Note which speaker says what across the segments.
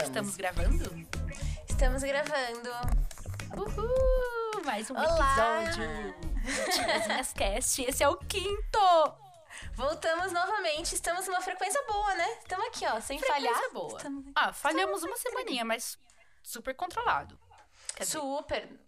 Speaker 1: vamos.
Speaker 2: Estamos gravando?
Speaker 1: Estamos gravando.
Speaker 2: Uhul! Mais um
Speaker 1: Olá!
Speaker 2: episódio do Tiazinhas Cast. Esse é o quinto!
Speaker 1: Voltamos novamente. Estamos numa frequência boa, né? Estamos aqui, ó, sem
Speaker 2: Frequência
Speaker 1: falhar.
Speaker 2: boa.
Speaker 1: Estamos...
Speaker 2: Ah, falhamos uma semaninha, mas super controlado. Quer dizer,
Speaker 1: Super.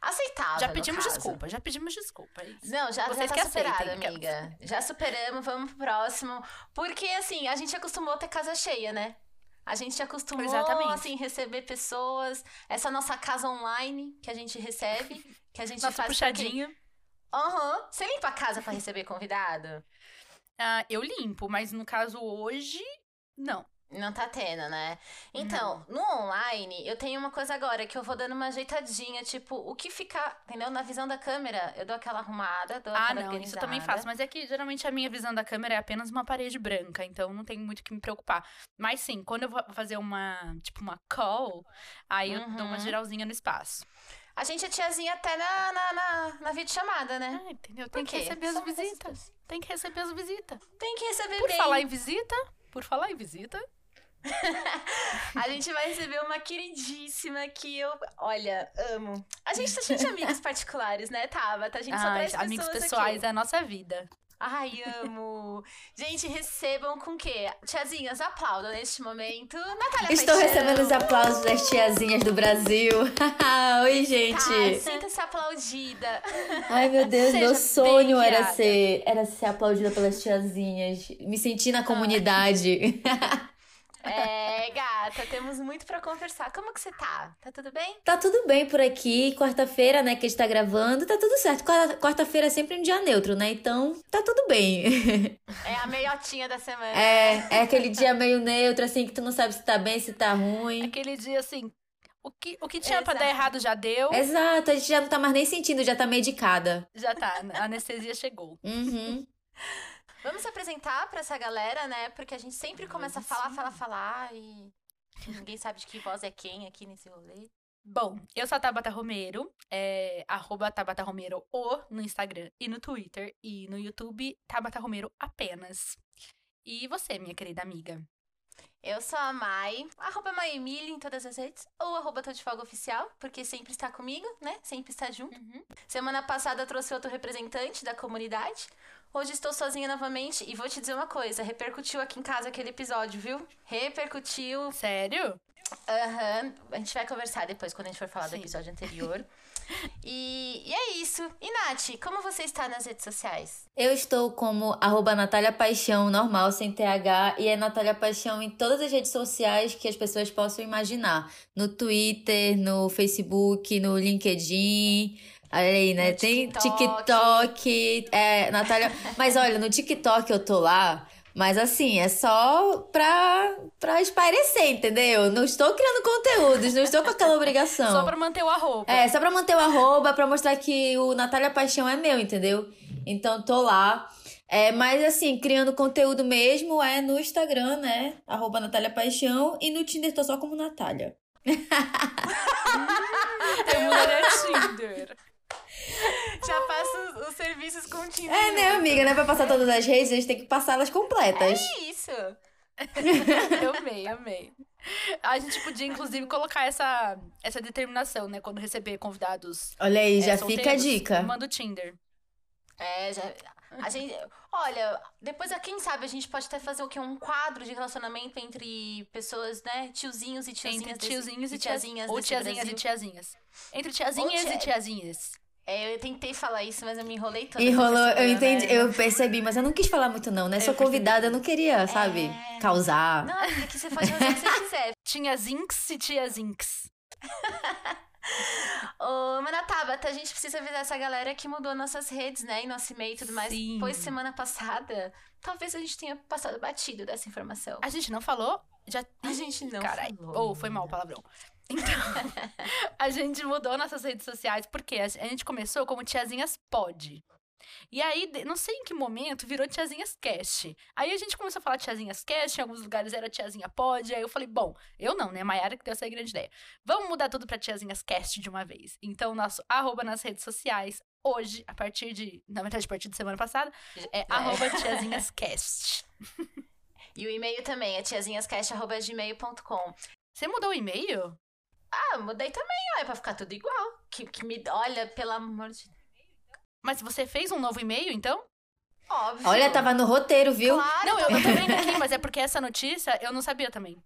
Speaker 1: Aceitável.
Speaker 2: já pedimos desculpa, já pedimos desculpa. é isso.
Speaker 1: Não, já,
Speaker 2: Vocês
Speaker 1: já
Speaker 2: que
Speaker 1: tá superado,
Speaker 2: aceitem,
Speaker 1: amiga. Já superamos, vamos pro próximo. Porque, assim, a gente acostumou a ter casa cheia, né? A gente acostumou,
Speaker 2: Exatamente.
Speaker 1: assim, receber pessoas. Essa nossa casa online que a gente recebe, que a gente
Speaker 2: Nosso
Speaker 1: faz...
Speaker 2: puxadinho.
Speaker 1: Aham. Você limpa a casa pra receber convidado?
Speaker 2: Ah, eu limpo, mas no caso hoje, não.
Speaker 1: Não tá tendo, né? Então, no online, eu tenho uma coisa agora que eu vou dando uma ajeitadinha, tipo, o que ficar, entendeu? Na visão da câmera, eu dou aquela arrumada, dou
Speaker 2: Ah,
Speaker 1: aquela
Speaker 2: não, isso eu também
Speaker 1: organizada.
Speaker 2: faço. Mas é que geralmente a minha visão da câmera é apenas uma parede branca, então não tem muito o que me preocupar. Mas sim, quando eu vou fazer uma, tipo, uma call, aí eu dou uma
Speaker 1: Uhum.
Speaker 2: geralzinha no espaço.
Speaker 1: A gente é tiazinha até na, na, na, na videochamada, né?
Speaker 2: Ah, entendeu? Tem que receber as visitas. Tem que receber as visitas.
Speaker 1: Tem que receber
Speaker 2: Por
Speaker 1: bem.
Speaker 2: falar em visita, por falar em visita,
Speaker 1: A gente vai receber uma queridíssima que eu, olha, amo. A gente, a gente é amigos particulares, né, Tabata? A gente só
Speaker 2: ai,
Speaker 1: traz
Speaker 2: amigos
Speaker 1: pessoas
Speaker 2: pessoais
Speaker 1: aqui.
Speaker 2: é a nossa vida.
Speaker 1: Ai, amo. gente, recebam com o quê? Tiazinhas, aplaudam neste momento. Natália
Speaker 3: Estou
Speaker 1: Paixão.
Speaker 3: recebendo os aplausos das tiazinhas do Brasil. Oi, gente.
Speaker 1: Tá, sinta-se aplaudida.
Speaker 3: Ai, meu Deus,
Speaker 2: Seja
Speaker 3: meu sonho era ser, era ser aplaudida pelas tiazinhas. Me sentir na comunidade.
Speaker 1: É, gata, temos muito pra conversar. Como que você tá? Tá tudo bem?
Speaker 3: Tá tudo bem por aqui. Quarta-feira, né, que a gente tá gravando, tá tudo certo. Quarta- Quarta-feira é sempre um dia neutro, né? Então, tá tudo bem.
Speaker 1: É a meiotinha da semana.
Speaker 3: É, é aquele dia meio neutro, assim, que tu não sabe se tá bem, se tá ruim.
Speaker 2: Aquele dia assim, o que, o que tinha pra
Speaker 1: Exato.
Speaker 2: dar errado já deu,
Speaker 3: Exato, a gente já não tá mais nem sentindo, já tá medicada.
Speaker 2: já tá, a anestesia chegou.
Speaker 3: Uhum.
Speaker 1: Vamos se apresentar pra essa galera, né? Porque a gente sempre começa a falar, falar, falar e ninguém sabe de que voz é quem aqui nesse rolê.
Speaker 2: Bom, eu sou a Tabata Romero, é arroba Tabata Romero O no Instagram e no Twitter. E no YouTube, Tabata Romero apenas. E você, minha querida amiga?
Speaker 1: Eu sou a Mai, arroba Maemily em todas as redes, ou arroba Tô de Folga Oficial, porque sempre está comigo, né? Sempre está junto. Semana passada eu trouxe outro representante da comunidade. Hoje estou sozinha novamente e vou te dizer uma coisa: repercutiu aqui em casa aquele episódio, viu? Repercutiu.
Speaker 2: Sério?
Speaker 1: Aham. A gente vai conversar depois quando a gente for falar do
Speaker 2: Sim.
Speaker 1: episódio anterior. e, e é isso. E Nath, como você está nas redes sociais?
Speaker 3: Eu estou como arroba Natália Paixão, normal, sem TH, e é Natália Paixão em todas as redes sociais que as pessoas possam imaginar. No Twitter, no Facebook, no LinkedIn. Olha aí, né?
Speaker 1: No
Speaker 3: Tem
Speaker 1: TikTok.
Speaker 3: TikTok, é, Natália. Mas olha, no TikTok eu tô lá. Mas assim, é só pra, pra espairecer, entendeu? Não estou criando conteúdos, não estou com aquela obrigação.
Speaker 2: Só pra manter o arroba.
Speaker 3: É, só pra manter o arroba, pra mostrar que o Natália Paixão é meu, entendeu? Então tô lá. É, mas assim, criando conteúdo mesmo é no Instagram, né? Arroba Natália Paixão. E no Tinder tô só como Natália.
Speaker 2: Eu mudaria Tinder.
Speaker 1: Já passo os, os serviços com o Tinder.
Speaker 3: É, né, amiga? Não é pra passar todas as redes, a gente tem que passá-las completas.
Speaker 1: É isso.
Speaker 2: Eu amei, amei. A gente podia, inclusive, colocar essa, essa determinação, né? Quando receber convidados.
Speaker 3: Olha aí,
Speaker 2: é,
Speaker 3: já fica a dica.
Speaker 2: Manda o Tinder.
Speaker 1: É, já. A gente. Olha, depois, quem sabe, a gente pode até fazer o quê? Um quadro de relacionamento entre pessoas, né? Tiozinhos e tiazinhas.
Speaker 2: Entre
Speaker 1: desse-
Speaker 2: tiozinhos e
Speaker 1: tiazinhas.
Speaker 2: Ou
Speaker 1: desse
Speaker 2: tiazinhas
Speaker 1: Brasil.
Speaker 2: e tiazinhas. Entre tiazinhas
Speaker 1: tia-
Speaker 2: e tiazinhas.
Speaker 1: É, eu tentei falar isso, mas eu me enrolei toda.
Speaker 3: Enrolou, eu entendi,
Speaker 1: né?
Speaker 3: eu percebi, mas eu não quis falar muito não, né? Sou
Speaker 2: Eu percebi.
Speaker 3: convidada, eu não queria, sabe?
Speaker 1: É.
Speaker 3: Causar.
Speaker 1: Não, amiga, que você pode fazer o que você quiser.
Speaker 2: Tinhazinx e tiazinx.
Speaker 1: Ô, Mana Tabata, a gente precisa avisar essa galera que mudou nossas redes, né? E nosso e-mail e tudo mais.
Speaker 2: Sim.
Speaker 1: Pois semana passada, talvez a gente tenha passado batido dessa informação.
Speaker 2: A gente não falou? Já...
Speaker 1: A gente não
Speaker 2: Caralho.
Speaker 1: falou.
Speaker 2: Ou foi mal o palavrão. Então, a gente mudou nossas redes sociais porque a gente começou como Tiazinhas Pod. E aí, não sei em que momento, virou Tiazinhas Cast. Aí a gente começou a falar Tiazinhas Cast, em alguns lugares era Tiazinha Pod. Aí eu falei, bom, eu não, né? Maiara que deu essa grande ideia. Vamos mudar tudo pra Tiazinhas Cast de uma vez. Então, nosso arroba nas redes sociais, hoje, a partir de. Na verdade, a partir de semana passada, é arroba Tiazinhas Cast.
Speaker 1: E o e-mail também é tiazinhascast.gmail.com.
Speaker 2: Você mudou o e-mail?
Speaker 1: Ah, mudei também, ó, é pra ficar tudo igual. Que, que me olha, pelo amor de
Speaker 2: Mas você fez um novo e-mail, então?
Speaker 1: Óbvio.
Speaker 3: Olha, tava no roteiro, viu?
Speaker 1: Claro,
Speaker 2: Não, eu, eu tô vendo aqui, mas é porque essa notícia eu não sabia também.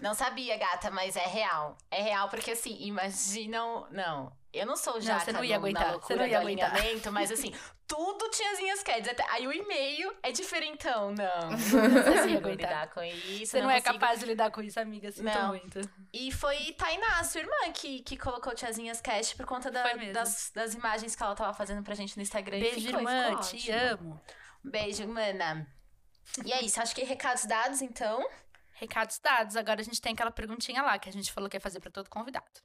Speaker 1: Não sabia, gata, mas é real. É real, porque assim, imaginam. Não, eu não sou já
Speaker 2: você não ia aguentar, você não ia aguentar.
Speaker 1: alinhamento, mas assim, tudo tiazinhas queres. Até, aí o e-mail é diferentão, não. Não consigo
Speaker 2: aguentar.
Speaker 1: lidar com isso.
Speaker 2: Você não, é
Speaker 1: consigo.
Speaker 2: capaz de lidar com isso, amiga. Sinto
Speaker 1: Não.
Speaker 2: muito.
Speaker 1: E foi Tainá, sua irmã, que, que colocou Tiazinhas Cast por conta da- das, das imagens que ela tava fazendo pra gente no Instagram.
Speaker 2: Beijo,
Speaker 1: ficou,
Speaker 2: irmã.
Speaker 1: ficou
Speaker 2: Te amo.
Speaker 1: Beijo, mana. E é isso, acho que recados dados, então.
Speaker 2: Recados dados. Agora a gente tem aquela perguntinha lá que a gente falou que ia fazer pra todo convidado.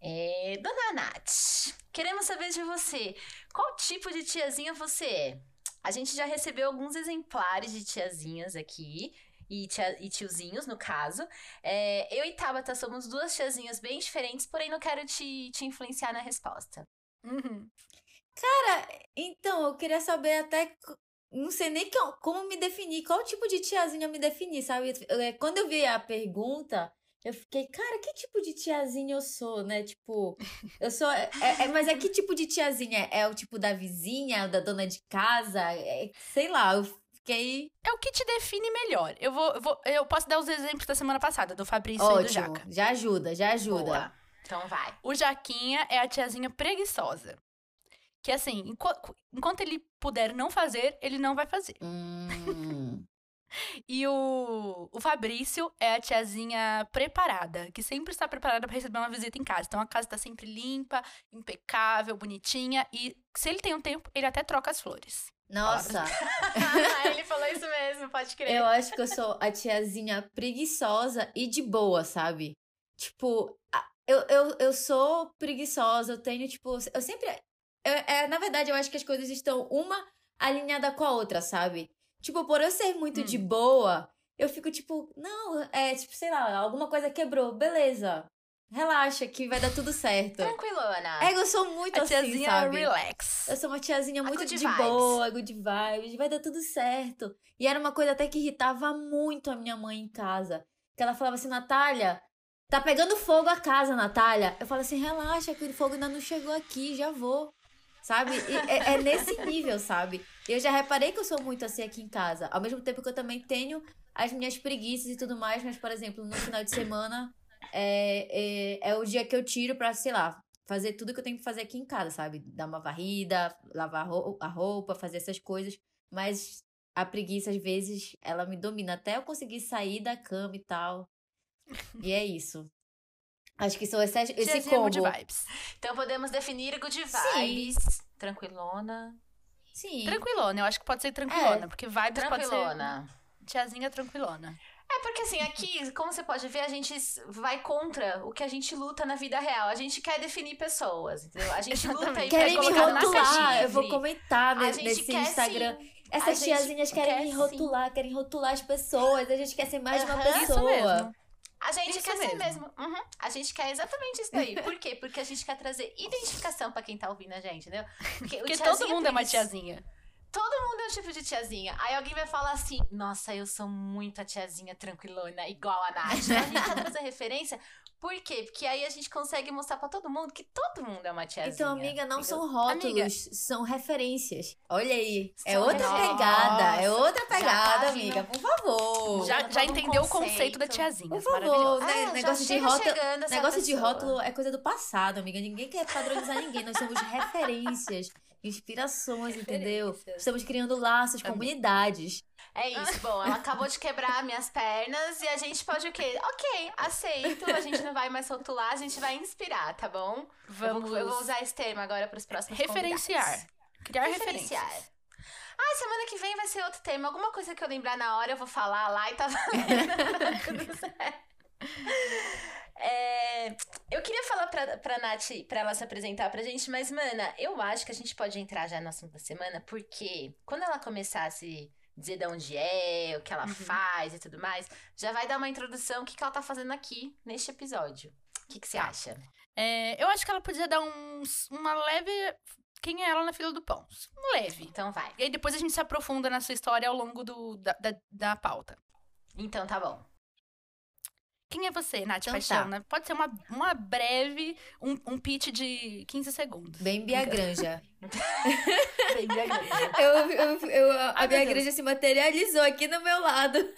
Speaker 1: É, Dona Nath, queremos saber de você. Qual tipo de tiazinha você é? A gente já recebeu alguns exemplares de tiazinhas aqui. E, tia- e tiozinhos, no caso. É, eu e Tabata somos duas tiazinhas bem diferentes, porém não quero te, te influenciar na resposta.
Speaker 2: Uhum.
Speaker 3: Então, eu queria saber até. Não sei nem que- como me definir, qual tipo de tiazinha eu me definir, sabe? É, Quando eu vi a pergunta, eu fiquei, cara, que tipo de tiazinha eu sou, né? Tipo, eu sou. é- é- mas é que tipo de tiazinha? É o tipo da vizinha, da dona de casa? É- sei lá, eu fiquei.
Speaker 2: É o que te define melhor. Eu vou, eu vou- eu posso dar os exemplos da semana passada, do Fabrício e do
Speaker 3: Ótimo.
Speaker 2: Jaca.
Speaker 3: Já ajuda, já ajuda.
Speaker 1: Boa. Então vai.
Speaker 2: O Jaquinha é a tiazinha preguiçosa. Que assim, enqu- enquanto ele puder não fazer, ele não vai fazer.
Speaker 3: Hum.
Speaker 2: E o, o Fabrício é a tiazinha preparada, que sempre está preparada para receber uma visita em casa. Então a casa está sempre limpa, impecável, bonitinha. E se ele tem um tempo, ele até troca as flores.
Speaker 3: Nossa.
Speaker 1: Ele falou isso mesmo, pode crer.
Speaker 3: Eu acho que eu sou a tiazinha preguiçosa e de boa, sabe? Tipo, eu, eu, eu sou preguiçosa, eu tenho, tipo, eu sempre. Eu- é, na verdade, eu acho que as coisas estão uma alinhada com a outra, sabe? Tipo, por eu ser muito
Speaker 2: Hum.
Speaker 3: de boa, eu fico tipo, não, é tipo, sei lá, alguma coisa quebrou, beleza. Relaxa que vai dar tudo certo.
Speaker 1: Tranquilona.
Speaker 3: É, eu sou muito
Speaker 2: a
Speaker 3: assim,
Speaker 2: tiazinha
Speaker 3: sabe?
Speaker 2: relax.
Speaker 3: Eu sou uma tiazinha muito de
Speaker 1: vibes.
Speaker 3: boa, good vibes, vai dar tudo certo. E era uma coisa até que irritava muito a minha mãe em casa. Que ela falava assim, Natália, tá pegando fogo a casa, Natália. Eu falo assim, relaxa, que o fogo ainda não chegou aqui, já vou. Sabe? É, é nesse nível, sabe? Eu já reparei que eu sou muito assim aqui em casa. Ao mesmo tempo que eu também tenho as minhas preguiças e tudo mais, mas, por exemplo, no final de semana é, é, é o dia que eu tiro pra, sei lá, fazer tudo que eu tenho que fazer aqui em casa, sabe? Dar uma varrida, lavar a roupa, fazer essas coisas. Mas a preguiça, às vezes, ela me domina até eu conseguir sair da cama e tal. E é isso. Acho que são esse, esse
Speaker 2: Tiazinha good
Speaker 3: combo.
Speaker 2: vibes.
Speaker 1: Então podemos definir good
Speaker 3: Sim.
Speaker 1: vibes. Tranquilona.
Speaker 3: Sim.
Speaker 2: Tranquilona, eu acho que pode ser tranquilona, porque vibes pode ser
Speaker 1: Tranquilona.
Speaker 2: tiazinha tranquilona.
Speaker 1: É porque assim, aqui, como você pode ver, a gente vai contra o que a gente luta na vida real. A gente quer definir pessoas, entendeu? A gente luta e
Speaker 2: Quer
Speaker 3: Querem me
Speaker 2: colocar na
Speaker 3: rotular,
Speaker 2: caixinha
Speaker 3: eu vou comentar
Speaker 1: A
Speaker 3: nesse
Speaker 1: quer
Speaker 3: Instagram.
Speaker 1: sim.
Speaker 3: Essas tiazinhas querem
Speaker 1: quer
Speaker 3: me
Speaker 1: sim.
Speaker 3: rotular, querem rotular as pessoas. A gente quer ser mais de uma pessoa.
Speaker 2: Isso mesmo.
Speaker 1: A gente
Speaker 2: Isso
Speaker 1: quer ser
Speaker 2: mesmo.
Speaker 1: mesmo. Uhum. A gente quer exatamente isso daí. Por quê? Porque a gente quer trazer identificação pra quem tá ouvindo a gente, entendeu? Porque, o
Speaker 2: Porque todo mundo é uma tiazinha.
Speaker 1: Todo mundo é um tipo de tiazinha. Aí alguém vai falar assim: Nossa, eu sou muito a tiazinha tranquilona, igual a Nath. Então a gente tá trazendo referência. Por quê? Porque aí a gente consegue mostrar pra todo mundo que todo mundo é uma tiazinha.
Speaker 3: Então, amiga, não
Speaker 1: entendeu?
Speaker 3: são rótulos,
Speaker 2: Amiga.
Speaker 3: são referências. Olha aí. É
Speaker 1: São
Speaker 3: outra
Speaker 1: referências.
Speaker 3: pegada. É outra
Speaker 1: tá
Speaker 3: pegada,
Speaker 1: vindo.
Speaker 3: amiga. Por favor.
Speaker 2: Já, já
Speaker 1: um
Speaker 2: entendeu o conceito
Speaker 1: conceito.
Speaker 2: da tiazinha.
Speaker 3: Por favor.
Speaker 2: Maravilhoso.
Speaker 3: né?
Speaker 1: É, já
Speaker 3: negócio de rótulo- Negócio de rótulo é coisa do passado, amiga. Ninguém quer padronizar ninguém. Nós somos referências, inspirações, entendeu?
Speaker 2: Referências.
Speaker 3: Estamos criando laços, comunidades.
Speaker 1: É isso, bom, ela acabou de quebrar minhas pernas e a gente pode o quê? Ok, aceito, a gente não vai mais rotular, a gente vai inspirar, tá bom? Eu
Speaker 2: Vamos
Speaker 1: vou, eu vou usar esse termo agora pros próximos
Speaker 2: referenciar.
Speaker 1: convidados.
Speaker 2: Criar
Speaker 1: Referenciar.
Speaker 2: referências.
Speaker 1: Ah, semana que vem vai ser outro termo. Alguma coisa que eu lembrar na hora eu vou falar lá e tá tudo certo. É, eu queria falar pra, pra Nath, pra ela se apresentar pra gente, mas, mana, eu acho que a gente pode entrar já no assunto da semana, porque quando ela começar a se dizer de onde é, o que ela
Speaker 2: Uhum.
Speaker 1: faz e tudo mais, já vai dar uma introdução o que, que ela tá fazendo aqui neste episódio. O que, que você
Speaker 2: Tá.
Speaker 1: acha?
Speaker 2: É, eu acho que ela podia dar uns, uma leve quem é ela na fila do pão. Leve.
Speaker 1: Então vai.
Speaker 2: E aí depois a gente se aprofunda na sua história ao longo do, da, da, da pauta.
Speaker 1: Então tá bom.
Speaker 2: Quem é você, Nath
Speaker 3: Então
Speaker 2: Paixão?
Speaker 3: tá.
Speaker 2: né? Pode ser uma, uma breve, um, um pitch de 15 segundos.
Speaker 3: Bem Bia Granja.
Speaker 2: Bem grande.
Speaker 3: Eu, eu, eu- a
Speaker 2: Ai,
Speaker 3: Bia. Granja se materializou aqui no meu lado.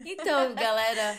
Speaker 3: Então, galera,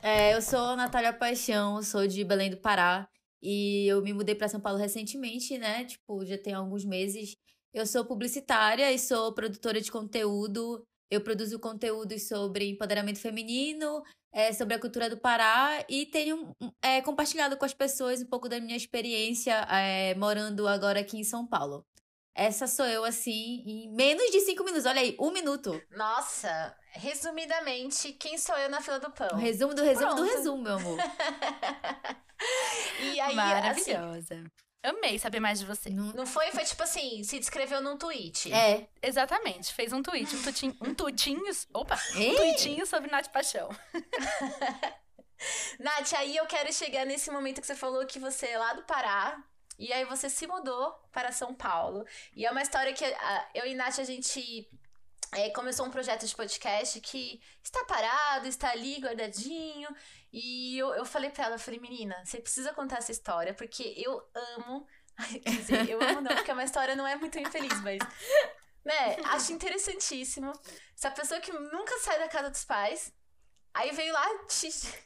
Speaker 3: é, eu sou a Natália Paixão, sou de Belém do Pará. E eu me mudei para São Paulo recentemente, né? Tipo, já tem alguns meses. Eu sou publicitária e sou produtora de conteúdo. Eu produzo conteúdos sobre empoderamento feminino, é, sobre a cultura do Pará e tenho é, compartilhado com as pessoas um pouco da minha experiência é, morando agora aqui em São Paulo. Essa sou eu, assim, em menos de cinco minutos. Olha aí, um minuto.
Speaker 1: Nossa, resumidamente, quem sou eu na fila do pão?
Speaker 3: O resumo do resumo do
Speaker 1: Pronto.
Speaker 3: resumo, meu amor.
Speaker 1: e aí, assim,
Speaker 2: Maravilhosa. Amei saber mais de você.
Speaker 3: Não-
Speaker 1: não foi? Foi tipo assim, se descreveu num tweet.
Speaker 3: É.
Speaker 2: Exatamente. Fez um tweet, um tutinho, um tutinho, opa, um
Speaker 3: Ei!
Speaker 2: tweetinho sobre Nath Paixão.
Speaker 1: Nath, aí eu quero chegar nesse momento que você falou que você é lá do Pará. E aí você se mudou para São Paulo. E é uma história que ah, eu e Nath, a gente é, começou um projeto de podcast que está parado, está ali guardadinho. E eu, eu falei pra ela, eu falei, menina, você precisa contar essa história, porque eu amo. Quer dizer, eu amo não, porque uma história não é muito infeliz, mas. Né, acho interessantíssimo. Essa pessoa que nunca sai da casa dos pais. Aí veio lá,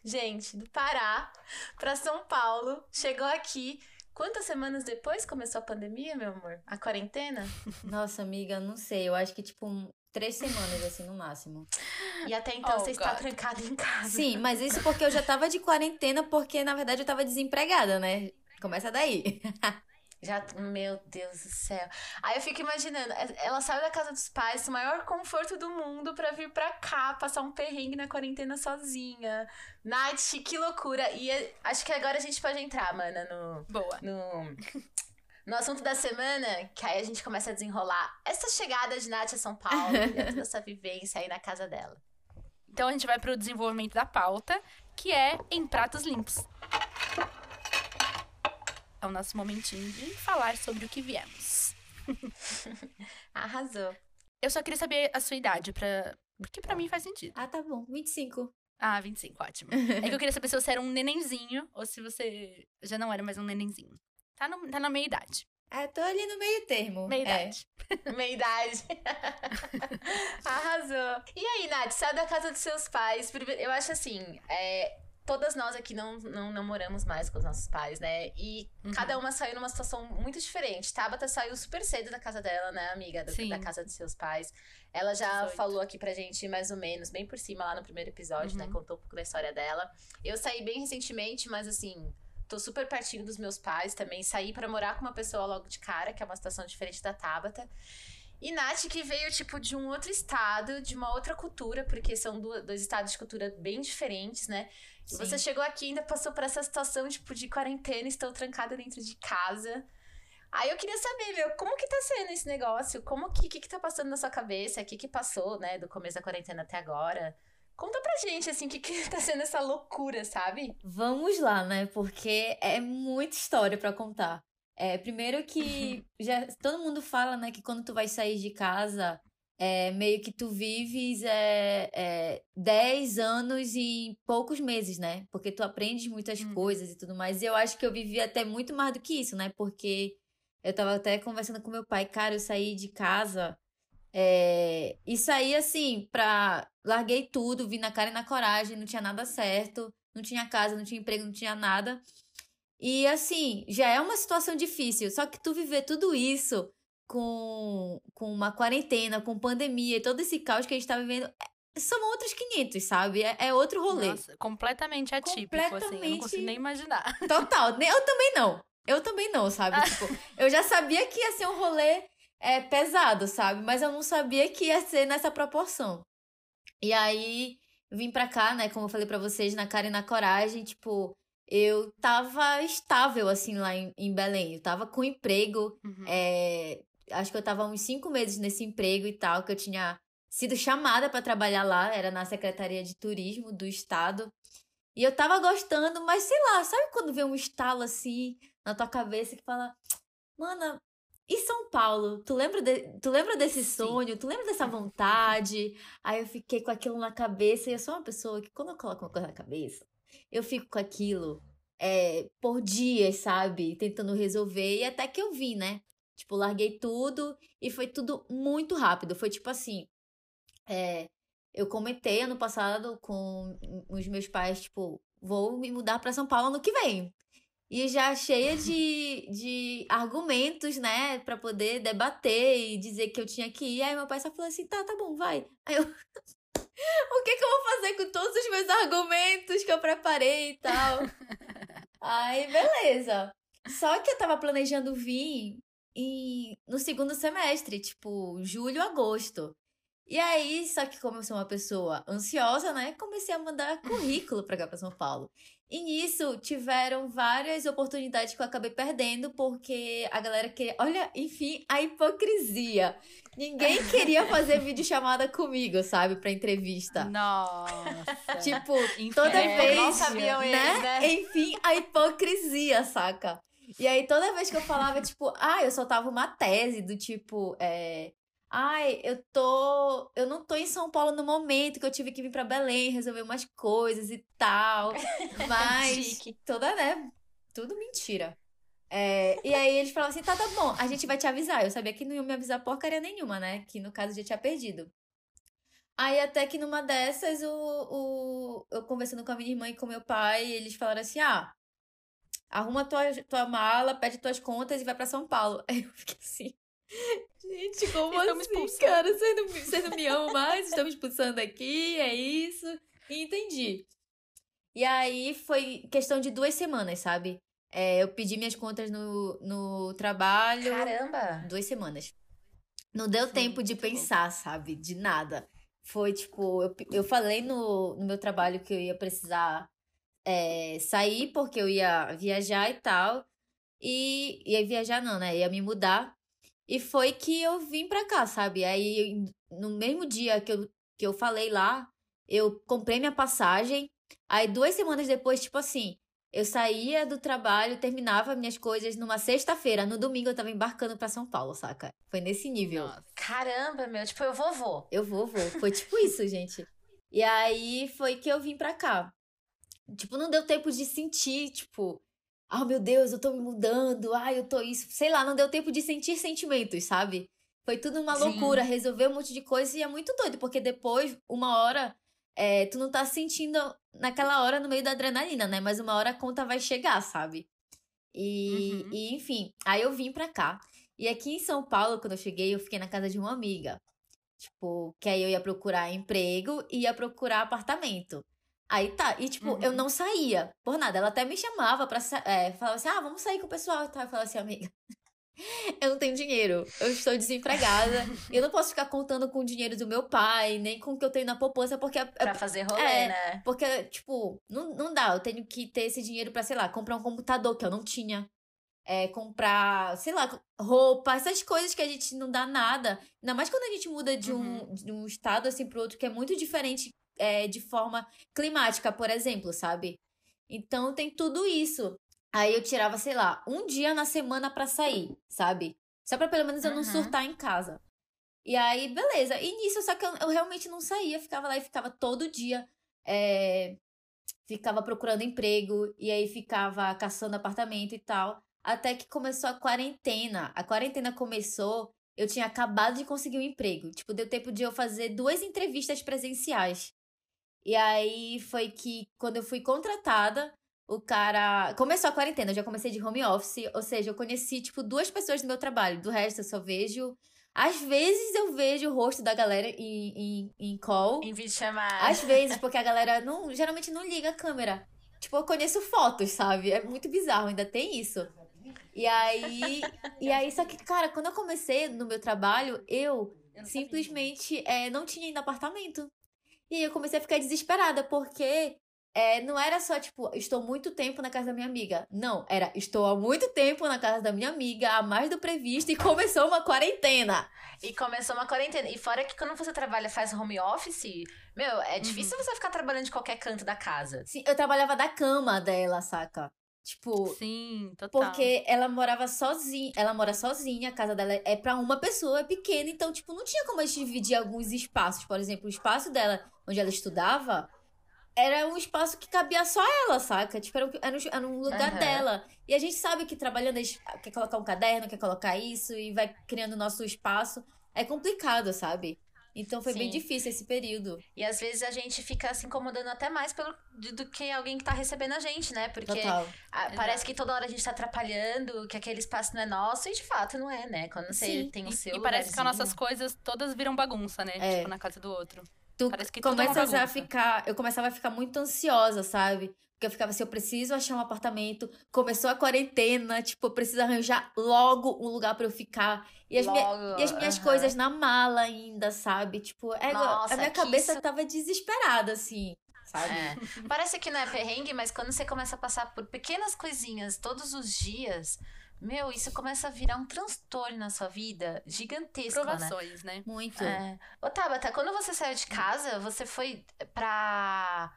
Speaker 1: gente, do Pará pra São Paulo, chegou aqui. Quantas semanas depois começou a pandemia, meu amor? A quarentena?
Speaker 3: Nossa, amiga, não sei. Eu acho que, tipo, três semanas, assim, no máximo.
Speaker 1: E até então
Speaker 2: Oh,
Speaker 1: você está
Speaker 2: God.
Speaker 1: trancada em casa.
Speaker 3: Sim, mas isso porque eu já tava de quarentena, porque, na verdade, eu tava desempregada, né? Começa daí.
Speaker 1: Já, meu Deus do céu. Aí eu fico imaginando, é, ela saiu da casa dos pais, o maior conforto do mundo, pra vir pra cá, passar um perrengue na quarentena sozinha. Nath, que loucura. E é, acho que agora a gente pode entrar, mana, no,
Speaker 2: Boa.
Speaker 1: no, no assunto da semana, que aí a gente começa a desenrolar essa chegada de Nath a São Paulo, e toda essa vivência aí na casa dela.
Speaker 2: Então a gente vai pro desenvolvimento da pauta, que é em pratos limpos. É o nosso momentinho de falar sobre o que viemos.
Speaker 1: Arrasou.
Speaker 2: Eu só queria saber a sua idade, pra... porque pra mim faz sentido.
Speaker 3: Ah, tá bom. 25.
Speaker 2: Ah, 25, ótimo. É que eu queria saber se você era um nenenzinho ou se você já não era mais um nenenzinho. Tá, no, tá na meia idade.
Speaker 3: É, tô ali no meio termo.
Speaker 2: Meia
Speaker 3: É.
Speaker 2: idade.
Speaker 1: Meia idade. Arrasou. E aí, Nath, sai da casa dos seus pais. Eu acho assim, é, todas nós aqui não, não, não moramos mais com os nossos pais, né? E
Speaker 2: Uhum.
Speaker 1: cada uma saiu numa situação muito diferente. Tabata saiu super cedo da casa dela, né, amiga? Da,
Speaker 2: Sim.
Speaker 1: da casa dos seus pais. Ela já
Speaker 2: 18.
Speaker 1: falou aqui pra gente, mais ou menos, bem por cima lá no primeiro episódio, né?
Speaker 2: Uhum.
Speaker 1: Contou um pouco da história dela. Eu saí bem recentemente, mas assim, tô super pertinho dos meus pais também. Saí pra morar com uma pessoa logo de cara, que é uma situação diferente da Tabata. E Nath, que veio, tipo, de um outro estado, de uma outra cultura, porque são dois estados de cultura bem diferentes, né? E
Speaker 3: Sim.
Speaker 1: você chegou aqui e ainda passou por essa situação, tipo, de quarentena, estou trancada dentro de casa. Aí eu queria saber, meu, como que tá sendo esse negócio? Como que, que que tá passando na sua cabeça? O que que passou, né, do começo da quarentena até agora? Conta pra gente, assim, o que que tá sendo essa loucura, sabe?
Speaker 3: Vamos lá, né? Porque é muita história pra contar. É, primeiro que já todo mundo fala, né, que quando tu vai sair de casa, é meio que tu vives é, é, 10 anos em poucos meses, né? Porque tu aprendes muitas
Speaker 2: Uhum.
Speaker 3: coisas e tudo mais. E eu acho que eu vivi até muito mais do que isso, né? Porque eu tava até conversando com meu pai, cara, eu saí de casa é, e saí assim, pra. Larguei tudo, vim na cara e na coragem, não tinha nada certo, não tinha casa, não tinha emprego, não tinha nada. E assim, já é uma situação difícil. Só que tu viver tudo isso com, com uma quarentena, com pandemia e todo esse caos que a gente tá vivendo, é- são outros 500, sabe? É, é outro rolê.
Speaker 2: Nossa, completamente atípico, assim. Eu não
Speaker 3: Completamente.
Speaker 2: consigo nem imaginar.
Speaker 3: Total. Eu também não. Eu também não, sabe? Tipo, eu já sabia que ia ser um rolê é, pesado, sabe? Mas eu não sabia que ia ser nessa proporção. E aí, vim pra cá, né? Como eu falei pra vocês, na cara e na coragem, tipo, eu tava estável, assim, lá em, em Belém. Eu tava com emprego,
Speaker 2: Uhum.
Speaker 3: é, acho que eu tava uns cinco meses nesse emprego e tal, que eu tinha sido chamada pra trabalhar lá, era na Secretaria de Turismo do Estado. E eu tava gostando, mas sei lá, sabe quando vem um estalo assim na tua cabeça que fala, mana, e São Paulo? Tu lembra, de, tu lembra desse Sim. sonho? Tu lembra dessa vontade? Aí eu fiquei com aquilo na cabeça. E eu sou uma pessoa que, quando eu coloco uma coisa na cabeça, eu fico com aquilo é, por dias, sabe? Tentando resolver. E até que eu vi, né? Tipo, larguei tudo e foi tudo muito rápido. Foi tipo assim. É, eu comentei ano passado com os meus pais, tipo, vou me mudar para São Paulo ano que vem e já cheia de, de argumentos, né, para poder debater e dizer que eu tinha que ir. Aí meu pai só falou assim: tá, tá bom, vai. Aí eu. o que, que eu vou fazer com todos os meus argumentos que eu preparei e tal? Aí, beleza. Só que eu tava planejando vir em, no segundo semestre, tipo, julho, agosto. E aí, só que como eu sou uma pessoa ansiosa, né, comecei a mandar currículo pra cá pra São Paulo. E nisso tiveram várias oportunidades que eu acabei perdendo, porque a galera queria. Olha, enfim, a hipocrisia. Ninguém queria fazer videochamada comigo, sabe, pra entrevista.
Speaker 2: Nossa.
Speaker 3: Tipo, toda vez. Não sabiam né? Eles, né? Enfim, a hipocrisia, saca? E aí, toda vez que eu falava, tipo, ah, eu soltava uma tese do tipo, é, Ai, eu tô. Eu não tô em São Paulo no momento que eu tive que vir para Belém resolver umas coisas e tal. Mas. toda, né? Tudo mentira. É, e aí eles falavam assim: tá, tá bom, a gente vai te avisar. Eu sabia que não ia me avisar porcaria nenhuma, né? Que no caso já tinha perdido. Aí até que numa dessas, o, o, eu conversando com a minha irmã e com meu pai, eles falaram assim: ah, arruma tua, tua mala, pede tuas contas e vai para São Paulo. Aí eu fiquei assim. Gente, como Estamos assim, expulsando. cara? Você não, você não me ama mais? Estamos expulsando aqui, é isso. E entendi. E aí foi questão de duas semanas, sabe? É, eu pedi minhas contas no, no trabalho.
Speaker 4: Caramba!
Speaker 3: Duas semanas. Não deu Sim, tempo de pensar, sabe? De nada. Foi tipo, eu, eu falei no, no meu trabalho que eu ia precisar é, sair porque eu ia viajar e tal. E ia viajar não, né? Ia me mudar. E foi que eu vim pra cá, sabe? Aí, no mesmo dia que eu, que eu falei lá, eu comprei minha passagem. Aí, duas semanas depois, tipo assim, eu saía do trabalho, terminava minhas coisas numa sexta-feira. No domingo eu tava embarcando para São Paulo, saca? Foi nesse nível. Nossa.
Speaker 4: Caramba, meu, tipo, eu vou, vou.
Speaker 3: Eu vou, vou. Foi tipo isso, gente. E aí foi que eu vim pra cá. Tipo, não deu tempo de sentir, tipo, oh meu Deus, eu tô me mudando, ai, eu tô isso. Sei lá, não deu tempo de sentir sentimentos, sabe? Foi tudo uma Sim. loucura, resolver um monte de coisa e é muito doido, porque depois, uma hora, é, tu não tá sentindo naquela hora no meio da adrenalina, né? Mas uma hora a conta vai chegar, sabe? E, uhum. e enfim, aí eu vim pra cá. E aqui em São Paulo, quando eu cheguei, eu fiquei na casa de uma amiga. Tipo, que aí eu ia procurar emprego e ia procurar apartamento. Aí tá, e tipo, uhum. eu não saía por nada. Ela até me chamava pra. É, falava assim: ah, vamos sair com o pessoal e tal. Eu falava assim, amiga, eu não tenho dinheiro, eu estou desempregada. eu não posso ficar contando com o dinheiro do meu pai, nem com o que eu tenho na poupança, porque. É,
Speaker 4: pra fazer rolê,
Speaker 3: é,
Speaker 4: né?
Speaker 3: Porque, tipo, não, não dá. Eu tenho que ter esse dinheiro pra, sei lá, comprar um computador que eu não tinha. É, comprar, sei lá, roupa, essas coisas que a gente não dá nada. Ainda mais quando a gente muda de um, uhum. de um estado assim pro outro, que é muito diferente é, de forma climática, por exemplo, sabe? Então tem tudo isso. Aí eu tirava, sei lá, um dia na semana para sair, sabe? Só pra pelo menos eu não uhum. surtar em casa. E aí, beleza. E nisso, só que eu, eu realmente não saía, ficava lá e ficava todo dia. É, ficava procurando emprego, e aí ficava caçando apartamento e tal. Até que começou a quarentena. A quarentena começou, eu tinha acabado de conseguir um emprego. Tipo, deu tempo de eu fazer duas entrevistas presenciais. E aí foi que, quando eu fui contratada, o cara. Começou a quarentena, eu já comecei de home office, ou seja, eu conheci, tipo, duas pessoas do meu trabalho. Do resto, eu só vejo. Às vezes eu vejo o rosto da galera em, em, em call.
Speaker 4: Em vídeo chamada.
Speaker 3: Às vezes, porque a galera não, geralmente não liga a câmera. Tipo, eu conheço fotos, sabe? É muito bizarro, ainda tem isso. E aí. e aí, só que, cara, quando eu comecei no meu trabalho, eu, eu simplesmente é, não tinha ainda apartamento. E aí eu comecei a ficar desesperada, porque é, não era só, tipo, estou muito tempo na casa da minha amiga. Não, era estou há muito tempo na casa da minha amiga, há mais do previsto, e começou uma quarentena.
Speaker 4: E começou uma quarentena. E fora que quando você trabalha, faz home office, meu, é difícil uhum. você ficar trabalhando de qualquer canto da casa.
Speaker 3: Sim, eu trabalhava da cama dela, saca? Tipo,
Speaker 2: Sim, total.
Speaker 3: porque ela morava sozinha, ela mora sozinha, a casa dela é pra uma pessoa, é pequena, então, tipo, não tinha como a gente dividir alguns espaços. Por exemplo, o espaço dela, onde ela estudava, era um espaço que cabia só ela, saca? Tipo, era um, era um, era um lugar
Speaker 4: Aham.
Speaker 3: dela. E a gente sabe que trabalhando, a gente quer colocar um caderno, quer colocar isso, e vai criando nosso espaço. É complicado, sabe? Então foi bem
Speaker 4: Sim.
Speaker 3: difícil esse período.
Speaker 4: E às vezes a gente fica se incomodando até mais pelo, do, que alguém que tá recebendo a gente, né? Porque ah, parece que toda hora a gente tá atrapalhando, que aquele espaço não é nosso, e de fato não é, né? Quando você
Speaker 3: Sim.
Speaker 4: tem o
Speaker 2: E,
Speaker 4: seu.
Speaker 2: e parece que as nossas coisas todas viram bagunça, né?
Speaker 3: É.
Speaker 2: Tipo, na casa do outro.
Speaker 3: Tu
Speaker 2: Parece que tudo é
Speaker 3: a
Speaker 2: bagunça.
Speaker 3: ficar. Eu começava a ficar muito ansiosa, sabe? Porque eu ficava assim, eu preciso achar um apartamento. Começou a quarentena, tipo, eu preciso arranjar logo um lugar pra eu ficar. E as, minha-
Speaker 4: Logo,
Speaker 3: e as minhas
Speaker 4: aham.
Speaker 3: coisas na mala ainda, sabe? Tipo, é,
Speaker 4: Nossa,
Speaker 3: a minha cabeça
Speaker 4: isso-
Speaker 3: tava desesperada, assim, sabe?
Speaker 4: É. Parece que não é perrengue, mas quando você começa a passar por pequenas coisinhas todos os dias, meu, isso começa a virar um transtorno na sua vida gigantesco, né?
Speaker 2: Provações, né?
Speaker 3: Muito.
Speaker 4: É. Ô, Tabata, quando você saiu de casa, você foi pra.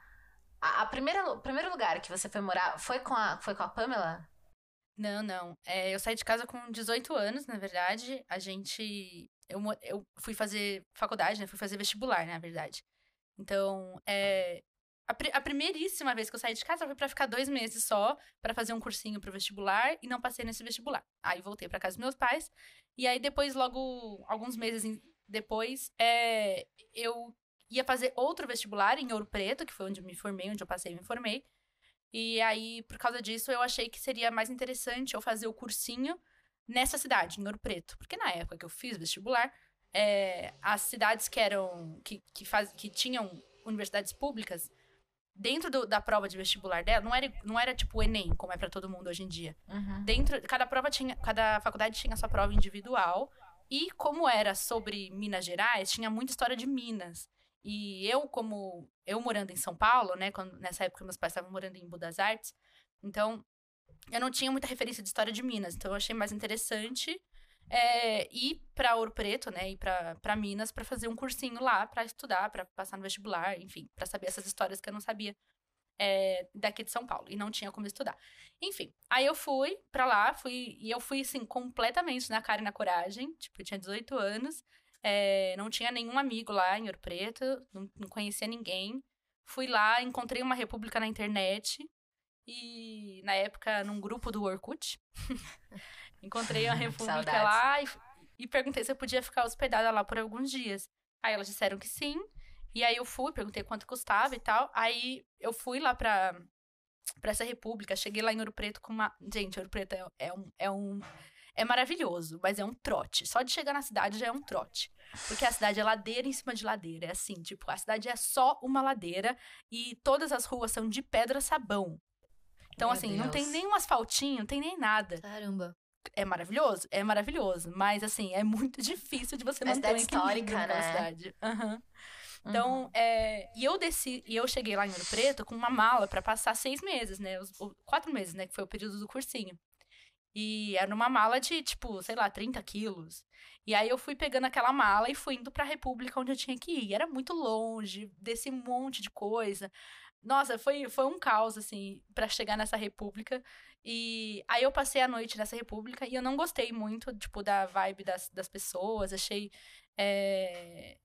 Speaker 4: A, a primeira, o primeiro lugar que você foi morar foi com a, foi com a Pamela?
Speaker 2: Não, não. É, eu saí de casa com 18 anos, na verdade. A gente. Eu, eu fui fazer faculdade, né? Fui fazer vestibular, na verdade. Então, é. A, a primeiríssima vez que eu saí de casa foi pra ficar dois meses só, pra fazer um cursinho pro vestibular, e não passei nesse vestibular. Aí voltei pra casa dos meus pais. E aí depois, logo, alguns meses depois, é, eu ia fazer outro vestibular em Ouro Preto, que foi onde eu me formei, onde eu passei e me formei. E aí, por causa disso, eu achei que seria mais interessante eu fazer o cursinho nessa cidade, em Ouro Preto. Porque na época que eu fiz vestibular, é, as cidades que eram. que, que, faz, que tinham universidades públicas, dentro do- da prova de vestibular dela, não era, não era tipo o Enem, como é pra todo mundo hoje em dia.
Speaker 4: Uhum.
Speaker 2: Dentro, cada prova tinha, cada faculdade tinha sua prova individual. E como era sobre Minas Gerais, tinha muita história de Minas. E eu, como eu morando em São Paulo, né, quando, nessa época meus pais estavam morando em Budas Artes, então eu não tinha muita referência de história de Minas. Então eu achei mais interessante é, ir para Ouro Preto, né, ir para Minas para fazer um cursinho lá, para estudar, para passar no vestibular, enfim, para saber essas histórias que eu não sabia é, daqui de São Paulo e não tinha como estudar. Enfim, aí eu fui pra lá, fui e eu fui assim completamente na cara e na coragem, tipo, eu tinha 18 anos, é, não tinha nenhum amigo lá em Ouro Preto, não, não conhecia ninguém. Fui lá, encontrei uma república na internet e na época num grupo do Orkut. encontrei a república lá e, e perguntei se eu podia ficar hospedada lá por alguns dias. Aí elas disseram que sim. E aí eu fui, perguntei quanto custava e tal. Aí eu fui lá pra, pra essa república, cheguei lá em Ouro Preto com uma. Gente, Ouro Preto é, é um. É um é maravilhoso, mas é um trote. Só de chegar na cidade já é um trote. Porque a cidade é ladeira em cima de ladeira. É assim, tipo, a cidade é só uma ladeira e todas as ruas são de pedra sabão. Então,
Speaker 4: Meu
Speaker 2: assim, não tem
Speaker 4: Deus.
Speaker 2: nem um asfaltinho, não tem nem nada.
Speaker 3: Caramba.
Speaker 2: É maravilhoso? É maravilhoso. Mas, assim, é muito difícil de você
Speaker 4: É
Speaker 2: manter um equilíbrio
Speaker 4: né?
Speaker 2: cidade. Aham. Então,
Speaker 4: Uhum.
Speaker 2: é, e eu desci, e eu cheguei lá em Ouro Preto com uma mala pra passar seis meses, né? Os, o- quatro meses, né? Que foi o período do cursinho. E era uma mala de, tipo, sei lá, 30 quilos. E aí eu fui pegando aquela mala e fui indo pra República onde eu tinha que ir. Era muito longe, desse monte de coisa. Nossa, foi, foi um caos, assim, pra chegar nessa República. E aí eu passei a noite nessa República e eu não gostei muito, tipo, da vibe das, das pessoas. Achei. é,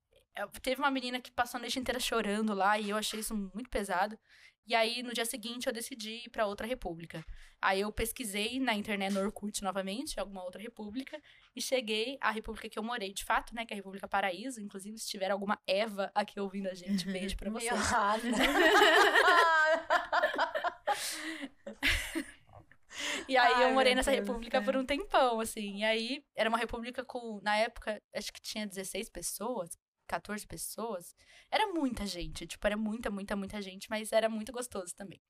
Speaker 2: Teve uma menina que passou a noite inteira chorando lá e eu achei isso muito pesado. E aí, no dia seguinte, eu decidi ir pra outra república. Aí eu pesquisei na internet no Orkut novamente, alguma outra república, e cheguei à república que eu morei de fato, né? Que é a República Paraíso. Inclusive, se tiver alguma Eva aqui ouvindo a gente, beijo pra você. E aí
Speaker 4: Ai,
Speaker 2: eu morei nessa república
Speaker 4: é.
Speaker 2: por um tempão, assim. E aí era uma república com, na época, acho que tinha 16 pessoas, 14 pessoas. Era muita gente, tipo, era muita, muita, muita gente, mas era muito gostoso também.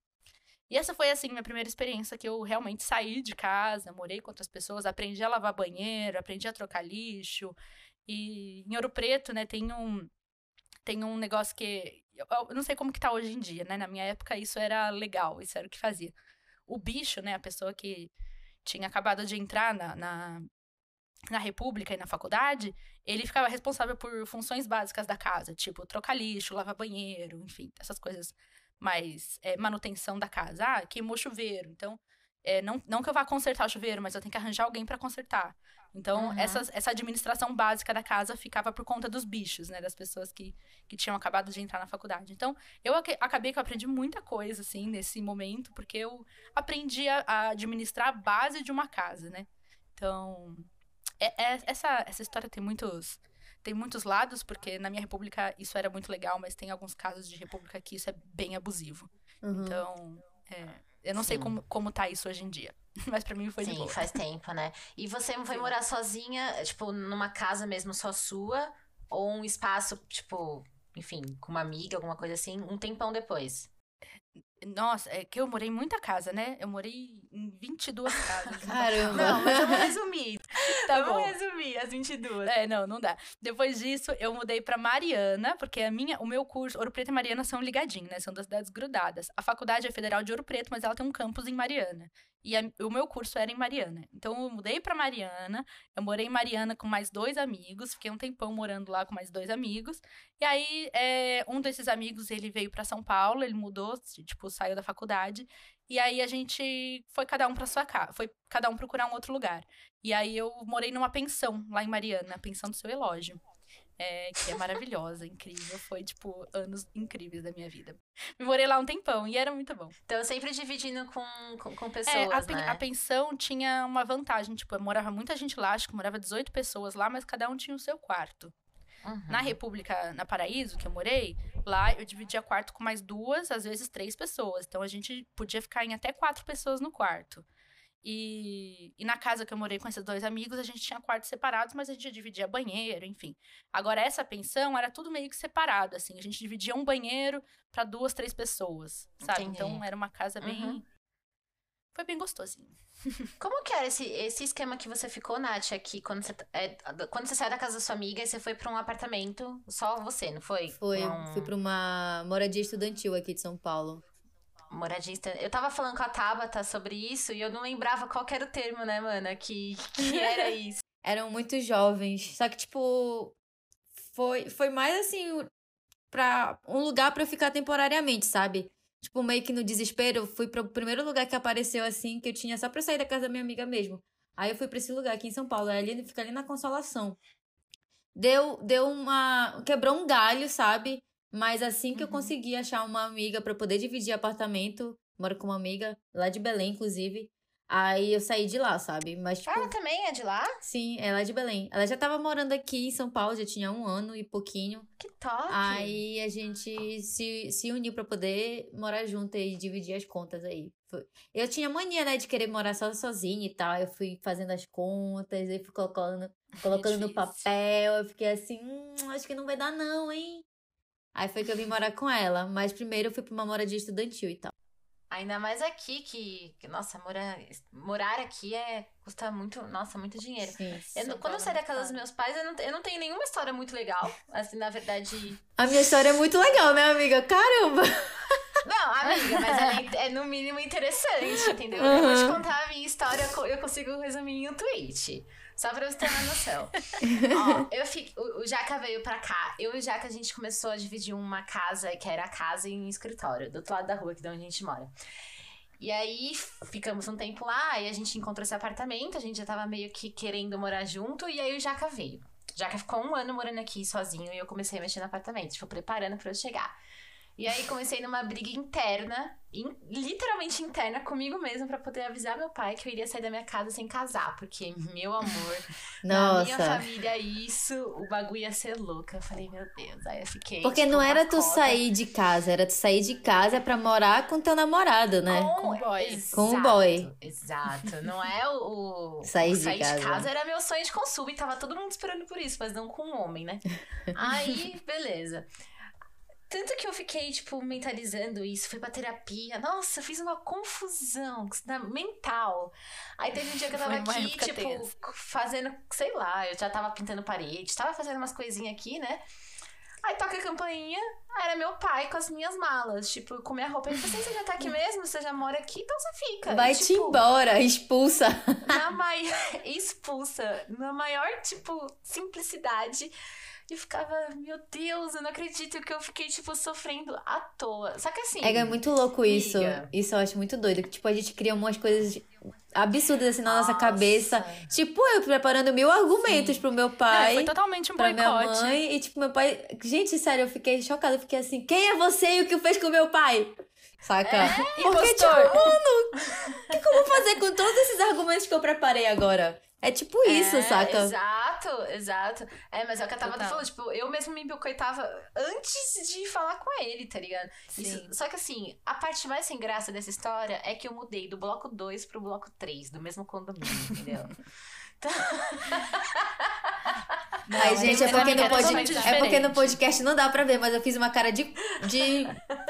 Speaker 2: E essa foi, assim, minha primeira experiência que eu realmente saí de casa, morei com outras pessoas, aprendi a lavar banheiro, aprendi a trocar lixo. E em Ouro Preto, né, tem um, tem um negócio que. Eu, não sei como que tá hoje em dia, né? Na minha época isso era legal, isso era o que fazia. O bicho, né, a pessoa que tinha acabado de entrar na, na, na República e na faculdade, ele ficava responsável por funções básicas da casa, tipo trocar lixo, lavar banheiro, enfim, essas coisas mais é, manutenção da casa. Ah, queimou chuveiro. Então, é, não, não que eu vá consertar o chuveiro, mas eu tenho que arranjar alguém para consertar. Então, uhum. essa, essa administração básica da casa ficava por conta dos bichos, né? Das pessoas que, que tinham acabado de entrar na faculdade. Então, eu ac acabei que eu aprendi muita coisa, assim, nesse momento, porque eu aprendi a, a administrar a base de uma casa, né? Então, é, é, essa, essa história tem muitos tem muitos lados, porque na minha república isso era muito legal, mas tem alguns casos de república que isso é bem abusivo. Uhum. Então, é, eu não Sim. sei como, como tá isso hoje em dia. Mas para mim foi
Speaker 1: Sim,
Speaker 2: de boa.
Speaker 1: faz tempo, né? E você foi Sim. morar sozinha, tipo, numa casa mesmo só sua? Ou um espaço, tipo, enfim, com uma amiga, alguma coisa assim, um tempão depois?
Speaker 2: Nossa, é que eu morei em muita casa, né? Eu morei em 22 casas.
Speaker 3: Caramba!
Speaker 1: Não, mas eu vou resumir. tá bom. Vamos resumir as 22.
Speaker 2: É, não, não dá. Depois disso, eu mudei pra Mariana, porque a minha, o meu curso, Ouro Preto e Mariana são ligadinhos, né? São das cidades grudadas. A faculdade é federal de Ouro Preto, mas ela tem um campus em Mariana. E a, o meu curso era em Mariana. Então eu mudei para Mariana. Eu morei em Mariana com mais dois amigos. Fiquei um tempão morando lá com mais dois amigos. E aí é, um desses amigos ele veio para São Paulo. Ele mudou, tipo saiu da faculdade. E aí a gente foi cada um para sua casa. Foi cada um procurar um outro lugar. E aí eu morei numa pensão lá em Mariana, a pensão do seu elógio é, que é maravilhosa, incrível. Foi, tipo, anos incríveis da minha vida. Me morei lá um tempão e era muito bom.
Speaker 1: Então, sempre dividindo com, com, com pessoas, é,
Speaker 2: a,
Speaker 1: né?
Speaker 2: a pensão tinha uma vantagem, tipo, morava muita gente lá, acho que morava 18 pessoas lá, mas cada um tinha o seu quarto. Uhum. Na República, na Paraíso, que eu morei, lá eu dividia quarto com mais duas, às vezes três pessoas. Então a gente podia ficar em até quatro pessoas no quarto. E, e na casa que eu morei com esses dois amigos, a gente tinha quartos separados, mas a gente dividia banheiro, enfim. Agora, essa pensão era tudo meio que separado, assim. A gente dividia um banheiro para duas, três pessoas, sabe? Entendi. Então, era uma casa bem... Uhum. Foi bem gostosinho.
Speaker 1: Como que era esse, esse esquema que você ficou, Nath, aqui, quando você, é, quando você saiu da casa da sua amiga e você foi para um apartamento, só você, não foi?
Speaker 3: Foi, um... fui para uma moradia estudantil aqui de São Paulo
Speaker 1: moradista. Eu tava falando com a Tabata sobre isso e eu não lembrava qual era o termo, né, mana, que, que era isso.
Speaker 3: Eram muito jovens. Só que, tipo, foi, foi mais assim, pra um lugar para eu ficar temporariamente, sabe? Tipo, meio que no desespero, fui pro primeiro lugar que apareceu assim, que eu tinha só pra sair da casa da minha amiga mesmo. Aí eu fui pra esse lugar aqui em São Paulo, ali fica ali na Consolação. Deu, deu uma. Quebrou um galho, sabe? Mas assim que uhum. eu consegui achar uma amiga para poder dividir apartamento, moro com uma amiga lá de Belém, inclusive. Aí eu saí de lá, sabe? Mas, tipo,
Speaker 1: ela também é de lá?
Speaker 3: Sim, ela é de Belém. Ela já tava morando aqui em São Paulo, já tinha um ano e pouquinho.
Speaker 1: Que top!
Speaker 3: Aí a gente se, se uniu para poder morar junto e dividir as contas aí. Eu tinha mania, né, de querer morar só sozinha e tal. Eu fui fazendo as contas, e fui colocando, colocando é no papel. Eu fiquei assim, hum, acho que não vai dar não, hein? Aí foi que eu vim morar com ela. Mas primeiro eu fui pra uma moradia estudantil e tal.
Speaker 1: Ainda mais aqui, que, que nossa, morar, morar aqui é custa muito, nossa, muito dinheiro.
Speaker 3: Sim,
Speaker 1: eu, quando eu saí da casa dos meus pais, eu não, eu não tenho nenhuma história muito legal. Assim, na verdade.
Speaker 3: A minha história é muito legal, né, amiga? Caramba!
Speaker 1: Não, amiga, mas ela é, é no mínimo interessante, entendeu? Uhum. Eu vou te contar a minha história, eu consigo resumir em um tweet. Só pra você ter uma noção. Ó, eu fico, o, o Jaca veio pra cá. Eu e o Jaca, a gente começou a dividir uma casa, que era a casa e um escritório, do outro lado da rua, que é onde a gente mora. E aí, ficamos um tempo lá, e a gente encontrou esse apartamento, a gente já tava meio que querendo morar junto, e aí o Jaca veio. O Jaca ficou um ano morando aqui sozinho, e eu comecei a mexer no apartamento, tipo, preparando pra eu chegar. E aí comecei numa briga interna, in, literalmente interna comigo mesma para poder avisar meu pai que eu iria sair da minha casa sem casar, porque meu amor, na minha família isso, o bagulho ia ser louca. Eu falei, meu Deus, aí eu fiquei
Speaker 3: Porque
Speaker 1: tipo,
Speaker 3: não era tu cota. sair de casa, era tu sair de casa para morar com teu namorado, né?
Speaker 1: Com, o boy. Exato,
Speaker 3: com o boy.
Speaker 1: Exato. Não é o,
Speaker 3: o sair, o
Speaker 1: sair
Speaker 3: de, casa.
Speaker 1: de casa era meu sonho de consumo e tava todo mundo esperando por isso, mas não com um homem, né? aí, beleza. Tanto que eu fiquei, tipo, mentalizando isso, fui pra terapia. Nossa, fiz uma confusão mental. Aí teve um dia que eu tava aqui, tipo, tensa. fazendo, sei lá, eu já tava pintando parede, tava fazendo umas coisinhas aqui, né? Aí toca a campainha, era meu pai com as minhas malas, tipo, com minha roupa. Ele falou assim: você já tá aqui mesmo? Você já mora aqui? Então você fica.
Speaker 3: Vai-te
Speaker 1: tipo,
Speaker 3: embora, expulsa.
Speaker 1: Na maior. expulsa. Na maior, tipo, simplicidade E ficava, meu Deus, eu não acredito que eu fiquei, tipo, sofrendo à toa. Só que assim.
Speaker 3: É, é muito louco isso. Isso eu acho muito doido. Tipo, a gente cria umas coisas absurdas assim na nossa, nossa cabeça. Tipo, eu preparando mil argumentos Sim. pro meu pai.
Speaker 2: foi totalmente um
Speaker 3: pra boicote. minha mãe. E, tipo, meu pai. Gente, sério, eu fiquei chocada. Eu fiquei assim, quem é você e o que fez com meu pai? Saca? É, Porque, tipo, mano, o que, que eu vou fazer com todos esses argumentos que eu preparei agora? É tipo isso,
Speaker 1: é,
Speaker 3: saca?
Speaker 1: Exato, exato. É, mas é o que a Tabata falou, tipo, eu mesmo me boicotava antes de falar com ele, tá ligado? Isso, só que assim, a parte mais sem graça dessa história é que eu mudei do bloco 2 pro bloco 3, do mesmo condomínio, entendeu? Então...
Speaker 3: Não, Ai, gente, é porque, no pod... é porque no podcast não dá pra ver, mas eu fiz uma cara de, de,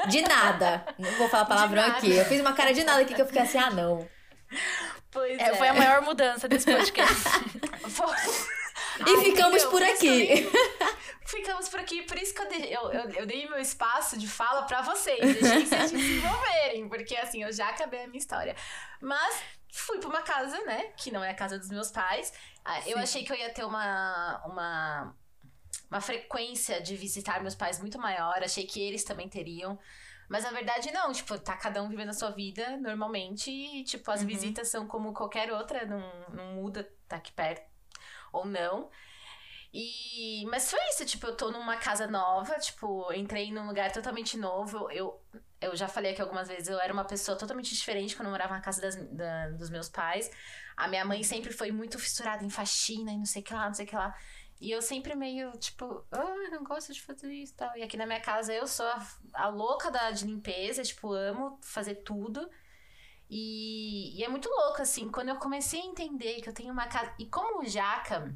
Speaker 3: de nada. Não vou falar palavrão aqui. Eu fiz uma cara de nada aqui que eu fiquei assim, ah, não.
Speaker 2: Pois é, é. Foi a maior mudança desse podcast.
Speaker 3: e Ai, ficamos por aqui.
Speaker 1: Ficamos por aqui, por isso que eu dei, eu, eu, eu dei meu espaço de fala para vocês. Deixei vocês se desenvolverem, porque assim, eu já acabei a minha história. Mas fui pra uma casa, né? Que não é a casa dos meus pais. Ah, eu achei que eu ia ter uma, uma, uma frequência de visitar meus pais muito maior. Achei que eles também teriam. Mas na verdade, não, tipo, tá cada um vivendo a sua vida normalmente e, tipo, as uhum. visitas são como qualquer outra, não, não muda, tá aqui perto ou não. E, mas foi isso, tipo, eu tô numa casa nova, tipo, entrei num lugar totalmente novo. Eu, eu já falei aqui algumas vezes, eu era uma pessoa totalmente diferente quando eu morava na casa das, da, dos meus pais. A minha mãe sempre foi muito fissurada em faxina e não sei o que lá, não sei o que lá. E eu sempre meio, tipo, ah, não gosto de fazer isso e tal. E aqui na minha casa eu sou a, a louca da, de limpeza, tipo, amo fazer tudo. E, e, é muito louco, assim, quando eu comecei a entender que eu tenho uma casa. E como o Jaca,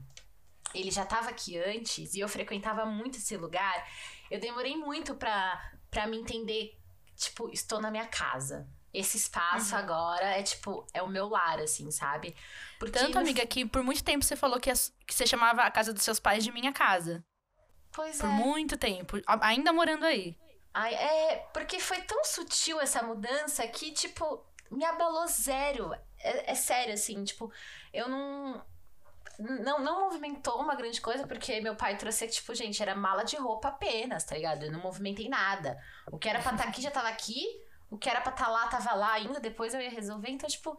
Speaker 1: ele já tava aqui antes e eu frequentava muito esse lugar, eu demorei muito pra, pra me entender, tipo, estou na minha casa. Esse espaço uhum. agora é tipo, é o meu lar, assim, sabe?
Speaker 2: Porque Tanto, amiga, que por muito tempo você falou que, que você chamava a casa dos seus pais de minha casa.
Speaker 1: Pois
Speaker 2: por
Speaker 1: é.
Speaker 2: Por muito tempo. Ainda morando aí.
Speaker 1: Ai, é, porque foi tão sutil essa mudança que, tipo, me abalou zero. É, é sério, assim, tipo, eu não. Não, não movimentou uma grande coisa, porque meu pai trouxe, tipo, gente, era mala de roupa apenas, tá ligado? Eu não movimentei nada. O que era pra estar tá aqui já tava aqui o que era pra estar tá lá, tava lá ainda, depois eu ia resolver. Então, tipo,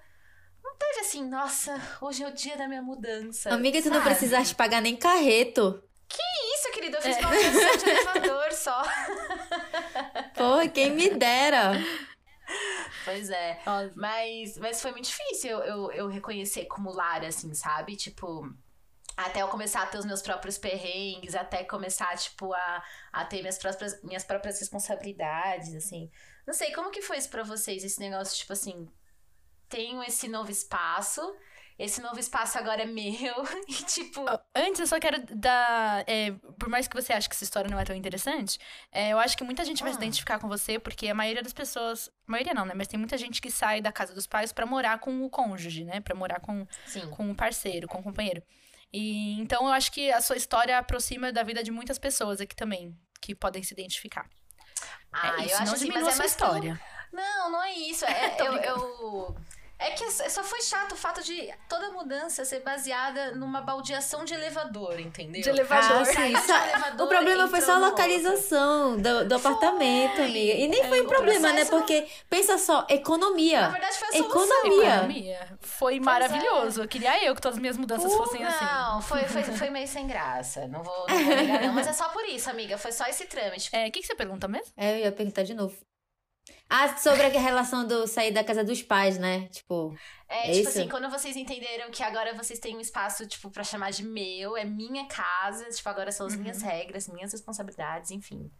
Speaker 1: não teve assim, nossa, hoje é o dia da minha mudança.
Speaker 3: Amiga, tu sabe? não precisaste pagar nem carreto.
Speaker 1: Que isso, querida? Eu fiz é. uma mudança de elevador só.
Speaker 3: Pô, quem me dera.
Speaker 1: Pois é. Mas, mas foi muito difícil eu, eu, eu reconhecer como lar, assim, sabe? Tipo, até eu começar a ter os meus próprios perrengues, até começar, tipo, a, a ter minhas próprias, minhas próprias responsabilidades, assim. Não sei, como que foi isso pra vocês, esse negócio, tipo assim, tenho esse novo espaço, esse novo espaço agora é meu, e tipo...
Speaker 2: Antes, eu só quero dar... É, por mais que você ache que essa história não é tão interessante, é, eu acho que muita gente vai se ah. identificar com você, porque a maioria das pessoas... A maioria não, né? Mas tem muita gente que sai da casa dos pais para morar com o cônjuge, né? Pra morar com, com o parceiro, com o companheiro. E, então, eu acho que a sua história aproxima da vida de muitas pessoas aqui também, que podem se identificar.
Speaker 1: Ah, é isso, eu acho não assim, mas é mais história. Não, não é isso. É, eu, eu, é que só foi chato o fato de toda mudança ser baseada numa baldeação de elevador, entendeu?
Speaker 2: De elevador. Ah, sim.
Speaker 3: Só, elevador o problema foi só a localização do, do apartamento, amiga. E nem é, foi um problema, né? Porque, pensa só, economia.
Speaker 1: Na verdade, foi a solução.
Speaker 3: Economia.
Speaker 2: economia. Foi pois é. Queria eu que todas as minhas mudanças uh, fossem
Speaker 1: não,
Speaker 2: assim.
Speaker 1: Não, foi, foi, foi meio sem graça. Não vou, não vou negar, não. Mas é só por isso, amiga. Foi só esse trâmite.
Speaker 2: É, o que, que você pergunta mesmo?
Speaker 3: É, eu ia perguntar de novo. Ah, sobre a relação do sair da casa dos pais, né? Tipo.
Speaker 1: É, é tipo isso? assim, quando vocês entenderam que agora vocês têm um espaço, tipo, pra chamar de meu, é minha casa, tipo, agora são as uhum. minhas regras, minhas responsabilidades, enfim.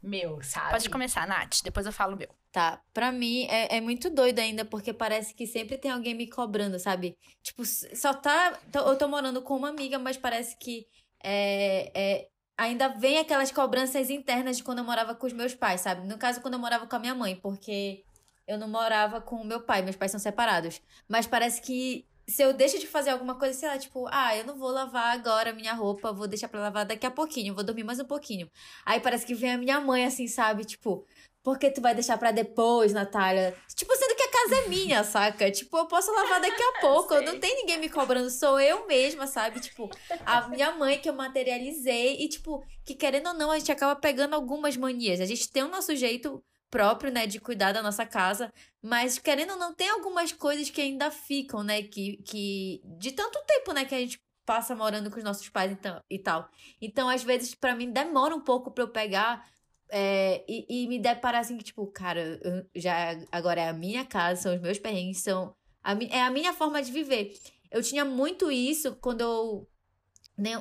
Speaker 1: Meu, sabe?
Speaker 2: Pode começar, Nath, depois eu falo meu.
Speaker 3: Tá, pra mim é, é muito doido ainda, porque parece que sempre tem alguém me cobrando, sabe? Tipo, só tá. Eu tô morando com uma amiga, mas parece que é, é, ainda vem aquelas cobranças internas de quando eu morava com os meus pais, sabe? No caso, quando eu morava com a minha mãe, porque eu não morava com o meu pai, meus pais são separados. Mas parece que se eu deixo de fazer alguma coisa, sei lá, tipo, ah, eu não vou lavar agora minha roupa, vou deixar pra lavar daqui a pouquinho, vou dormir mais um pouquinho. Aí parece que vem a minha mãe, assim, sabe? Tipo, por que tu vai deixar pra depois, Natália? Tipo, sendo que casa é minha, saca? Tipo, eu posso lavar daqui a pouco. não tem ninguém me cobrando, sou eu mesma, sabe? Tipo, a minha mãe que eu materializei. E, tipo, que querendo ou não, a gente acaba pegando algumas manias. A gente tem o nosso jeito próprio, né, de cuidar da nossa casa, mas querendo ou não, tem algumas coisas que ainda ficam, né, que, que de tanto tempo, né, que a gente passa morando com os nossos pais então, e tal. Então, às vezes, para mim, demora um pouco pra eu pegar é, e, e, me deparar assim que, tipo, cara, já agora é a minha casa, são os meus perrengues, são a, é a minha forma de viver. Eu tinha muito isso quando eu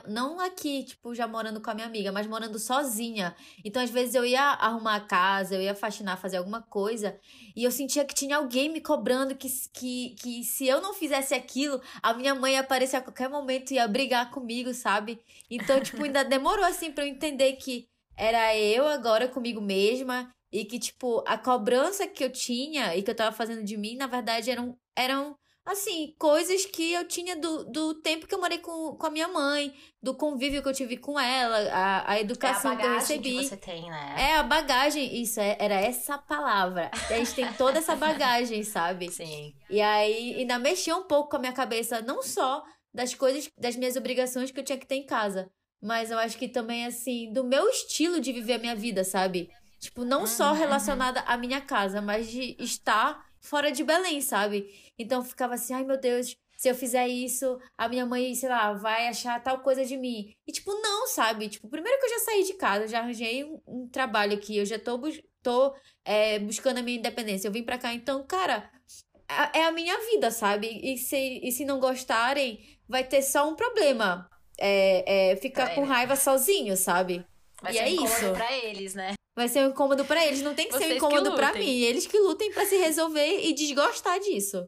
Speaker 3: não aqui, tipo, já morando com a minha amiga, mas morando sozinha. Então, às vezes, eu ia arrumar a casa, eu ia faxinar, fazer alguma coisa, e eu sentia que tinha alguém me cobrando que, que, que se eu não fizesse aquilo, a minha mãe ia aparecer a qualquer momento e ia brigar comigo, sabe? Então, tipo, ainda demorou assim pra eu entender que era eu agora comigo mesma e que, tipo, a cobrança que eu tinha e que eu tava fazendo de mim, na verdade, eram. eram assim, coisas que eu tinha do, do tempo que eu morei com, com a minha mãe, do convívio que eu tive com ela, a, a educação
Speaker 1: é a
Speaker 3: que eu recebi.
Speaker 1: Que você tem, né?
Speaker 3: É, a bagagem, isso, é, era essa palavra. a gente tem toda essa bagagem, sabe?
Speaker 1: Sim.
Speaker 3: E aí, ainda mexia um pouco com a minha cabeça, não só das coisas, das minhas obrigações que eu tinha que ter em casa, mas eu acho que também, assim, do meu estilo de viver a minha vida, sabe? Tipo, não só uhum. relacionada à minha casa, mas de estar fora de Belém, sabe? Então ficava assim, ai meu Deus, se eu fizer isso, a minha mãe, sei lá, vai achar tal coisa de mim. E tipo, não, sabe? Tipo, primeiro que eu já saí de casa, já arranjei um, um trabalho aqui, eu já tô, bus tô é, buscando a minha independência. Eu vim pra cá, então, cara, é a minha vida, sabe? E se, e se não gostarem, vai ter só um problema. É, é ficar com raiva sozinho, sabe?
Speaker 1: Vai
Speaker 3: e
Speaker 1: ser
Speaker 3: é
Speaker 1: um
Speaker 3: isso.
Speaker 1: pra eles, né?
Speaker 3: Vai ser um incômodo para eles. Não tem que Vocês ser um incômodo para mim. Eles que lutem para se resolver e desgostar disso.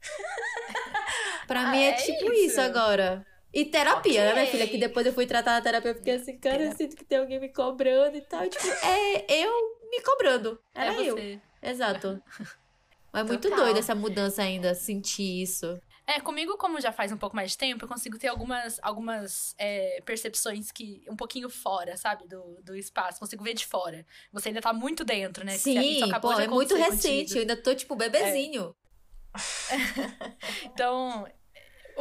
Speaker 3: Pra ah, mim é, é tipo isso. isso. agora. E terapia, okay. né, minha filha? Que depois eu fui tratar a terapia, porque assim, cara, eu sinto que tem alguém me cobrando e tal. Tipo, é eu me cobrando. É Era é eu. Exato. Mas é muito doido essa mudança ainda, sentir isso.
Speaker 2: É, comigo, como já faz um pouco mais de tempo, eu consigo ter algumas, algumas é, percepções que um pouquinho fora, sabe, do, do espaço. Consigo ver de fora. Você ainda tá muito dentro, né?
Speaker 3: Sim, pô, é muito recente. Contigo. Eu ainda tô, tipo, bebezinho.
Speaker 2: É. então,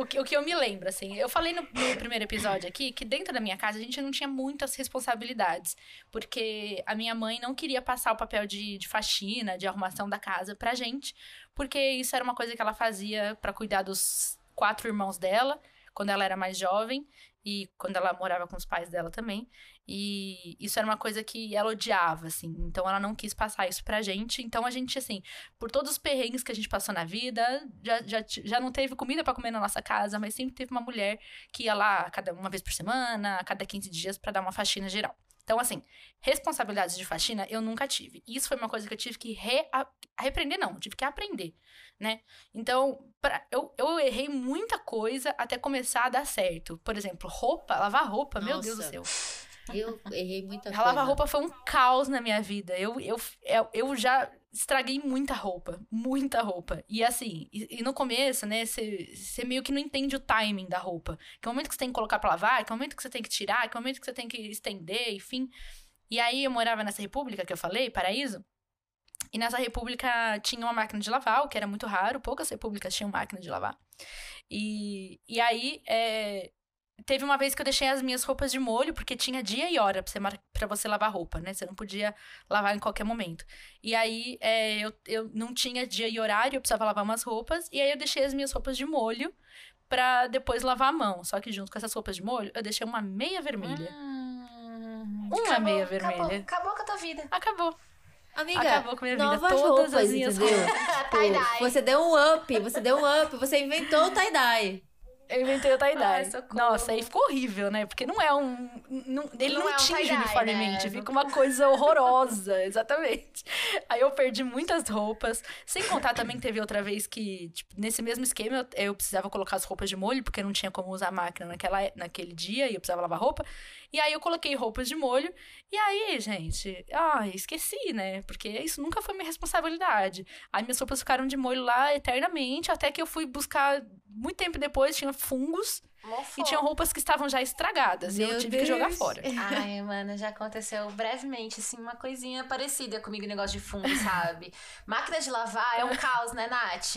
Speaker 2: o que, o que eu me lembro, assim, eu falei no, no, primeiro episódio aqui que dentro da minha casa a gente não tinha muitas responsabilidades, porque a minha mãe não queria passar o papel de, de faxina, de arrumação da casa pra gente, porque isso era uma coisa que ela fazia para cuidar dos quatro irmãos dela, quando ela era mais jovem, e quando ela morava com os pais dela também. E isso era uma coisa que ela odiava, assim. Então ela não quis passar isso pra gente. Então a gente, assim, por todos os perrengues que a gente passou na vida, já, já, já não teve comida para comer na nossa casa, mas sempre teve uma mulher que ia lá cada uma vez por semana, a cada 15 dias para dar uma faxina geral. Então, assim, responsabilidades de faxina eu nunca tive. Isso foi uma coisa que eu tive que re repreender, não, tive que aprender, né? Então, pra, eu, eu errei muita coisa até começar a dar certo. Por exemplo, roupa, lavar roupa, Nossa. meu Deus do céu.
Speaker 3: Eu errei muita
Speaker 2: coisa. Lavar roupa foi um caos na minha vida. Eu, eu, eu já estraguei muita roupa. Muita roupa. E assim, e, e no começo, né, você meio que não entende o timing da roupa. Que é o momento que você tem que colocar pra lavar, que é o momento que você tem que tirar, que é o momento que você tem que estender, enfim. E aí eu morava nessa república que eu falei, Paraíso. E nessa república tinha uma máquina de lavar, o que era muito raro. Poucas repúblicas tinham máquina de lavar. E, e aí, é, Teve uma vez que eu deixei as minhas roupas de molho, porque tinha dia e hora pra você, pra você lavar roupa, né? Você não podia lavar em qualquer momento. E aí, é, eu, eu não tinha dia e horário, eu precisava lavar umas roupas. E aí, eu deixei as minhas roupas de molho pra depois lavar a mão. Só que junto com essas roupas de molho, eu deixei uma meia vermelha. Hum, uma acabou, meia vermelha.
Speaker 1: Acabou, acabou com a tua vida.
Speaker 2: Acabou.
Speaker 3: Amiga,
Speaker 2: Acabou com minha vida. Todas
Speaker 3: roupas,
Speaker 2: as minhas
Speaker 3: entendeu?
Speaker 1: Tipo,
Speaker 3: você deu um up, você deu um up, você inventou o tie-dye.
Speaker 2: Eu inventei o tie-dye. Nossa, aí ficou horrível, né? Porque não é um. Não, ele não, não é tinge um uniformemente, né? fica uma coisa horrorosa, exatamente. Aí eu perdi muitas roupas. Sem contar também que teve outra vez que, tipo, nesse mesmo esquema, eu, eu, precisava colocar as roupas de molho, porque não tinha como usar a máquina naquela, naquele dia e eu precisava lavar roupa. E aí eu coloquei roupas de molho. E aí, gente, ah, esqueci, né? Porque isso nunca foi minha responsabilidade. Aí minhas roupas ficaram de molho lá eternamente, até que eu fui buscar muito tempo depois, tinha fungos E tinham roupas que estavam já estragadas. Meu e eu tive Deus. que jogar fora.
Speaker 1: Ai, mano, já aconteceu brevemente, assim, uma coisinha parecida comigo, negócio de fundo, sabe? Máquina de lavar é um caos, né, Nath?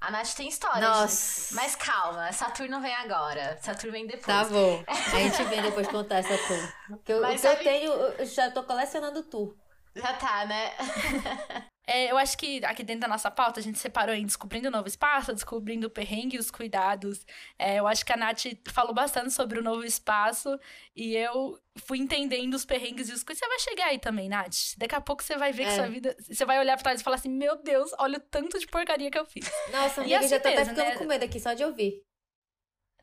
Speaker 1: A Nath tem história. Nossa. Mas calma, Saturno vem agora. Saturno vem depois.
Speaker 3: Tá bom. A gente vem depois contar essa tour. Porque eu, Mas, eu tenho, eu já tô colecionando tour.
Speaker 1: Já tá, né?
Speaker 2: É, eu acho que aqui dentro da nossa pauta a gente separou em descobrindo o novo espaço, descobrindo o perrengue e os cuidados. É, eu acho que a Nath falou bastante sobre o novo espaço e eu fui entendendo os perrengues e os cuidados. Você vai chegar aí também, Nath. Daqui a pouco você vai ver é. que sua vida. Você vai olhar pra trás e falar assim: Meu Deus, olha o tanto de porcaria que eu fiz.
Speaker 3: Nossa, amiga, assim já tô mesmo, até ficando né? com medo aqui só de ouvir.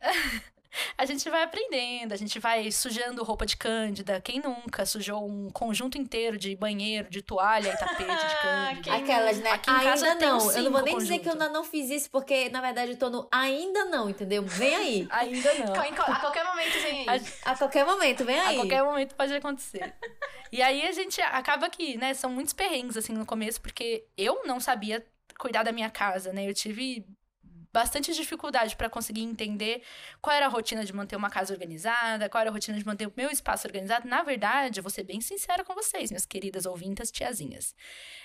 Speaker 2: a gente vai aprendendo, a gente vai sujando roupa de cândida. Quem nunca sujou um conjunto inteiro de banheiro, de toalha e tapete de cândida?
Speaker 3: Aquelas, né? Aqui ainda não. Eu não vou nem dizer que eu ainda não fiz isso, porque na verdade eu tô no ainda não, entendeu? Vem aí.
Speaker 2: ainda não.
Speaker 1: A qualquer momento vem aí.
Speaker 3: A, a qualquer momento, vem aí.
Speaker 2: A qualquer momento pode acontecer. e aí a gente acaba que, né, são muitos perrengues assim no começo, porque eu não sabia cuidar da minha casa, né? Eu tive bastante dificuldade para conseguir entender qual era a rotina de manter uma casa organizada, qual era a rotina de manter o meu espaço organizado. Na verdade, vou ser bem sincera com vocês, minhas queridas ouvintas tiazinhas.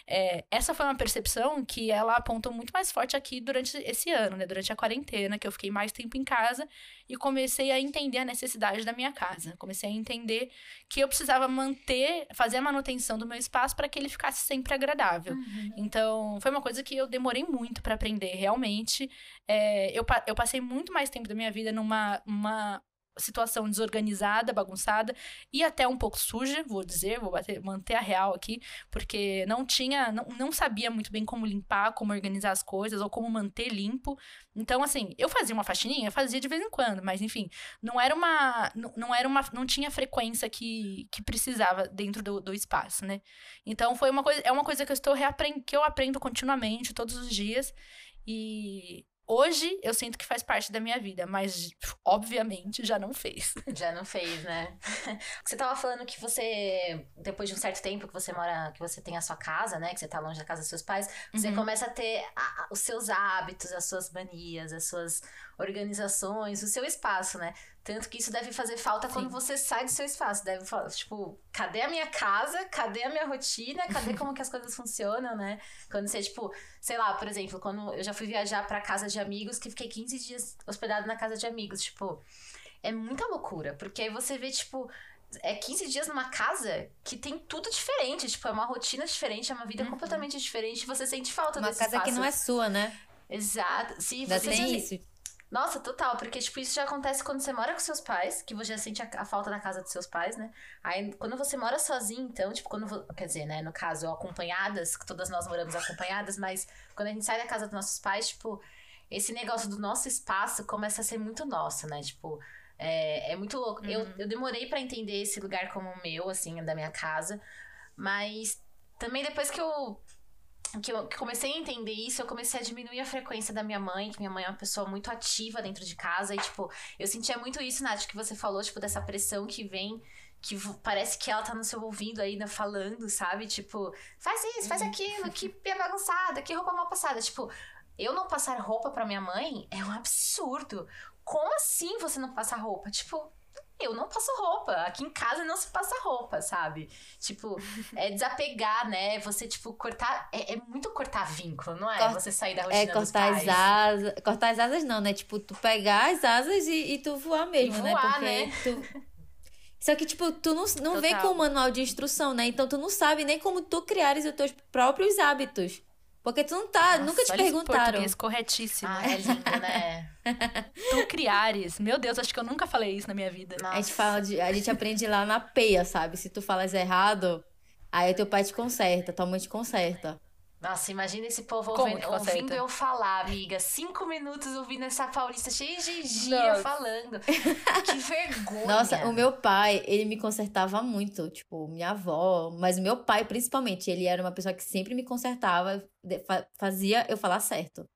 Speaker 2: É, essa foi uma percepção que ela apontou muito mais forte aqui durante esse ano, né? Durante a quarentena, que eu fiquei mais tempo em casa e comecei a entender a necessidade da minha casa. Comecei a entender que eu precisava manter, fazer a manutenção do meu espaço para que ele ficasse sempre agradável. Uhum. Então, foi uma coisa que eu demorei muito para aprender, realmente. É, eu, eu passei muito mais tempo da minha vida numa uma situação desorganizada, bagunçada e até um pouco suja, vou dizer, vou bater, manter a real aqui, porque não tinha, não, não sabia muito bem como limpar, como organizar as coisas ou como manter limpo. Então, assim, eu fazia uma faxininha, fazia de vez em quando, mas enfim, não era uma, não, não era uma, não tinha frequência que, que precisava dentro do, do espaço, né? Então, foi uma coisa, é uma coisa que eu estou reaprendendo, que eu aprendo continuamente, todos os dias. E Hoje eu sinto que faz parte da minha vida, mas obviamente já não fez.
Speaker 1: Já não fez, né? Você tava falando que você, depois de um certo tempo que você mora, que você tem a sua casa, né? Que você tá longe da casa dos seus pais, você uhum. começa a ter a, os seus hábitos, as suas manias, as suas organizações, o seu espaço, né? Tanto que isso deve fazer falta Sim. quando você sai do seu espaço. Deve falar, tipo, cadê a minha casa? Cadê a minha rotina? Cadê como que as coisas funcionam, né? Quando você, tipo, sei lá, por exemplo, quando eu já fui viajar para casa de amigos, que fiquei 15 dias hospedado na casa de amigos, tipo, é muita loucura, porque aí você vê, tipo, é 15 dias numa casa que tem tudo diferente, tipo, é uma rotina diferente, é uma vida uhum. completamente diferente, você sente falta
Speaker 3: uma
Speaker 1: desse
Speaker 3: casa
Speaker 1: espaço.
Speaker 3: que não é sua, né?
Speaker 1: Exato. Sim,
Speaker 3: Ainda você tem isso.
Speaker 1: Nossa, total, porque, tipo, isso já acontece quando você mora com seus pais, que você já sente a, a, falta da casa dos seus pais, né? Aí, quando você mora sozinho, então, tipo, quando. Quer dizer, né, no caso, acompanhadas, que todas nós moramos acompanhadas, mas quando a gente sai da casa dos nossos pais, tipo, esse negócio do nosso espaço começa a ser muito nosso, né? Tipo, é, é muito louco. Uhum. Eu, eu demorei para entender esse lugar como meu, assim, da minha casa, mas também depois que eu que eu comecei a entender isso, eu comecei a diminuir a frequência da minha mãe, que minha mãe é uma pessoa muito ativa dentro de casa. E, tipo, eu sentia muito isso, Nath, que você falou, tipo, dessa pressão que vem que parece que ela tá no seu ouvido ainda falando, sabe? Tipo, faz isso, faz uhum. aquilo, que pia bagunçada, que roupa mal passada. Tipo, eu não passar roupa para minha mãe é um absurdo. Como assim você não passa roupa? Tipo, eu não passo roupa. Aqui em casa não se passa roupa, sabe? Tipo, é desapegar, né? Você, tipo, cortar. É, é muito cortar vínculo, não é? Você sair da rotina
Speaker 3: É cortar
Speaker 1: as
Speaker 3: asas. Cortar as asas não, né? Tipo, tu pegar as asas e, e tu voar mesmo,
Speaker 1: né?
Speaker 3: voar,
Speaker 1: né?
Speaker 3: Porque né? tu. Só que, tipo, tu não, não vem com o manual de instrução, né? Então tu não sabe nem como tu criares os teus próprios hábitos. Porque tu não tá, Nossa, nunca te perguntaram.
Speaker 2: Português corretíssimo.
Speaker 1: Ah, é lindo, né?
Speaker 2: tu criares. Meu Deus, acho que eu nunca falei isso na minha vida.
Speaker 3: Nossa. A gente fala de, a gente aprende lá na peia, sabe? Se tu falas errado, aí teu pai te conserta, tua mãe te conserta.
Speaker 1: Nossa, imagina esse povo ouvindo, ouvindo, eu falar, amiga. Cinco minutos ouvindo essa paulista cheia de gíria falando. Que vergonha.
Speaker 3: Nossa, o meu pai, ele me consertava muito. Tipo, minha avó. Mas o meu pai, principalmente, ele era uma pessoa que sempre me consertava, fazia eu falar certo.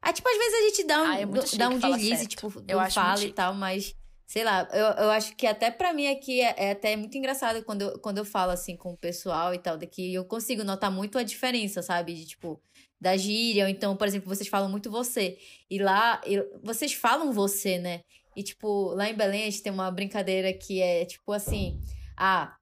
Speaker 3: Aí, tipo, às vezes a gente dá um, ah, é dá um deslize, tipo, eu não fala e tal, mas sei lá, eu, eu acho que até para mim aqui é, é, até muito engraçado quando eu, quando eu falo assim com o pessoal e tal, daqui eu consigo notar muito a diferença, sabe? De tipo, da gíria, ou então, por exemplo, vocês falam muito você. E lá, vocês falam você, né? E, tipo, lá em Belém a gente tem uma brincadeira que é, tipo, assim... Ah,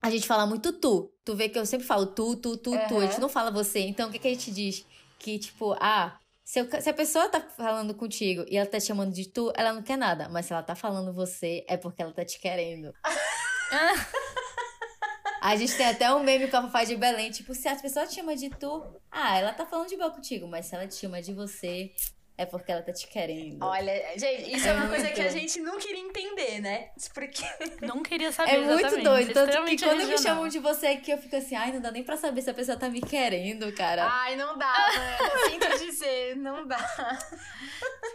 Speaker 3: a gente fala muito tu. Tu vê que eu sempre falo tu, tu, tu, tu. A gente não fala você. Então, o que, que a gente diz? Que, tipo, ah... Se, eu- se a pessoa tá falando contigo e ela tá te chamando de tu, ela não quer nada. Mas se ela tá falando você, é porque ela tá te querendo. A gente tem até um meme com a Fafá de Belém, tipo, se a pessoa te chama de tu, ah, ela tá falando de boa contigo, mas se ela te chama de você, é porque ela tá te querendo.
Speaker 1: Olha, gente, isso é,
Speaker 3: É
Speaker 1: uma coisa
Speaker 3: muito.
Speaker 1: que a gente não queria entender, né? Porque.
Speaker 2: Não queria saber
Speaker 3: É muito doido, tanto que quando me
Speaker 2: regional.
Speaker 3: chamam de você aqui, eu fico assim, ai, não dá nem pra saber se a pessoa tá me querendo, cara.
Speaker 1: Ai, não dá, mano. Sinto dizer, não dá.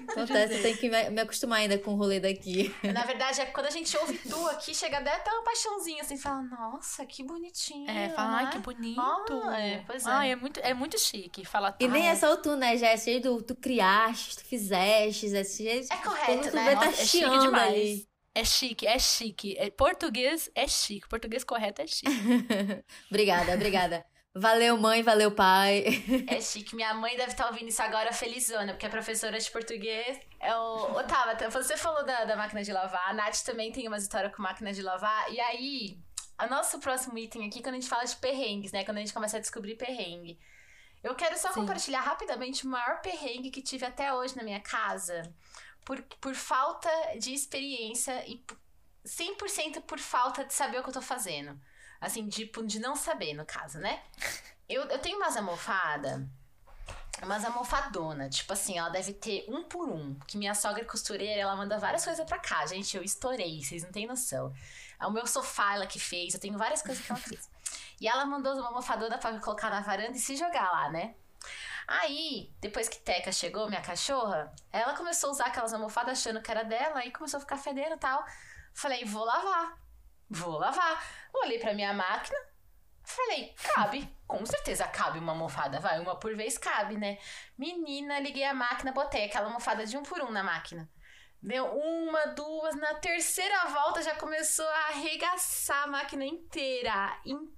Speaker 3: Acontece, eu tenho que me, me acostumar ainda com o rolê daqui.
Speaker 1: Na verdade, é que quando a gente ouve tu aqui, chega até até uma paixãozinha assim, fala, nossa, que bonitinho.
Speaker 2: É, fala, ai,
Speaker 1: né?
Speaker 2: que bonito.
Speaker 1: Ah, é, pois é.
Speaker 2: Ai, é muito, é muito chique. Fala
Speaker 3: E nem é só o tu, né? Já é cheio do tu criaste, tu fizeste, é cheio
Speaker 1: É correto,
Speaker 3: tu
Speaker 1: né?
Speaker 3: tá
Speaker 2: Nossa, é chique demais.
Speaker 3: ali.
Speaker 2: É chique, é chique. É, português é chique. Português correto é chique.
Speaker 3: Obrigada, obrigada. Valeu, mãe, valeu, pai.
Speaker 1: É chique. Minha mãe deve estar ouvindo isso agora felizona, porque é professora de português. É o... Ô, Tabata, você falou da, da máquina de lavar. A Nath também tem uma história com máquina de lavar. E aí, o nosso próximo item aqui, quando a gente fala de perrengues, né? Quando a gente começa a descobrir perrengue. Eu quero só
Speaker 2: Sim.
Speaker 1: compartilhar rapidamente o maior perrengue que tive até hoje na minha casa. Por, por falta de experiência e p- 100% por falta de saber o que eu tô fazendo. Assim, de, de não saber, no caso, né? Eu, eu tenho umas almofadas, umas almofadonas, tipo assim, ela deve ter um por um. Que minha sogra costureira, ela manda várias coisas pra cá. Gente, eu estourei, vocês não têm noção. É o meu sofá ela que fez, eu tenho várias coisas que ela fez. E ela mandou uma almofadona me colocar na varanda e se jogar lá, né? Aí, depois que Teca chegou, minha cachorra, ela começou a usar aquelas almofadas achando que era dela, aí começou a ficar fedendo e tal. Falei, vou lavar. Vou lavar. Olhei pra minha máquina, falei, cabe. Com certeza cabe uma almofada, vai, uma por vez cabe, né? Menina, liguei a máquina, botei aquela almofada de um por um na máquina. Deu uma, duas, na terceira volta já começou a arregaçar a máquina inteira. Inteira.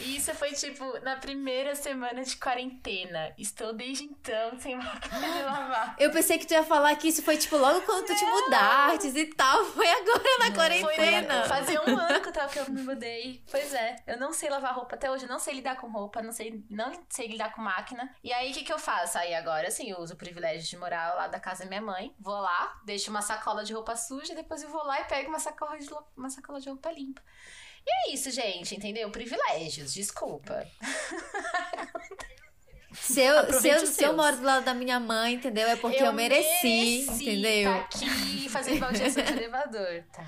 Speaker 1: E isso foi tipo na primeira semana de quarentena. Estou desde então sem máquina de lavar.
Speaker 3: Eu pensei que tu ia falar que isso foi, tipo, logo quando tu te mudaste e tal. Foi agora na
Speaker 1: Foi
Speaker 3: quarentena.
Speaker 1: na- fazia um ano que eu, tava, que eu me mudei. Pois é, eu não sei lavar roupa até hoje, eu não sei lidar com roupa, não sei, não sei lidar com máquina. E aí, o que, que eu faço? Aí agora, assim, eu uso o privilégio de morar lá da casa da minha mãe. Vou lá, deixo uma sacola de roupa suja, depois eu vou lá e pego uma sacola de, uma sacola de roupa limpa. E é isso, gente, entendeu? Privilégios, desculpa.
Speaker 3: Se eu, se, eu, se eu moro do lado da minha mãe, entendeu? É porque eu, mereci, entendeu?
Speaker 1: Tá aqui fazendo manutenção de elevador. Tá.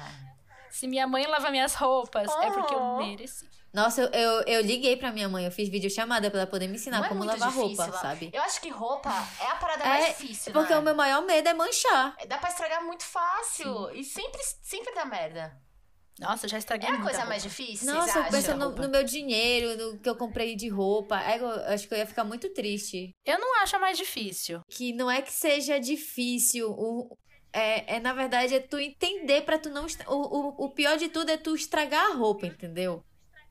Speaker 2: Se minha mãe lava minhas roupas, é porque eu
Speaker 1: Oh.
Speaker 2: mereci.
Speaker 3: Nossa, eu, eu, eu liguei pra minha mãe, eu fiz videochamada pra ela poder me ensinar
Speaker 1: Não é
Speaker 3: como
Speaker 1: muito
Speaker 3: lavar
Speaker 1: difícil
Speaker 3: roupa,
Speaker 1: lá.
Speaker 3: sabe?
Speaker 1: Eu acho que roupa é a parada
Speaker 3: É,
Speaker 1: mais difícil,
Speaker 3: Porque
Speaker 1: não é?
Speaker 3: o meu maior medo é manchar.
Speaker 1: Dá pra estragar muito fácil. E sempre, sempre dá merda.
Speaker 2: Nossa, já estraguei
Speaker 1: É a coisa
Speaker 2: roupa.
Speaker 1: mais difícil,
Speaker 3: Nossa, eu penso no, no meu dinheiro, no que eu comprei de roupa. É, eu acho que eu ia ficar muito triste.
Speaker 2: Eu não acho a mais difícil.
Speaker 3: Que não é que seja difícil. O, é, é, na verdade, é tu entender pra tu não. O, o, o pior de tudo é tu estragar a roupa, entendeu?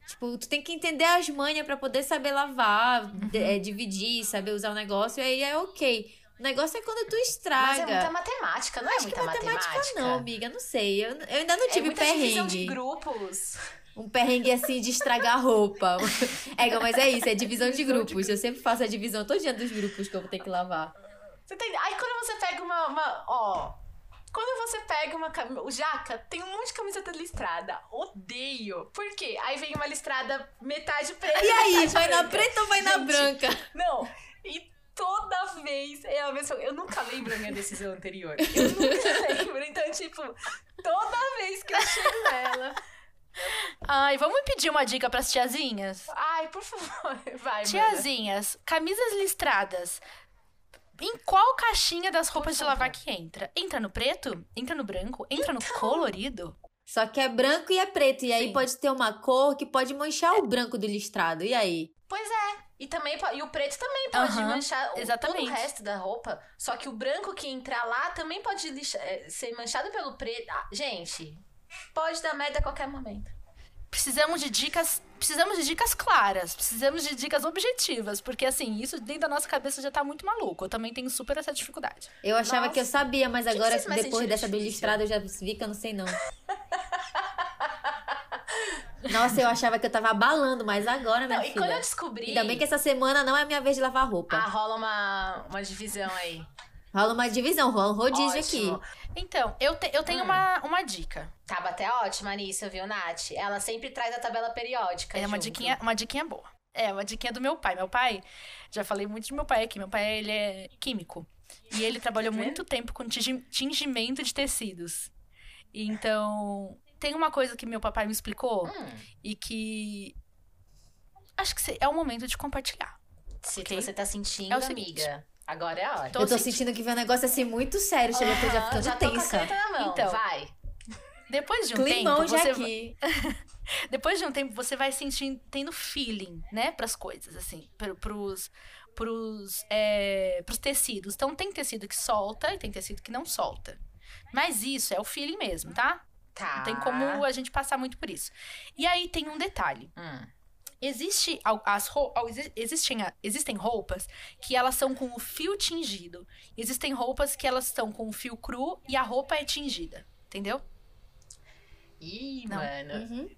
Speaker 3: Tipo, tu tem que entender as manhas pra poder saber lavar, de- é, dividir, saber usar o negócio, e aí é ok. O negócio é quando tu estraga.
Speaker 1: Mas é muita matemática, não é muita
Speaker 3: matemática,
Speaker 1: matemática?
Speaker 3: não, amiga, não sei. Eu, eu ainda não
Speaker 1: É
Speaker 3: tive
Speaker 1: divisão
Speaker 3: perrengue.
Speaker 1: de grupos.
Speaker 3: Um perrengue assim de estragar roupa. É, mas é isso, é divisão de grupos. Eu sempre faço a divisão todo dia dos grupos que eu vou ter que lavar.
Speaker 1: Você tem... Aí quando você pega uma, uma- Ó... Quando você pega uma cam... O jaca tem um monte de camiseta listrada. Odeio. Por quê? Aí vem uma listrada metade preta.
Speaker 3: E aí, vai na
Speaker 1: branca.
Speaker 3: preta ou vai na
Speaker 1: Gente,
Speaker 3: branca?
Speaker 1: Não. E toda vez é a mesma Eu nunca lembro a minha decisão anterior. Eu nunca lembro. Então, tipo, toda vez que eu chego nela.
Speaker 2: Ai, vamos pedir uma dica pras tiazinhas?
Speaker 1: Ai, por favor, vai, Tiazinha.
Speaker 2: Tiazinhas, camisas listradas. Em qual caixinha das roupas de lavar que entra? Entra no preto? Entra no branco? Entra no colorido?
Speaker 3: Só que é branco e é preto. E aí
Speaker 2: Sim.
Speaker 3: pode ter uma cor que pode manchar o branco do listrado. E aí?
Speaker 1: Pois é. E também e o preto também pode
Speaker 2: Aham,
Speaker 1: manchar o,
Speaker 2: exatamente.
Speaker 1: todo o resto da roupa. Só que o branco que entrar lá também pode lixa- eh, ser manchado pelo preto. Ah, gente, pode dar merda a qualquer momento.
Speaker 2: precisamos de dicas. Precisamos de dicas claras, precisamos de dicas objetivas, porque assim, isso dentro da nossa cabeça já tá muito maluco. Eu também tenho super essa dificuldade.
Speaker 3: Eu achava
Speaker 1: Nossa.
Speaker 3: que eu sabia, mas agora, depois dessa
Speaker 1: difícil?
Speaker 3: bilistrada, eu já vi que eu não sei não. Nossa, eu achava que eu tava abalando, mas agora, minha
Speaker 1: Não, e
Speaker 3: filha.
Speaker 1: quando eu descobri.
Speaker 3: Ainda bem que essa semana não é minha vez de lavar roupa.
Speaker 1: Ah, rola uma, uma divisão aí.
Speaker 3: Rola uma divisão, rola um rodízio
Speaker 1: Ótimo.
Speaker 3: aqui.
Speaker 2: Então, eu, te- eu tenho
Speaker 1: Hum.
Speaker 2: uma, uma dica.
Speaker 1: Tava até ótima nisso, viu, Nath? Ela sempre traz a tabela periódica.
Speaker 2: É uma diquinha, uma diquinha boa. É, uma diquinha do meu pai. Meu pai, já falei muito de meu pai aqui. Meu pai, ele é químico. E ele trabalhou
Speaker 1: Tá
Speaker 2: muito tempo com tingi- tingimento de tecidos. E Então, tem uma coisa que meu papai me explicou
Speaker 1: Hum,
Speaker 2: e que acho que é o momento de compartilhar.
Speaker 1: se
Speaker 2: Ok.
Speaker 1: você tá sentindo,
Speaker 2: É o seguinte.
Speaker 1: amiga, agora é a hora.
Speaker 2: Tô
Speaker 3: eu tô
Speaker 2: sentindo-
Speaker 3: sentindo que vem um negócio assim muito sério, chega tô já ficando
Speaker 1: já tô com a
Speaker 3: tensa.
Speaker 1: mão,
Speaker 2: Então.
Speaker 1: vai.
Speaker 2: Depois de um
Speaker 3: Climão
Speaker 2: tempo,
Speaker 3: já
Speaker 2: você
Speaker 3: aqui.
Speaker 2: depois de um tempo você vai sentindo tendo feeling, né, pras coisas assim, pro, pros pros é, pros tecidos. Então tem tecido que solta e tem tecido que não solta. Mas isso é o feeling mesmo, tá?
Speaker 1: Tá.
Speaker 2: Não tem como a gente passar muito por isso. E aí tem um detalhe.
Speaker 1: Hum,
Speaker 2: Existe as existem, existem roupas que elas são com o fio tingido. Existem roupas que elas estão com o fio cru e a roupa é tingida. Entendeu?
Speaker 1: Ih,
Speaker 2: Não.
Speaker 1: mano.
Speaker 3: Uhum.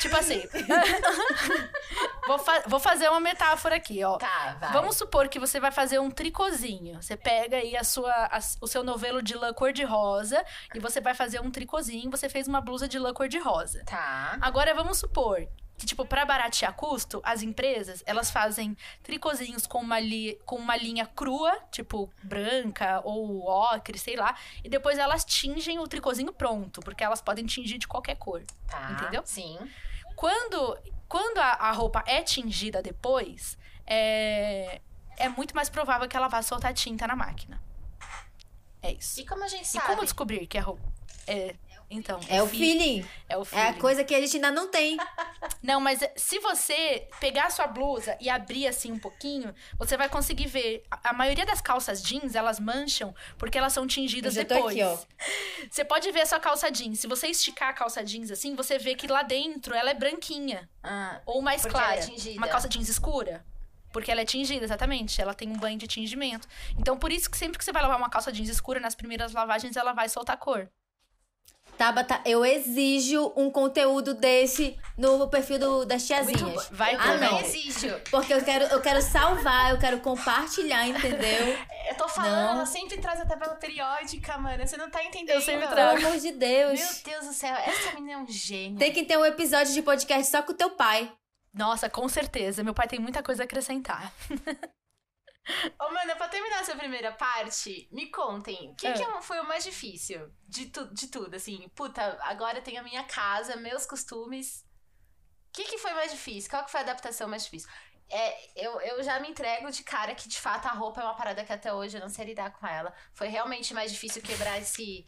Speaker 2: Tipo assim. vou, fa- vou fazer uma metáfora aqui, ó.
Speaker 1: Tá, vai.
Speaker 2: Vamos supor que você vai fazer um tricôzinho. Você pega aí a sua, a- o seu novelo de lã cor-de-rosa e você vai fazer um tricôzinho. Você fez uma blusa de lã cor-de-rosa.
Speaker 1: Tá.
Speaker 2: Agora vamos supor que, tipo, pra baratear custo, as empresas, elas fazem tricôzinhos com uma, li- com uma linha crua, tipo, branca ou ocre, sei lá. E depois elas tingem o tricôzinho pronto, porque elas podem tingir de qualquer cor.
Speaker 1: Tá.
Speaker 2: Entendeu?
Speaker 1: Sim.
Speaker 2: Quando, quando a, a roupa é tingida depois, é, é muito mais provável que ela vá soltar tinta na máquina. É isso.
Speaker 1: E como a gente
Speaker 2: E
Speaker 1: sabe?
Speaker 2: como descobrir que a roupa... É, então,
Speaker 3: É o
Speaker 2: fi-
Speaker 3: feeling.
Speaker 2: É o
Speaker 3: É
Speaker 2: feeling.
Speaker 3: a coisa que a gente ainda não tem.
Speaker 2: Não, mas é- se você pegar a sua blusa e abrir assim um pouquinho, você vai conseguir ver. A, maioria das calças jeans, elas mancham porque elas são tingidas
Speaker 3: Eu já tô
Speaker 2: depois.
Speaker 3: aqui, ó.
Speaker 2: Você pode ver a sua calça jeans. Se você esticar a calça jeans assim, você vê que lá dentro ela é branquinha.
Speaker 1: Ah,
Speaker 2: Ou mais
Speaker 1: Porque ela é
Speaker 2: clara.
Speaker 1: tingida.
Speaker 2: Uma calça jeans escura. Porque ela é tingida, exatamente. Ela tem um banho de tingimento. Então, por isso que sempre que você vai lavar uma calça jeans escura, nas primeiras lavagens, ela vai soltar cor.
Speaker 3: Tabata, eu exijo um conteúdo desse no perfil do, das tiazinhas.
Speaker 2: Vai
Speaker 1: eu também
Speaker 3: não.
Speaker 1: exijo.
Speaker 3: Porque eu quero, eu quero salvar, eu quero compartilhar, entendeu?
Speaker 1: Eu tô falando,
Speaker 3: Não.
Speaker 1: ela sempre traz a tabela periódica, mano. Você não tá entendendo.
Speaker 2: Eu sempre
Speaker 3: Pelo
Speaker 2: trago.
Speaker 3: amor de Deus.
Speaker 1: Meu Deus do céu, essa menina é um gênio.
Speaker 3: Tem que ter um episódio de podcast só com o teu pai.
Speaker 2: Nossa, com certeza. Meu pai tem muita coisa a acrescentar.
Speaker 1: Ô, mano, pra terminar essa primeira parte, me contem, o que,
Speaker 2: É.
Speaker 1: que é- foi o mais difícil de, tu, de tudo? Assim, puta, agora tenho a minha casa, meus costumes. O que, que foi mais difícil? Qual que foi a adaptação mais difícil? É, eu, eu já me entrego de cara que, de fato, a roupa é uma parada que até hoje eu não sei lidar com ela. Foi realmente mais difícil quebrar esse...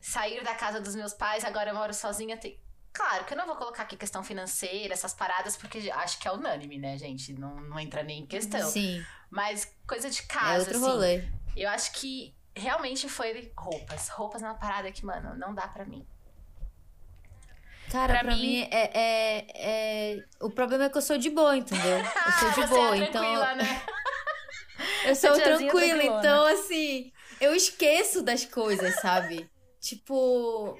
Speaker 1: Sair da casa dos meus pais, agora eu moro sozinha. Tem... Claro que eu não vou colocar aqui questão financeira, essas paradas, porque acho que é unânime, né, gente? Não, não entra nem em questão.
Speaker 3: Sim,
Speaker 1: Mas coisa de
Speaker 3: é
Speaker 1: casa,
Speaker 3: outro
Speaker 1: assim.
Speaker 3: rolê.
Speaker 1: Eu acho que realmente foi roupas. Roupas é uma parada que, mano, não dá pra mim.
Speaker 3: Cara,
Speaker 2: Pra
Speaker 3: pra,
Speaker 2: mim-
Speaker 3: mim, é, é, é- O problema é que eu sou de boa, entendeu? Eu sou de
Speaker 1: Você
Speaker 3: boa,
Speaker 1: é
Speaker 3: então.
Speaker 1: tranquila, né?
Speaker 3: Eu sou
Speaker 2: tiazinha
Speaker 3: tranquila, então assim, eu esqueço das coisas, sabe? tipo,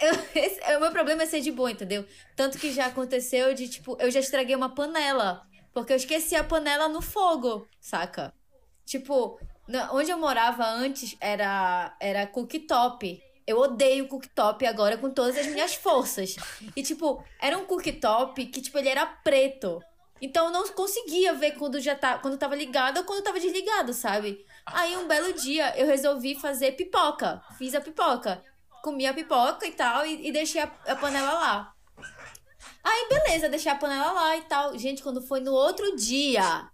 Speaker 3: eu- o meu problema é ser de boa, entendeu? Tanto que já aconteceu de, tipo, eu já estraguei uma panela, porque eu esqueci a panela no fogo, saca? Tipo, onde eu morava antes era, era cooktop. Eu odeio cooktop agora com todas as minhas forças. E, tipo, era um cooktop que, tipo, ele era preto. Então eu não conseguia ver quando já tá, quando tava ligado ou quando tava desligado, sabe? Aí um belo dia eu resolvi fazer pipoca. Fiz a pipoca. Comi a pipoca e tal e, e deixei a, a panela lá. Aí beleza, deixei a panela lá e tal. Gente, quando foi no outro dia,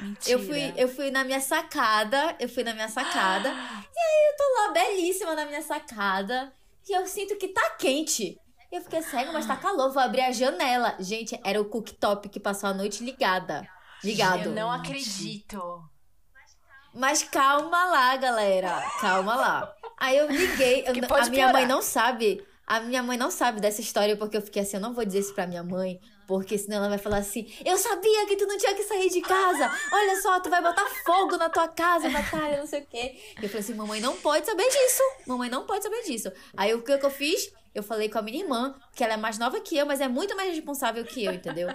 Speaker 2: Mentira.
Speaker 3: eu fui, eu fui na minha sacada, eu fui na minha sacada. e aí eu tô lá belíssima na minha sacada. E eu sinto que tá quente. E eu fiquei cega, mas tá calor, vou abrir a janela. Gente, era o cooktop que passou a noite ligada. Ligado.
Speaker 1: Eu não acredito.
Speaker 3: Mas calma lá, galera. Calma lá. Aí eu liguei. eu a minha
Speaker 2: piorar.
Speaker 3: mãe não sabe. A minha mãe não sabe dessa história porque eu fiquei assim, eu não vou dizer isso pra minha mãe, porque senão ela vai falar assim: Eu sabia que tu não tinha que sair de casa. Olha só, tu vai botar fogo na tua casa, Natália, não sei o quê. E eu falei assim: Mamãe não pode saber disso. Mamãe não pode saber disso. Aí o que, que eu fiz? Eu falei com a minha irmã, que ela é mais nova que eu, mas é muito mais responsável que eu, entendeu?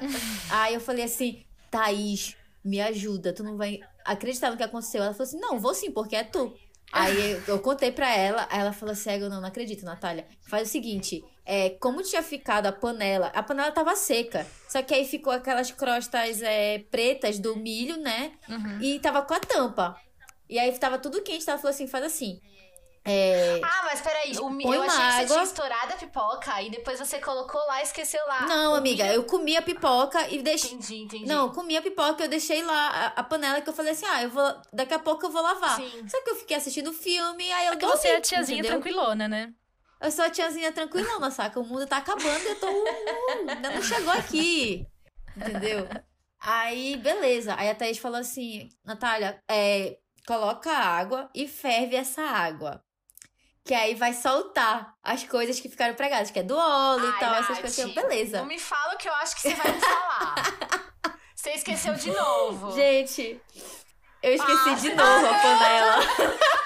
Speaker 3: Aí eu falei assim: Thaís, me ajuda, tu não vai acreditar no que aconteceu. Ela falou assim: Não, vou sim, porque é tu. Aí eu, eu contei pra ela, aí ela falou assim: Eu não, não acredito, Natália. Faz o seguinte: é, como tinha ficado a panela, a panela tava seca. Só que aí ficou aquelas crostas é, pretas do milho, né?
Speaker 2: Uhum.
Speaker 3: E tava com a tampa. E aí tava tudo quente, ela falou assim: faz assim. É,
Speaker 1: Ah, mas peraí, o, mi-
Speaker 3: Põe
Speaker 1: eu achei que você
Speaker 3: água.
Speaker 1: tinha estourado a pipoca e depois você colocou lá e esqueceu lá.
Speaker 3: não,
Speaker 1: O
Speaker 3: amiga, eu comi a pipoca e deixei.
Speaker 1: Entendi, entendi.
Speaker 3: Não, eu comi a pipoca, eu deixei lá a, a panela que eu falei assim: ah, eu vou. Daqui a pouco eu vou lavar.
Speaker 1: Sim.
Speaker 3: Só que eu fiquei assistindo filme, aí eu
Speaker 2: É que
Speaker 3: dormi.
Speaker 2: você é a tiazinha
Speaker 3: entendeu?
Speaker 2: tranquilona, né?
Speaker 3: Eu sou a tiazinha tranquilona, saca? O mundo tá acabando e eu tô. uh, ainda não chegou aqui. Entendeu? Aí, beleza. Aí a Thaís falou assim: Natália, é, coloca água e ferve essa água. Que aí vai soltar as coisas que ficaram pregadas, que é do óleo e
Speaker 1: Ai,
Speaker 3: tal, essas
Speaker 1: Nath,
Speaker 3: coisas. assim. Beleza.
Speaker 1: Não me fala o que eu acho que você vai me falar. você esqueceu de novo.
Speaker 3: Gente, eu esqueci
Speaker 1: Ah,
Speaker 3: de novo a panela.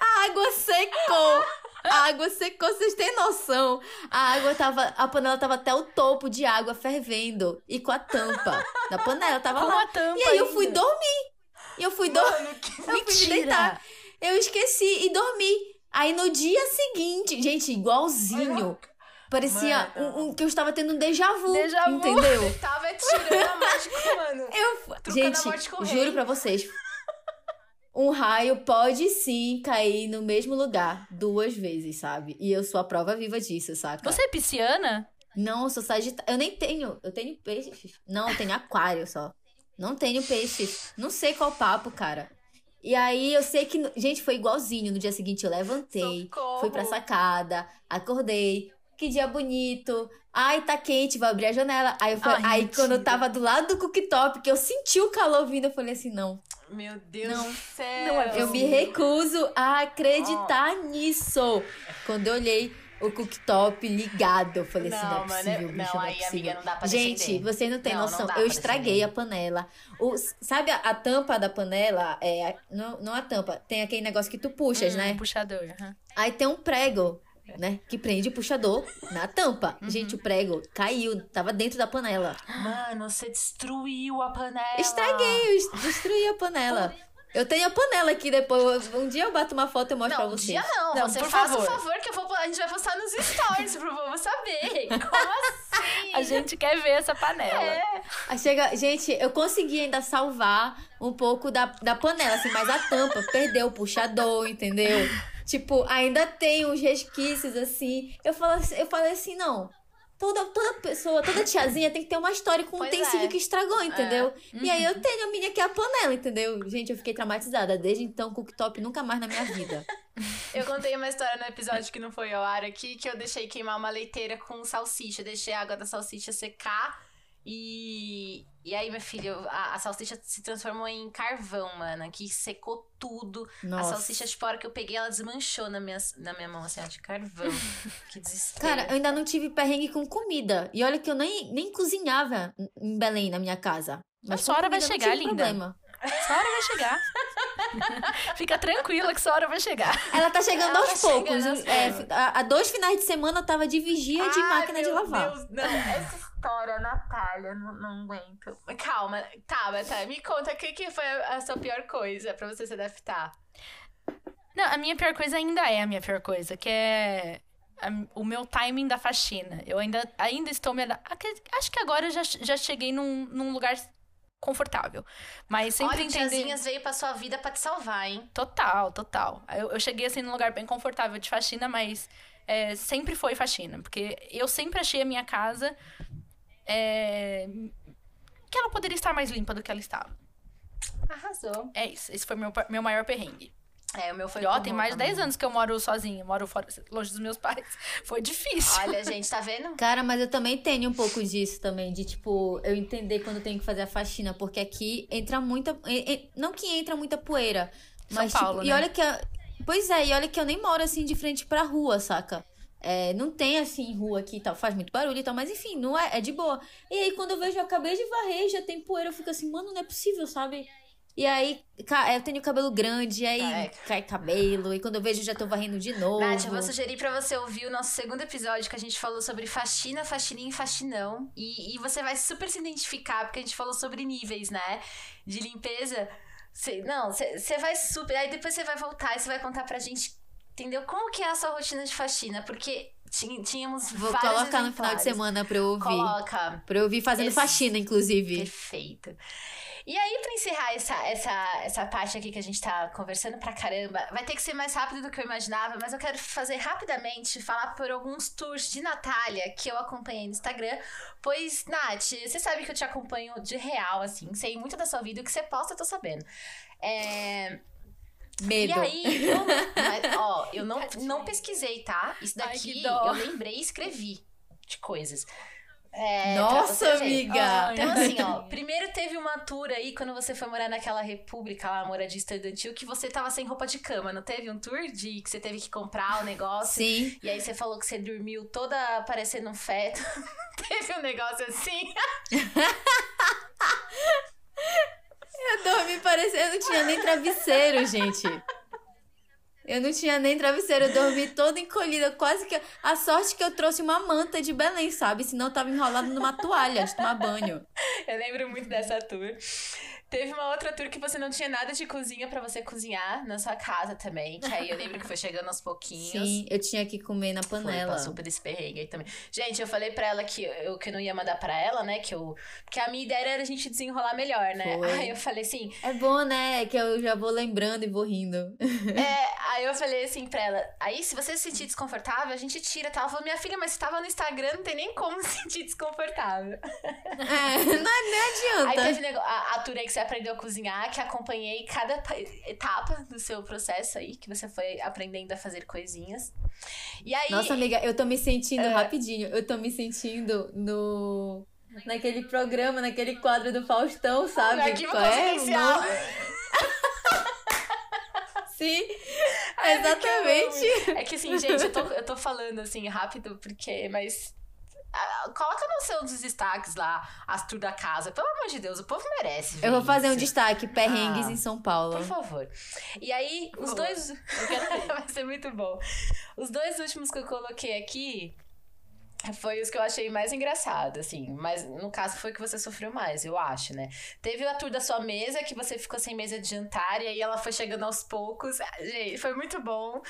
Speaker 3: a água secou. A água secou, vocês têm noção. A água tava. A panela tava até o topo de água fervendo. E com a tampa da panela tava
Speaker 2: Com
Speaker 3: lá.
Speaker 2: a tampa
Speaker 3: E aí eu fui
Speaker 2: ainda.
Speaker 3: dormir. E eu fui dormir. Eu fui me deitar. Eu esqueci e dormi. Aí no dia seguinte, gente, igualzinho. Parecia
Speaker 1: Mano.
Speaker 3: um, um- que eu estava tendo um déjà vu.
Speaker 2: Déjà vu.
Speaker 3: Entendeu?
Speaker 1: Você tava tirando a mágica, mano.
Speaker 3: Eu,
Speaker 1: a
Speaker 3: gente, juro pra vocês. Um raio pode sim cair no mesmo lugar duas vezes, sabe? E eu sou a prova viva disso, saca?
Speaker 2: Você é pisciana?
Speaker 3: Não, eu sou sagitário. Eu nem tenho. Eu tenho peixes. Não, eu tenho aquário só. Não tenho peixes. Não sei qual papo, cara. E aí eu sei que. Gente, foi igualzinho. No dia seguinte eu levantei,
Speaker 1: Socorro.
Speaker 3: fui pra sacada, acordei. Que dia bonito. Ai, tá quente, vou abrir a janela. Aí, eu falei-
Speaker 2: Ai,
Speaker 3: aí quando eu tava do lado do cooktop, que eu senti o calor vindo, eu falei assim: não.
Speaker 1: Meu Deus
Speaker 3: Não.
Speaker 1: do céu.
Speaker 2: Não é
Speaker 3: Eu me recuso a acreditar nisso. Quando eu olhei o cooktop ligado, eu falei assim, não é
Speaker 1: Não, mano,
Speaker 3: possível,
Speaker 1: é-
Speaker 3: bicho,
Speaker 1: não,
Speaker 3: não é
Speaker 1: aí,
Speaker 3: possível.
Speaker 1: amiga, não dá pra
Speaker 3: Gente,
Speaker 1: defender.
Speaker 3: vocês não têm
Speaker 1: Não, não
Speaker 3: noção.
Speaker 1: dá
Speaker 3: eu estraguei
Speaker 1: defender.
Speaker 3: a panela. O, sabe a, a tampa da panela? É, não, não a tampa, tem aquele negócio que tu puxas,
Speaker 2: Hum,
Speaker 3: né?
Speaker 2: Puxador. aham.
Speaker 3: Aí tem um prego, né? Que prende o puxador na tampa.
Speaker 1: Uhum.
Speaker 3: Gente, o prego caiu, tava dentro da panela.
Speaker 1: Mano, você destruiu a panela.
Speaker 3: Estraguei, eu es- destruí a panela. Eu tenho a panela aqui depois. Um dia eu bato uma foto e mostro
Speaker 1: Não,
Speaker 3: pra
Speaker 1: um
Speaker 3: vocês.
Speaker 1: dia não.
Speaker 2: Não,
Speaker 1: você
Speaker 2: por
Speaker 1: faz o
Speaker 2: favor.
Speaker 1: favor que eu vou, a gente vai postar nos stories pro povo saber. Como assim?
Speaker 2: A gente quer ver essa panela.
Speaker 1: É.
Speaker 3: Aí chega, gente, eu consegui ainda salvar um pouco da, da panela, assim, mas a tampa perdeu o puxador, entendeu? Tipo, ainda tem uns resquícios, assim. Eu falei, assim- eu falei assim, não. Toda, toda pessoa, toda tiazinha tem que ter uma história com um utensílio
Speaker 1: é.
Speaker 3: que estragou, entendeu? E aí eu tenho a minha que é a panela, entendeu? Gente, eu fiquei traumatizada. Desde então, cooktop nunca mais na minha vida.
Speaker 1: Eu contei uma história no episódio que não foi ao ar aqui, que eu deixei queimar uma leiteira com salsicha. Deixei a água da salsicha secar. E, e aí, minha filha, a, a salsicha se transformou em carvão, mano. Que secou tudo. A
Speaker 3: Nossa.
Speaker 1: salsicha de fora que eu peguei, ela desmanchou na minha, na minha mão, assim, ó, de carvão. que desespero.
Speaker 3: Cara, eu ainda não tive perrengue com comida. E olha que eu nem, nem cozinhava em Belém, na minha casa. Mas
Speaker 2: sua hora vai chegar, linda.
Speaker 3: problema.
Speaker 2: Sua hora vai chegar. Fica tranquila que sua hora vai chegar.
Speaker 3: Ela tá chegando
Speaker 1: Ela
Speaker 3: aos
Speaker 1: tá
Speaker 3: poucos.
Speaker 1: chegando aos
Speaker 3: É, há há dois finais de semana eu tava de vigia de
Speaker 1: Ai,
Speaker 3: máquina de
Speaker 1: meu
Speaker 3: lavar.
Speaker 1: Deus, não, essa história, Natália, não, não aguento. Calma, tá, tá, me conta o que, que foi a sua pior coisa pra você se adaptar.
Speaker 2: Não, a minha pior coisa ainda é a minha pior coisa, que é a- o meu timing da faxina. Eu ainda, ainda estou me. Acho que agora eu já, já cheguei num, num lugar confortável. Mas sempre
Speaker 1: Olha,
Speaker 2: entender.
Speaker 1: tiazinhas veio pra sua vida pra te salvar, hein?
Speaker 2: Total, total. Eu, eu cheguei assim num lugar bem confortável de faxina, mas é, sempre foi faxina. Porque eu sempre achei a minha casa é, que ela poderia estar mais limpa do que ela estava.
Speaker 1: Arrasou.
Speaker 2: É isso. Esse foi meu, meu maior perrengue.
Speaker 1: É, o meu foi
Speaker 2: E ó, tem mais de
Speaker 1: também.
Speaker 2: 10 anos que eu moro sozinha, moro fora, longe dos meus pais. Foi difícil.
Speaker 1: Olha, gente, tá vendo?
Speaker 3: Cara, mas eu também tenho um pouco disso também, de tipo, eu entender quando eu tenho que fazer a faxina, porque aqui entra muita. e- e- Não que entra muita poeira,
Speaker 2: São
Speaker 3: mas
Speaker 2: Paulo,
Speaker 3: tipo. E
Speaker 2: né?
Speaker 3: olha que. Pois é, e olha que eu nem moro assim de frente pra rua, saca? É, não tem assim rua aqui e tal, faz muito barulho e tal, mas enfim, não é, é de boa. E aí quando eu vejo, eu acabei de varrer, já tem poeira, eu fico assim, mano, não é possível, sabe? E aí, eu tenho cabelo grande, aí é. cai cabelo, e quando eu vejo, já tô varrendo de novo.
Speaker 1: Nath, eu vou sugerir pra você ouvir o nosso segundo episódio, que a gente falou sobre faxina, faxininha e faxinão. E, e você vai super se identificar, porque a gente falou sobre níveis, né? De limpeza. Cê, não, você vai super. Aí depois você vai voltar e você vai contar pra gente, entendeu? Como que é a sua rotina de faxina? Porque tínhamos
Speaker 3: Vou colocar no final de semana pra eu ouvir.
Speaker 1: Coloca.
Speaker 3: Pra eu ouvir fazendo Esse... faxina, inclusive.
Speaker 1: Perfeito. E aí, pra encerrar essa, essa, essa parte aqui que a gente tá conversando pra caramba, vai ter que ser mais rápido do que eu imaginava, mas eu quero fazer rapidamente, falar por alguns tours de Natália que eu acompanhei no Instagram. Pois, Nath, você sabe que eu te acompanho de real, assim, sei muito da sua vida, o que você posta, eu tô sabendo. É.
Speaker 3: Medo.
Speaker 1: E aí, eu, mas, ó, eu não, não pesquisei, tá? Isso daqui Ai, eu lembrei e escrevi de coisas.
Speaker 3: É, Nossa, amiga!
Speaker 1: então, assim, ó, primeiro teve uma tour aí quando você foi morar naquela república lá, moradista estudantil, que você tava sem roupa de cama, não teve um tour de que você teve que comprar o negócio?
Speaker 3: Sim.
Speaker 1: E aí você falou que você dormiu toda parecendo um feto. teve um negócio assim.
Speaker 3: Eu dormi parecendo, não tinha nem travesseiro, gente. Eu não tinha nem travesseiro, eu dormi toda encolhida, quase que. A sorte que eu trouxe uma manta de Belém, sabe? Senão eu tava enrolada numa toalha de tomar banho.
Speaker 1: Eu lembro muito dessa tour. Teve uma outra tour que você não tinha nada de cozinha para você cozinhar na sua casa também. Que aí eu lembro que foi chegando aos pouquinhos.
Speaker 3: Sim, eu tinha que comer na panela.
Speaker 1: Foi, super esse perrengue aí também. Gente, eu falei pra ela que eu, que eu não ia mandar pra ela, né? Que eu. Porque a minha ideia era a gente desenrolar melhor, né? Foi. Aí eu falei assim.
Speaker 3: É bom, né? Que eu já vou lembrando e vou rindo.
Speaker 1: É, aí eu falei assim pra ela. Aí, se você se sentir desconfortável, a gente tira, tá? Ela falou, minha filha, mas você tava no Instagram, não tem nem como se sentir desconfortável.
Speaker 3: É, não, não adianta.
Speaker 1: Aí teve a, a tour aí que você aprendeu a cozinhar, que acompanhei cada etapa do seu processo aí, que você foi aprendendo a fazer coisinhas. E aí.
Speaker 3: Nossa, amiga, eu tô me sentindo uh... rapidinho. Eu tô me sentindo no. Naquele programa, naquele quadro do Faustão, sabe?
Speaker 1: Arquivo Qual é?
Speaker 3: Sim, exatamente.
Speaker 1: É que assim, gente, eu tô, eu tô falando assim rápido, porque, mas coloca no seu dos destaques lá as tour da casa. Pelo amor de Deus, o povo merece.
Speaker 3: Eu vou fazer isso. um destaque: perrengues ah, em São Paulo.
Speaker 1: Por favor. E aí, os dois. Vai ser muito bom. Os dois últimos que eu coloquei aqui foi os que eu achei mais engraçado, assim. Mas no caso foi que você sofreu mais, eu acho, né? Teve a tour da sua mesa, que você ficou sem mesa de jantar, e aí ela foi chegando aos poucos. Ah, gente, foi muito bom.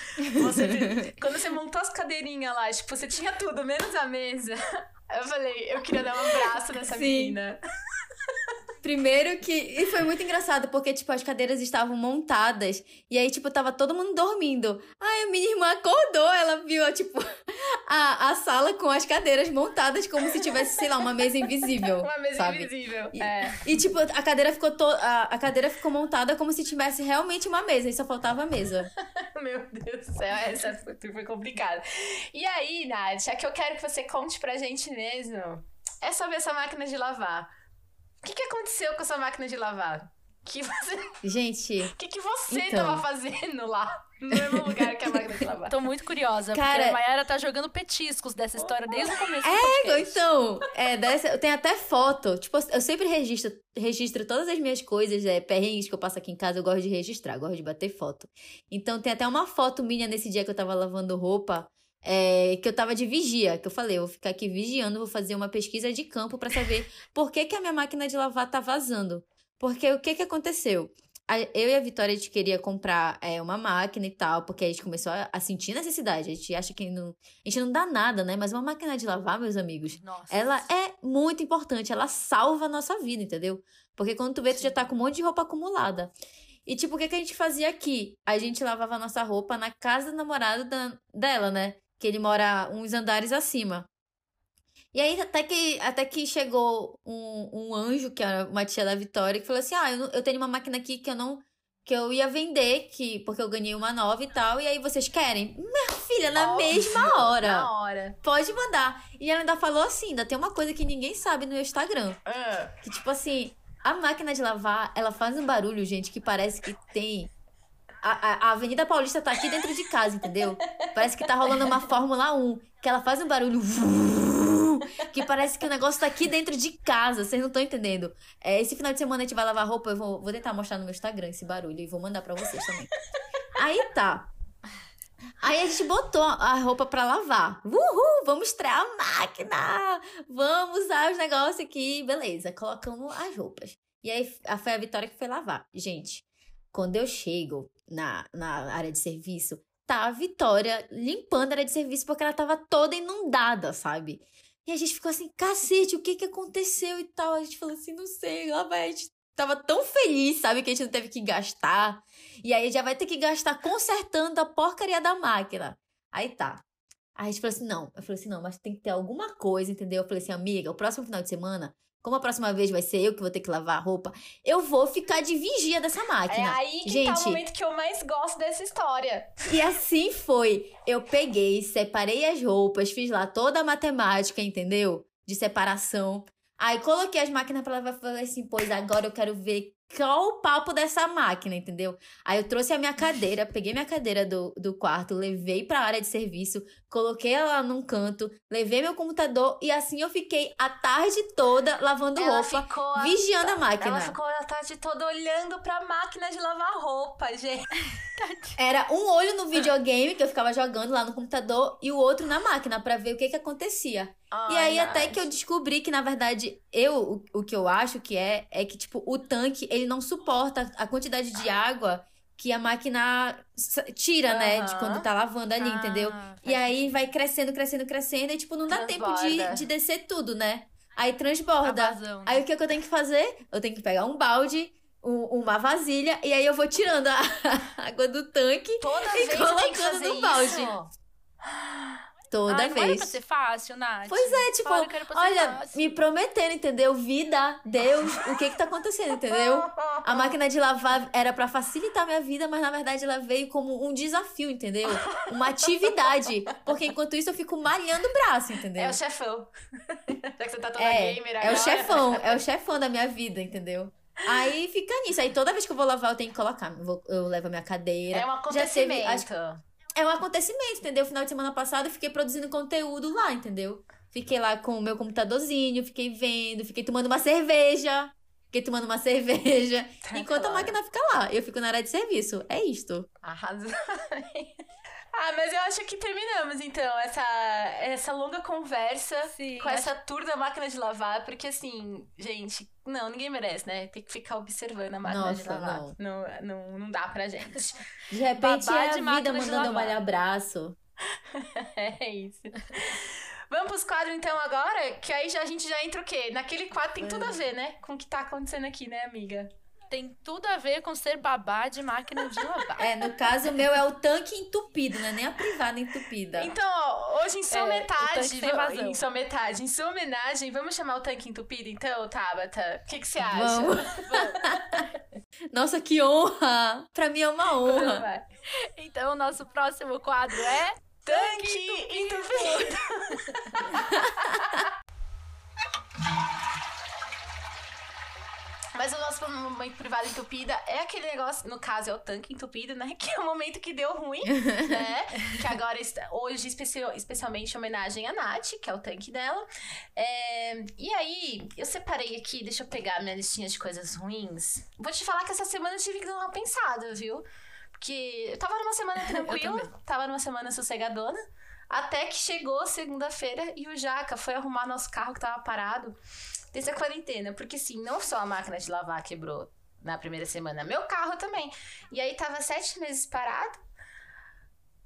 Speaker 1: Você, quando você montou as cadeirinhas lá, tipo, você tinha tudo, menos a mesa. Eu falei, eu queria dar um abraço nessa Sim. menina.
Speaker 3: Primeiro que. E foi muito engraçado, porque, tipo, as cadeiras estavam montadas. E aí, tipo, tava todo mundo dormindo. Aí a minha irmã acordou, ela viu, tipo, a, a sala com as cadeiras montadas como se tivesse, sei lá, uma mesa invisível.
Speaker 1: uma mesa
Speaker 3: sabe?
Speaker 1: invisível.
Speaker 3: E,
Speaker 1: é.
Speaker 3: e, tipo, a cadeira ficou to... a, a cadeira ficou montada como se tivesse realmente uma mesa, e só faltava a mesa.
Speaker 1: Meu Deus do céu, essa foi, foi complicada. E aí, Nath, é que eu quero que você conte pra gente mesmo. É sobre essa máquina de lavar. O que, que aconteceu com a sua máquina de lavar? Que você...
Speaker 3: Gente.
Speaker 1: O que, que você então... tava fazendo lá? No mesmo lugar que a máquina de lavar.
Speaker 2: Tô muito curiosa, Cara, porque a Mayara tá jogando petiscos dessa história desde o começo
Speaker 3: É, então. É, dessa, tem até foto. Tipo, eu sempre registro, registro todas as minhas coisas, é, perrengues que eu passo aqui em casa, eu gosto de registrar, gosto de bater foto. Então tem até uma foto minha nesse dia que eu tava lavando roupa. É, que eu tava de vigia, que eu falei, eu vou ficar aqui vigiando, vou fazer uma pesquisa de campo para saber por que, que a minha máquina de lavar tá vazando. Porque o que que aconteceu? Eu e a Vitória, a gente queria comprar é, uma máquina e tal, porque a gente começou a, a, sentir necessidade. A gente acha que não, a gente não dá nada, né? Mas uma máquina de lavar, meus amigos, Nossa. ela é muito importante. Ela salva a nossa vida, entendeu? Porque quando tu vê, tu já tá com um monte de roupa acumulada. E, tipo, o que, que a gente fazia aqui? A gente lavava a nossa roupa na casa do namorado da, dela, né? Que ele mora uns andares acima. E aí, até que, até que chegou um, um anjo, que era uma tia da Vitória, que falou assim: Ah, eu, eu tenho uma máquina aqui que eu não. que eu ia vender, que, porque eu ganhei uma nova e tal. E aí vocês querem? Minha filha, na Óbvio, mesma hora.
Speaker 1: Na hora.
Speaker 3: Pode mandar. E ela ainda falou assim: ainda tem uma coisa que ninguém sabe no meu Instagram.
Speaker 1: É.
Speaker 3: Que tipo assim, a máquina de lavar, ela faz um barulho, gente, que parece que tem a, a Avenida Paulista tá aqui dentro de casa, entendeu? Parece que tá rolando uma Fórmula 1, que ela faz um barulho que parece que o negócio tá aqui dentro de casa, vocês não estão entendendo. É, esse final de semana a gente vai lavar roupa, eu vou, vou tentar mostrar no meu Instagram esse barulho e vou mandar para vocês também. Aí tá. Aí a gente botou a roupa pra lavar. Uhul, vamos estrear a máquina! Vamos usar os negócios aqui. Beleza, colocamos as roupas. E aí foi a Vitória que foi lavar. Gente, quando eu chego na, na área de serviço, tá a Vitória limpando a área de serviço porque ela tava toda inundada, sabe? E a gente ficou assim, cacete, o que que aconteceu e tal? A gente falou assim, não sei, lá vai. A gente tava tão feliz, sabe, que a gente não teve que gastar. E aí já vai ter que gastar consertando a porcaria da máquina. Aí tá. Aí a gente falou assim, não. Eu falei assim, não, mas tem que ter alguma coisa, entendeu? Eu falei assim, amiga, o próximo final de semana como a próxima vez vai ser eu que vou ter que lavar a roupa, eu vou ficar de vigia dessa máquina.
Speaker 1: É aí que Gente, tá o momento que eu mais gosto dessa história.
Speaker 3: E assim foi. Eu peguei, separei as roupas, fiz lá toda a matemática, entendeu? De separação. Aí coloquei as máquinas para lavar e falei assim, pois agora eu quero ver qual o papo dessa máquina, entendeu? Aí eu trouxe a minha cadeira, peguei minha cadeira do, do quarto, levei pra área de serviço, coloquei ela num canto, levei meu computador e assim eu fiquei a tarde toda lavando ela roupa, vigiando a, a máquina.
Speaker 1: Ela ficou a tarde toda olhando pra máquina de lavar roupa, gente.
Speaker 3: Era um olho no videogame que eu ficava jogando lá no computador e o outro na máquina para ver o que que acontecia. E aí até que eu descobri que na verdade eu o, o que eu acho que é é que tipo o tanque ele não suporta a quantidade de água que a máquina tira, uhum. né? De quando tá lavando ali, ah, entendeu? E aí vai crescendo, crescendo, crescendo, e tipo, não dá tempo de, de descer tudo, né? Aí transborda. Aí o que, é que eu tenho que fazer? Eu tenho que pegar um balde, um, uma vasilha, e aí eu vou tirando a água do tanque
Speaker 1: Toda
Speaker 3: e colocando no balde.
Speaker 1: Isso?
Speaker 3: Toda
Speaker 2: Ai,
Speaker 3: vez. Não
Speaker 2: era pra ser fácil, Nath.
Speaker 3: Pois é, tipo, olha, me prometendo, entendeu? Vida, Deus, o que que tá acontecendo, entendeu? A máquina de lavar era para facilitar a minha vida, mas na verdade ela veio como um desafio, entendeu? Uma atividade. Porque enquanto isso eu fico malhando o braço, entendeu?
Speaker 1: É o chefão. Já que você tá toda é, gamer agora.
Speaker 3: É o chefão, é o chefão da minha vida, entendeu? Aí fica nisso. Aí toda vez que eu vou lavar, eu tenho que colocar. Eu levo a minha cadeira.
Speaker 1: É um acontecimento. Já teve, acho,
Speaker 3: é um acontecimento, entendeu? Final de semana passado eu fiquei produzindo conteúdo lá, entendeu? Fiquei lá com o meu computadorzinho, fiquei vendo, fiquei tomando uma cerveja. Fiquei tomando uma cerveja. Tá enquanto claro. a máquina fica lá. Eu fico na área de serviço. É isto.
Speaker 1: Arrasou. Ah, mas eu acho que terminamos, então, essa, essa longa conversa Sim, com acho... essa tour da máquina de lavar, porque assim, gente, não, ninguém merece, né? Tem que ficar observando a máquina Nossa, de lavar. Não. Não, não, não dá pra gente.
Speaker 3: De repente Babá é a vida mandando eu malhar braço.
Speaker 1: é isso. Vamos pros quadros então agora? Que aí já, a gente já entra o quê? Naquele quadro tem tudo a ver, né? Com o que tá acontecendo aqui, né, amiga?
Speaker 2: Tem tudo a ver com ser babá de máquina de lavar.
Speaker 3: É, no caso o meu é o tanque entupido, né? Nem a privada entupida.
Speaker 1: Então, ó, hoje em sua é, metade, em sua metade, em sua homenagem, vamos chamar o tanque entupido então, Tabata? O que, que você acha?
Speaker 3: Vamos. Nossa, que honra! Pra mim é uma honra.
Speaker 2: Então, o nosso próximo quadro é
Speaker 1: Tanque, tanque entupido. Mas o nosso momento privado entupida é aquele negócio, no caso é o tanque entupido, né? Que é o momento que deu ruim, né? que agora, hoje, especialmente, homenagem a Nath, que é o tanque dela. É, e aí, eu separei aqui, deixa eu pegar minha listinha de coisas ruins. Vou te falar que essa semana eu tive que dar uma pensada, viu? Porque eu tava numa semana tranquila, tava numa semana sossegadona. Até que chegou segunda-feira e o Jaca foi arrumar nosso carro que tava parado desde a quarentena. Porque, assim, não só a máquina de lavar quebrou na primeira semana, meu carro também. E aí tava sete meses parado.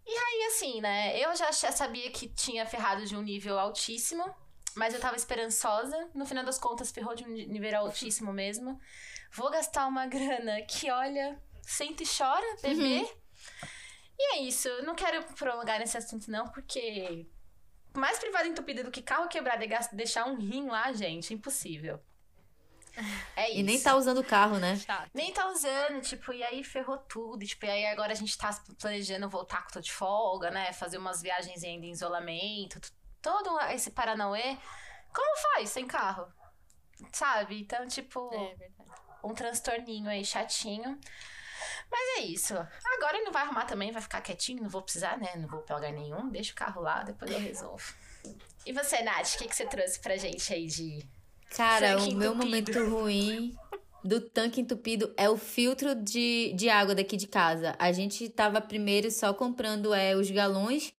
Speaker 1: E aí, assim, né? Eu já sabia que tinha ferrado de um nível altíssimo, mas eu tava esperançosa. No final das contas, ferrou de um nível altíssimo mesmo. Vou gastar uma grana que, olha, sente e chora, bebê. Uhum. E é isso. Não quero prolongar nesse assunto, não, porque mais privada entupida do que carro quebrado e deixar um rim lá, gente, impossível. É isso.
Speaker 3: E nem tá usando o carro, né?
Speaker 1: Nem tá usando, tipo, e aí ferrou tudo. E, tipo, e aí agora a gente tá planejando voltar com tô de folga, né? Fazer umas viagens ainda em isolamento. Todo esse Paranauê. Como faz sem carro? Sabe? Então, tipo,
Speaker 2: é,
Speaker 1: um transtorninho aí chatinho. Mas é isso. Agora ele não vai arrumar também, vai ficar quietinho, não vou precisar, né? Não vou pegar nenhum, deixa o carro lá, depois eu resolvo. E você, Nath, o que, que você trouxe pra gente aí de.
Speaker 3: Cara, o meu momento ruim do tanque entupido é o filtro de, de água daqui de casa. A gente tava primeiro só comprando é, os galões.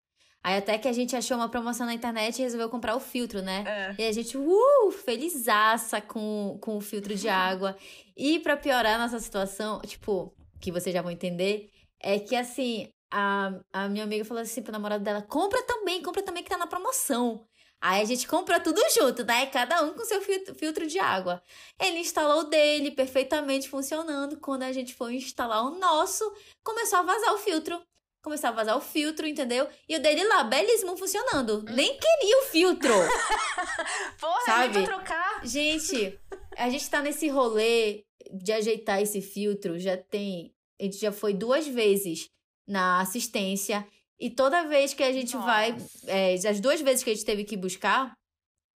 Speaker 3: Aí até que a gente achou uma promoção na internet e resolveu comprar o filtro, né? É. E a gente, uh, felizaça com, com o filtro de água. E para piorar a nossa situação, tipo, que vocês já vão entender, é que assim, a, a minha amiga falou assim pro namorado dela: compra também, compra também que tá na promoção. Aí a gente comprou tudo junto, né? Cada um com seu filtro de água. Ele instalou o dele, perfeitamente funcionando. Quando a gente foi instalar o nosso, começou a vazar o filtro. Começou a vazar o filtro, entendeu? E o dele lá, belíssimo, funcionando. Nem queria o filtro.
Speaker 1: Porra, sabe? nem trocar.
Speaker 3: Gente, a gente tá nesse rolê de ajeitar esse filtro. Já tem... A gente já foi duas vezes na assistência e toda vez que a gente Nossa. vai, é, as duas vezes que a gente teve que buscar,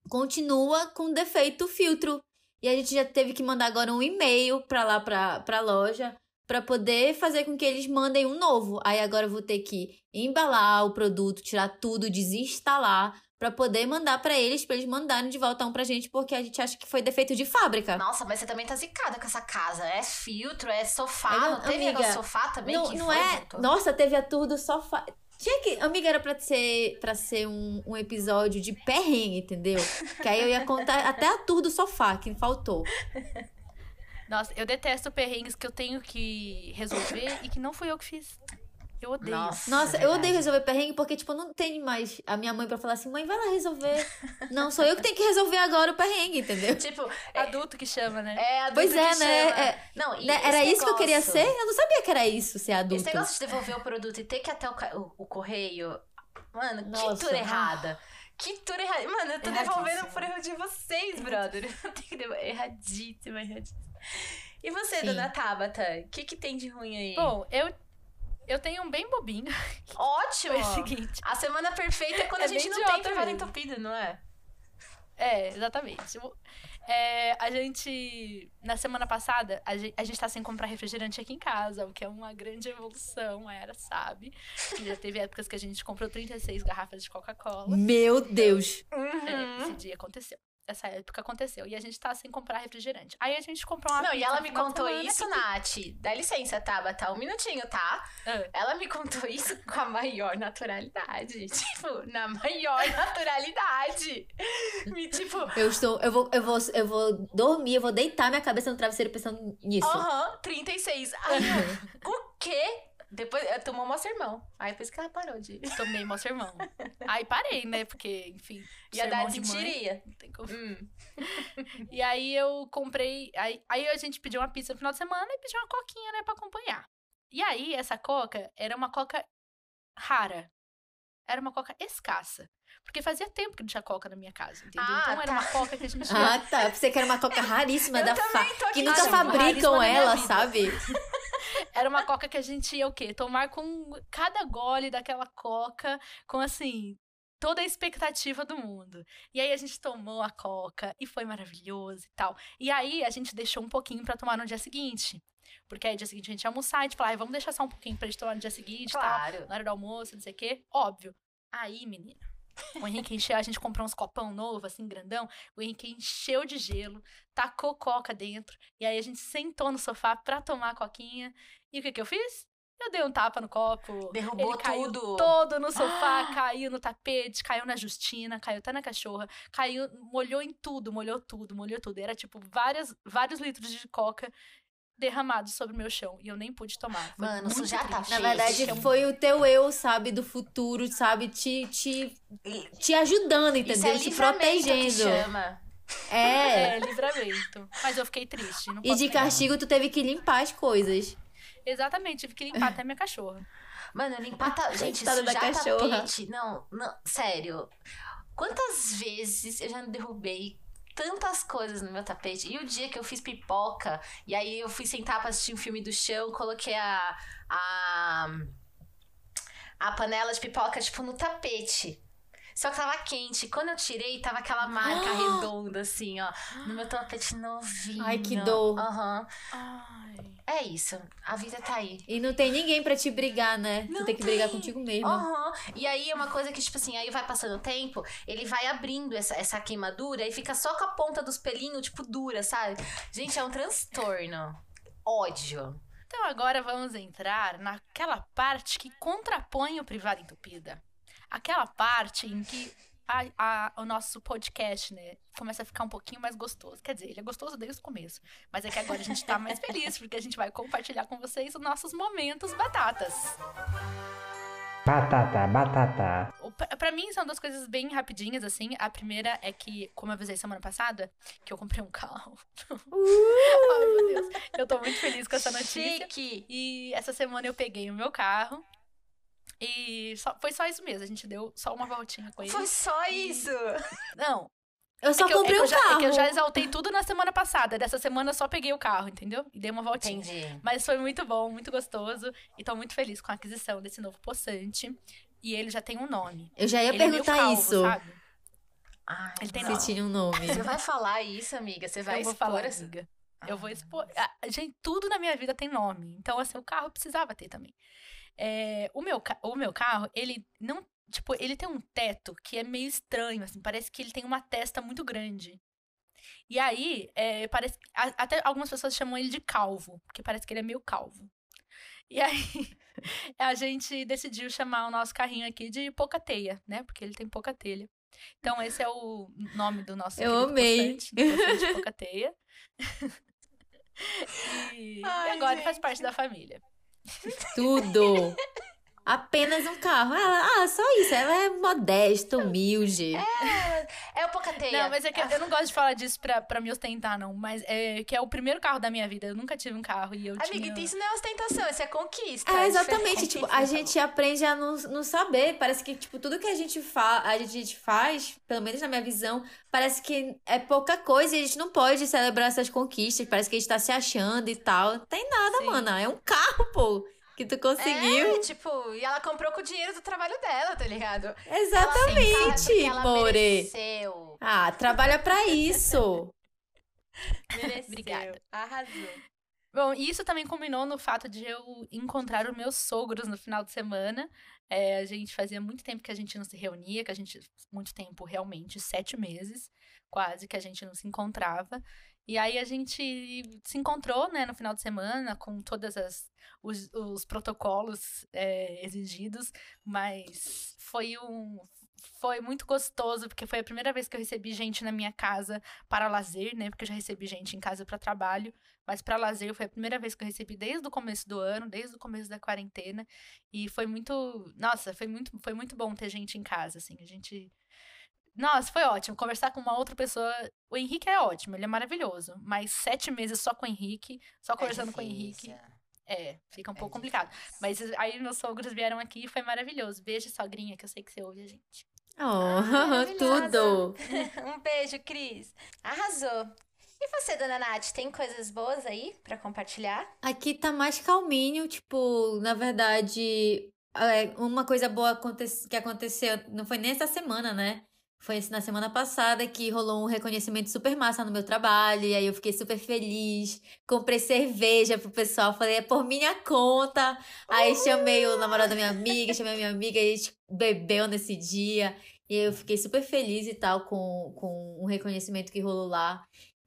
Speaker 3: continua com defeito o filtro. E a gente já teve que mandar agora um e-mail para lá para pra loja para poder fazer com que eles mandem um novo. Aí agora eu vou ter que embalar o produto, tirar tudo, desinstalar para poder mandar para eles, para eles mandarem de volta um pra gente, porque a gente acha que foi defeito de fábrica.
Speaker 1: Nossa, mas você também tá zicada com essa casa. É filtro, é sofá, não, não teve amiga, sofá também?
Speaker 3: Não, não é. Nossa, teve a tour do sofá. Tinha que. Amiga, era pra ser, pra ser um, um episódio de perrengue, entendeu? Que aí eu ia contar até a tour do sofá, que faltou.
Speaker 2: Nossa, eu detesto perrengues que eu tenho que resolver e que não fui eu que fiz. Eu odeio.
Speaker 3: Nossa, Nossa eu odeio resolver perrengue porque, tipo, não tem mais a minha mãe pra falar assim, mãe, vai lá resolver. não, sou eu que tenho que resolver agora o perrengue, entendeu?
Speaker 2: Tipo, é, adulto que chama, né?
Speaker 1: É, adulto
Speaker 3: pois é,
Speaker 1: que
Speaker 3: né?
Speaker 1: chama.
Speaker 3: É, não, né? Era isso que eu queria ser? Eu não sabia que era isso, ser adulto.
Speaker 1: Esse negócio de devolver o produto e ter que ir até o, o, o correio. Mano, Nossa, que tour errada. Que tour errada. Mano, eu tô devolvendo por erro de vocês, brother. Eu tenho que devolver. Erradíssima, erradíssima. E você, Sim. dona Tabata? O que, que tem de ruim aí?
Speaker 2: Bom, eu eu tenho um bem bobinho.
Speaker 1: Ótimo! Foi o seguinte. A semana perfeita é quando é a gente não tem intervalo entupido, não é?
Speaker 2: É, exatamente. É, a gente, na semana passada, a gente, a gente tá sem comprar refrigerante aqui em casa, o que é uma grande evolução, era, sabe? Já teve épocas que a gente comprou 36 garrafas de Coca-Cola.
Speaker 3: Meu Deus!
Speaker 2: Uhum. É, esse dia aconteceu essa época aconteceu. E a gente tá sem comprar refrigerante. Aí a gente comprou uma
Speaker 1: Não, e ela me contou isso, Nath. Dá licença, Tabata, um minutinho, tá? Ah. Ela me contou isso com a maior naturalidade. Tipo, na maior naturalidade. Me, tipo.
Speaker 3: Eu estou. Eu vou, eu vou, eu vou dormir, eu vou deitar minha cabeça no travesseiro pensando nisso.
Speaker 1: Aham, uhum, 36. Aí, o quê? Depois tomou mó sermão. Aí depois que ela parou de.
Speaker 2: Tomei mó sermão. Aí parei, né? Porque, enfim.
Speaker 1: Ia dar mentiria. Não tem como.
Speaker 2: Hum. e aí eu comprei. Aí, aí a gente pediu uma pizza no final de semana e pediu uma coquinha, né, pra acompanhar. E aí, essa coca era uma coca rara. Era uma coca escassa. Porque fazia tempo que não tinha coca na minha casa, entendeu? Ah, então tá. era uma coca que a gente.
Speaker 3: Ah, tá. Você quer uma coca raríssima da fa... Que nunca fabricam ela, sabe?
Speaker 2: Era uma coca que a gente ia o quê? Tomar com cada gole daquela coca, com assim, toda a expectativa do mundo. E aí a gente tomou a coca e foi maravilhoso e tal. E aí a gente deixou um pouquinho para tomar no dia seguinte. Porque aí no dia seguinte a gente ia almoçar e tipo, ah, vamos deixar só um pouquinho pra gente tomar no dia seguinte, claro. tal, na hora do almoço, não sei o quê. Óbvio. Aí, menina, o Henrique encheu, a gente comprou uns copão novo, assim, grandão. O Henrique encheu de gelo, tacou coca dentro. E aí a gente sentou no sofá pra tomar a coquinha. E o que que eu fiz? Eu dei um tapa no copo.
Speaker 1: Derrubou
Speaker 2: ele caiu
Speaker 1: tudo.
Speaker 2: todo no sofá, ah. caiu no tapete, caiu na Justina, caiu até na cachorra, caiu, molhou em tudo, molhou tudo, molhou tudo. Era tipo várias, vários litros de coca derramados sobre o meu chão. E eu nem pude tomar.
Speaker 1: Foi Mano, isso já tá
Speaker 3: Na verdade, foi o teu eu, sabe, do futuro, sabe, te, te, te ajudando, entendeu?
Speaker 1: É
Speaker 3: te protegendo. Que
Speaker 1: chama.
Speaker 3: É.
Speaker 2: É, livramento. Mas eu fiquei triste.
Speaker 3: e de castigo, tu teve que limpar as coisas.
Speaker 2: Exatamente, tive que limpar até minha cachorra.
Speaker 1: Mano, limpar tá. Gente, sujar da cachorra. tapete. Não, não, sério. Quantas vezes eu já não derrubei tantas coisas no meu tapete. E o dia que eu fiz pipoca, e aí eu fui sentar pra assistir um filme do chão, coloquei a. a. a panela de pipoca, tipo, no tapete. Só que tava quente. Quando eu tirei, tava aquela marca redonda, assim, ó. No meu topete novinho.
Speaker 3: Ai, que dor.
Speaker 1: Aham.
Speaker 2: Ai.
Speaker 1: É isso. A vida tá aí.
Speaker 3: E não tem ninguém pra te brigar, né?
Speaker 1: Não
Speaker 3: tu tem que
Speaker 1: tem.
Speaker 3: brigar contigo mesmo.
Speaker 1: Aham. E aí é uma coisa que, tipo assim, aí vai passando o tempo, ele vai abrindo essa, essa queimadura e fica só com a ponta dos pelinhos, tipo, dura, sabe? Gente, é um transtorno. Ódio.
Speaker 2: Então agora vamos entrar naquela parte que contrapõe o privado entupida. Aquela parte em que a- a- o nosso podcast, né, começa a ficar um pouquinho mais gostoso. Quer dizer, ele é gostoso desde o começo. Mas é que agora a gente tá mais feliz, porque a gente vai compartilhar com vocês os nossos momentos batatas.
Speaker 5: Batata, batata.
Speaker 2: Pra- mim, são duas coisas bem rapidinhas, assim. A primeira é que, como eu avisei semana passada, que eu comprei um carro. Ai, meu Deus. Eu tô muito feliz com essa notícia.
Speaker 1: Chique.
Speaker 2: E essa semana eu peguei o meu carro. E só- foi só isso mesmo. A gente deu só uma voltinha com ele.
Speaker 1: Foi só isso.
Speaker 2: Não,
Speaker 3: Eu só
Speaker 2: é eu, é
Speaker 3: comprei
Speaker 2: eu
Speaker 3: um
Speaker 2: já,
Speaker 3: carro.
Speaker 2: é que eu já exaltei tudo na semana passada. Dessa semana eu só peguei o carro, entendeu? E dei uma voltinha.
Speaker 1: Entendi.
Speaker 2: Mas foi muito bom, muito gostoso. E tô muito feliz com a aquisição desse novo poçante. E ele já tem um nome.
Speaker 3: Eu já ia
Speaker 2: ele é
Speaker 3: perguntar
Speaker 2: calvo,
Speaker 3: isso.
Speaker 2: sabe?
Speaker 1: Ai,
Speaker 2: Ele tem nome.
Speaker 3: tinha um nome.
Speaker 1: Você vai falar isso, amiga? Você vai
Speaker 2: eu vou
Speaker 1: expor
Speaker 2: falar,
Speaker 1: essa...
Speaker 2: amiga. Eu vou expor. Ah, gente, tudo na minha vida tem nome. Então, assim, o carro precisava ter também. É, o, meu, o meu carro, ele não. Tipo, ele tem um teto que é meio estranho, assim. Parece que ele tem uma testa muito grande. E aí, é, parece. a- Até algumas pessoas chamam ele de calvo, porque parece que ele é meio calvo. E aí, a gente decidiu chamar o nosso carrinho aqui de Pocateia, né? Porque ele tem pouca telha. Então, esse é o nome do nosso
Speaker 3: Eu amei.
Speaker 2: poçante, poçante Pocateia. e,
Speaker 1: Ai,
Speaker 2: e agora ele faz
Speaker 1: gente.
Speaker 2: parte da família.
Speaker 3: Tudo. Apenas um carro. Ela, ah, só isso. Ela é modesta, humilde.
Speaker 1: É o Pocateia.
Speaker 2: Não, mas é que eu não gosto de falar disso pra, pra me ostentar, não. Mas é que é o primeiro carro da minha vida. Eu nunca tive um carro e eu
Speaker 1: Amiga,
Speaker 2: tinha...
Speaker 1: isso não é ostentação, isso é conquista.
Speaker 3: É,
Speaker 1: é
Speaker 3: exatamente. Tipo, a gente aprende a não, não saber. Parece que, tipo, tudo que a gente, fa a gente faz, pelo menos na minha visão, parece que é pouca coisa e a gente não pode celebrar essas conquistas. Parece que a gente tá se achando e tal. Não tem nada,
Speaker 2: Sim.
Speaker 3: mana. É um carro, pô, que tu conseguiu.
Speaker 1: É, tipo, e ela comprou com o dinheiro do trabalho dela, tá ligado?
Speaker 3: Exatamente,
Speaker 1: Ela,
Speaker 3: More.
Speaker 1: mereceu.
Speaker 3: Ah, trabalha pra isso.
Speaker 1: Mereceu.
Speaker 2: Obrigada.
Speaker 1: Arrasou.
Speaker 2: Bom, e isso também combinou no fato de eu encontrar os meus sogros no final de semana. É, a gente fazia muito tempo que a gente não se reunia, que a gente. Muito tempo, realmente, sete meses, quase, que a gente não se encontrava. E aí a gente se encontrou, né, no final de semana, com todas as os, os protocolos é, exigidos, mas foi um foi muito gostoso porque foi a primeira vez que eu recebi gente na minha casa para lazer, né? Porque eu já recebi gente em casa para trabalho, mas para lazer foi a primeira vez que eu recebi desde o começo do ano, desde o começo da quarentena, e foi muito, nossa, foi muito foi muito bom ter gente em casa, assim. A gente nossa, foi ótimo. Conversar com uma outra pessoa. O Henrique é ótimo, ele é maravilhoso. Mas sete meses só com o Henrique, só conversando com o Henrique, é, fica um
Speaker 1: É
Speaker 2: pouco complicado. Mas aí meus sogros vieram aqui e foi maravilhoso. Beijo, sogrinha, que eu sei que você ouve a gente.
Speaker 3: Oh,
Speaker 1: maravilhosa.
Speaker 3: tudo.
Speaker 1: um beijo, Cris. Arrasou. E você, dona Nath, tem coisas boas aí pra compartilhar?
Speaker 3: Aqui tá mais calminho, tipo, na verdade, é, uma coisa boa que aconteceu, não foi nem essa semana, né? Foi na semana passada que rolou um reconhecimento super massa no meu trabalho, e aí eu fiquei super feliz. Comprei cerveja pro pessoal, falei, é por minha conta. Aí chamei o namorado da minha amiga, chamei a minha amiga, e a gente bebeu nesse dia. E eu fiquei super feliz e tal com, com o reconhecimento que rolou lá.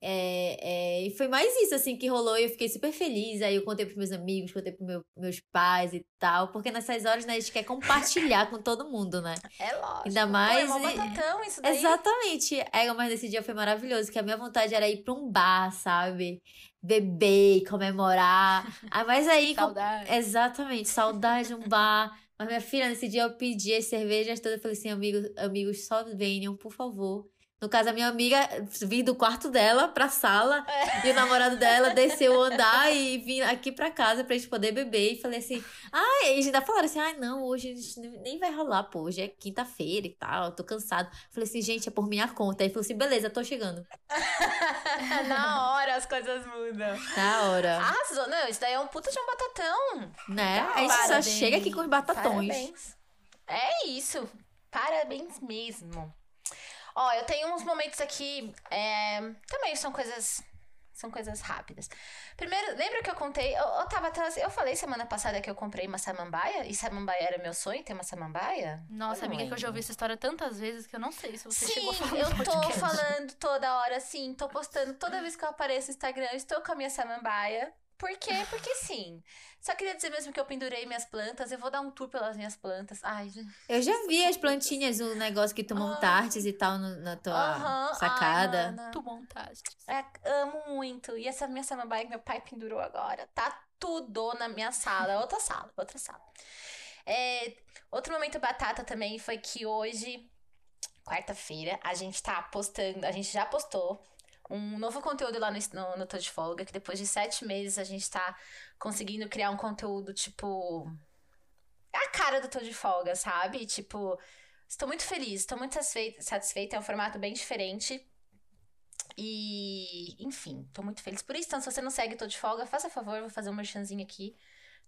Speaker 3: É, é, e foi mais isso, assim, que rolou e eu fiquei super feliz. Aí eu contei pros meus amigos, contei pros meu, meus pais e tal. Porque nessas horas, né, a gente quer compartilhar com todo mundo, né?
Speaker 1: É lógico.
Speaker 3: Ainda
Speaker 1: Pô,
Speaker 3: mais
Speaker 1: é mó
Speaker 3: e-
Speaker 1: batatão isso daí.
Speaker 3: Exatamente. É, mas nesse dia foi maravilhoso, que a minha vontade era ir pra um bar, sabe? Beber, comemorar. Ah, mas aí... com-
Speaker 2: Saudade.
Speaker 3: Exatamente, saudade de um bar. Mas minha filha, nesse dia eu pedi as cervejas todas. Eu falei assim, amigos, amigos, só venham, por favor. No caso, a minha amiga vir do quarto dela pra sala e o namorado dela desceu o andar e vim aqui pra casa pra gente poder beber. E falei assim, ah, eles ainda falaram assim, ah, não, hoje a gente nem vai rolar, pô, hoje é quinta-feira e tal, tô cansado. Falei assim, gente, é por minha conta. Aí falou assim, beleza, tô chegando.
Speaker 1: Na hora as coisas mudam.
Speaker 3: Na hora,
Speaker 1: Arrasou. Não, isso daí é um puta de um batatão.
Speaker 3: né? A gente só chega aqui com os batatões.
Speaker 1: Parabéns. É isso. Parabéns mesmo. Ó, eu tenho uns momentos aqui. É, também são coisas. São coisas rápidas. Primeiro, lembra que eu contei? Eu, eu tava Eu falei semana passada que eu comprei uma samambaia? E samambaia era meu sonho ter uma samambaia?
Speaker 2: Nossa, amiga, que eu já ouvi essa história tantas vezes que eu não sei se você
Speaker 1: Sim,
Speaker 2: chegou a falar
Speaker 1: eu tô falando toda hora, assim, tô postando toda vez que eu apareço no Instagram, eu estou com a minha samambaia. Por quê? Porque sim. Só queria dizer mesmo que eu pendurei minhas plantas. Eu vou dar um tour pelas minhas plantas. Ai, gente.
Speaker 3: Eu já vi as plantinhas, o negócio que tu montaste e tal no, na tua sacada.
Speaker 2: Ai, tu montaste.
Speaker 1: É, amo muito. E essa minha samambaia que meu pai pendurou agora. Tá tudo na minha sala. Outra sala, outra sala. É, outro momento batata também foi que hoje, quarta-feira, a gente tá postando. A gente já postou um novo conteúdo lá no, no, no Folga, que depois de sete meses a gente tá conseguindo criar um conteúdo, tipo. A cara do Tô de Folga, sabe? Tipo, estou muito feliz, estou muito satisfeita, satisfeita. É um formato bem diferente. E, enfim, tô muito feliz por isso. Então, se você não segue Tô de Folga, faça favor, vou fazer um merchanzinho aqui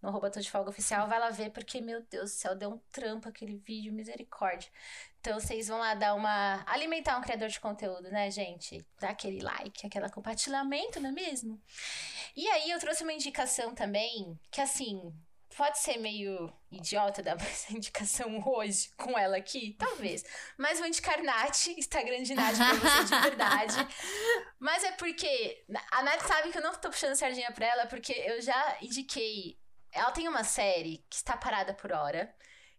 Speaker 1: no arroba de Folga Oficial. Vai lá ver, porque, meu Deus do céu, deu um trampo aquele vídeo, misericórdia. Então vocês vão lá dar uma. alimentar um criador de conteúdo, né, gente? Dar aquele like, aquele compartilhamento, não é mesmo? E aí eu trouxe uma indicação também, que assim, pode ser meio idiota dar essa indicação hoje com ela aqui, talvez. Mas vou indicar Nath, Instagram de Nath pra você de verdade. Mas é porque a Nath sabe que eu não tô puxando sardinha pra ela, porque eu já indiquei. Ela tem uma série que está parada por hora,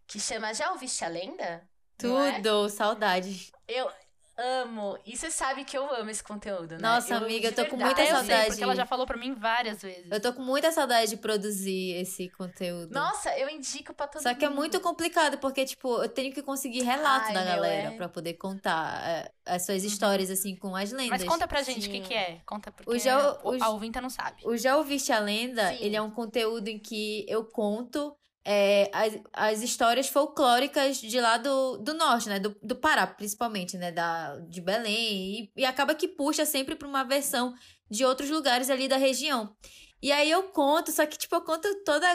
Speaker 1: que chama Já Ouviste a Lenda?
Speaker 3: Tudo, é? saudades.
Speaker 1: Eu amo. E você sabe que eu amo esse conteúdo, né?
Speaker 3: Nossa,
Speaker 1: eu
Speaker 3: amiga, eu tô com muita
Speaker 2: eu
Speaker 3: saudade.
Speaker 2: Sei, porque ela já falou pra mim várias vezes.
Speaker 3: Eu tô com muita saudade de produzir esse conteúdo.
Speaker 1: Nossa, eu indico pra todo
Speaker 3: Só
Speaker 1: mundo.
Speaker 3: que é muito complicado, porque, tipo, eu tenho que conseguir relato Ai, da galera é... pra poder contar é, as suas uhum. histórias, assim, com as lendas.
Speaker 2: Mas conta pra gente o que, que é. Conta porque o já, o, a ouvinta não sabe.
Speaker 3: O Já Ouviste a Lenda, Sim. ele é um conteúdo em que eu conto é, as, as histórias folclóricas de lá do, do norte, né? Do, do Pará, principalmente, né? Da, de Belém. E, e acaba que puxa sempre para uma versão de outros lugares ali da região. E aí eu conto, só que, tipo, eu conto toda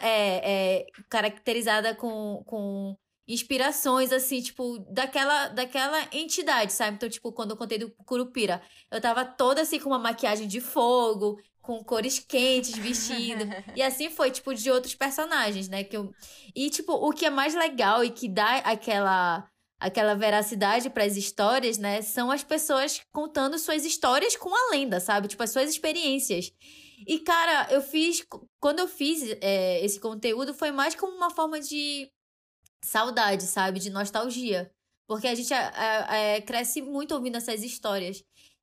Speaker 3: é, é, caracterizada com, com inspirações, assim, tipo, daquela, daquela entidade, sabe? Então, tipo, quando eu contei do Curupira, eu tava toda assim com uma maquiagem de fogo, com cores quentes, vestindo. e assim foi, tipo, de outros personagens, né? Que eu... E, tipo, o que é mais legal e que dá aquela aquela veracidade para as histórias, né? São as pessoas contando suas histórias com a lenda, sabe? Tipo, as suas experiências. E, cara, eu fiz. Quando eu fiz é, esse conteúdo, foi mais como uma forma de saudade, sabe? De nostalgia. Porque a gente é, é, cresce muito ouvindo essas histórias.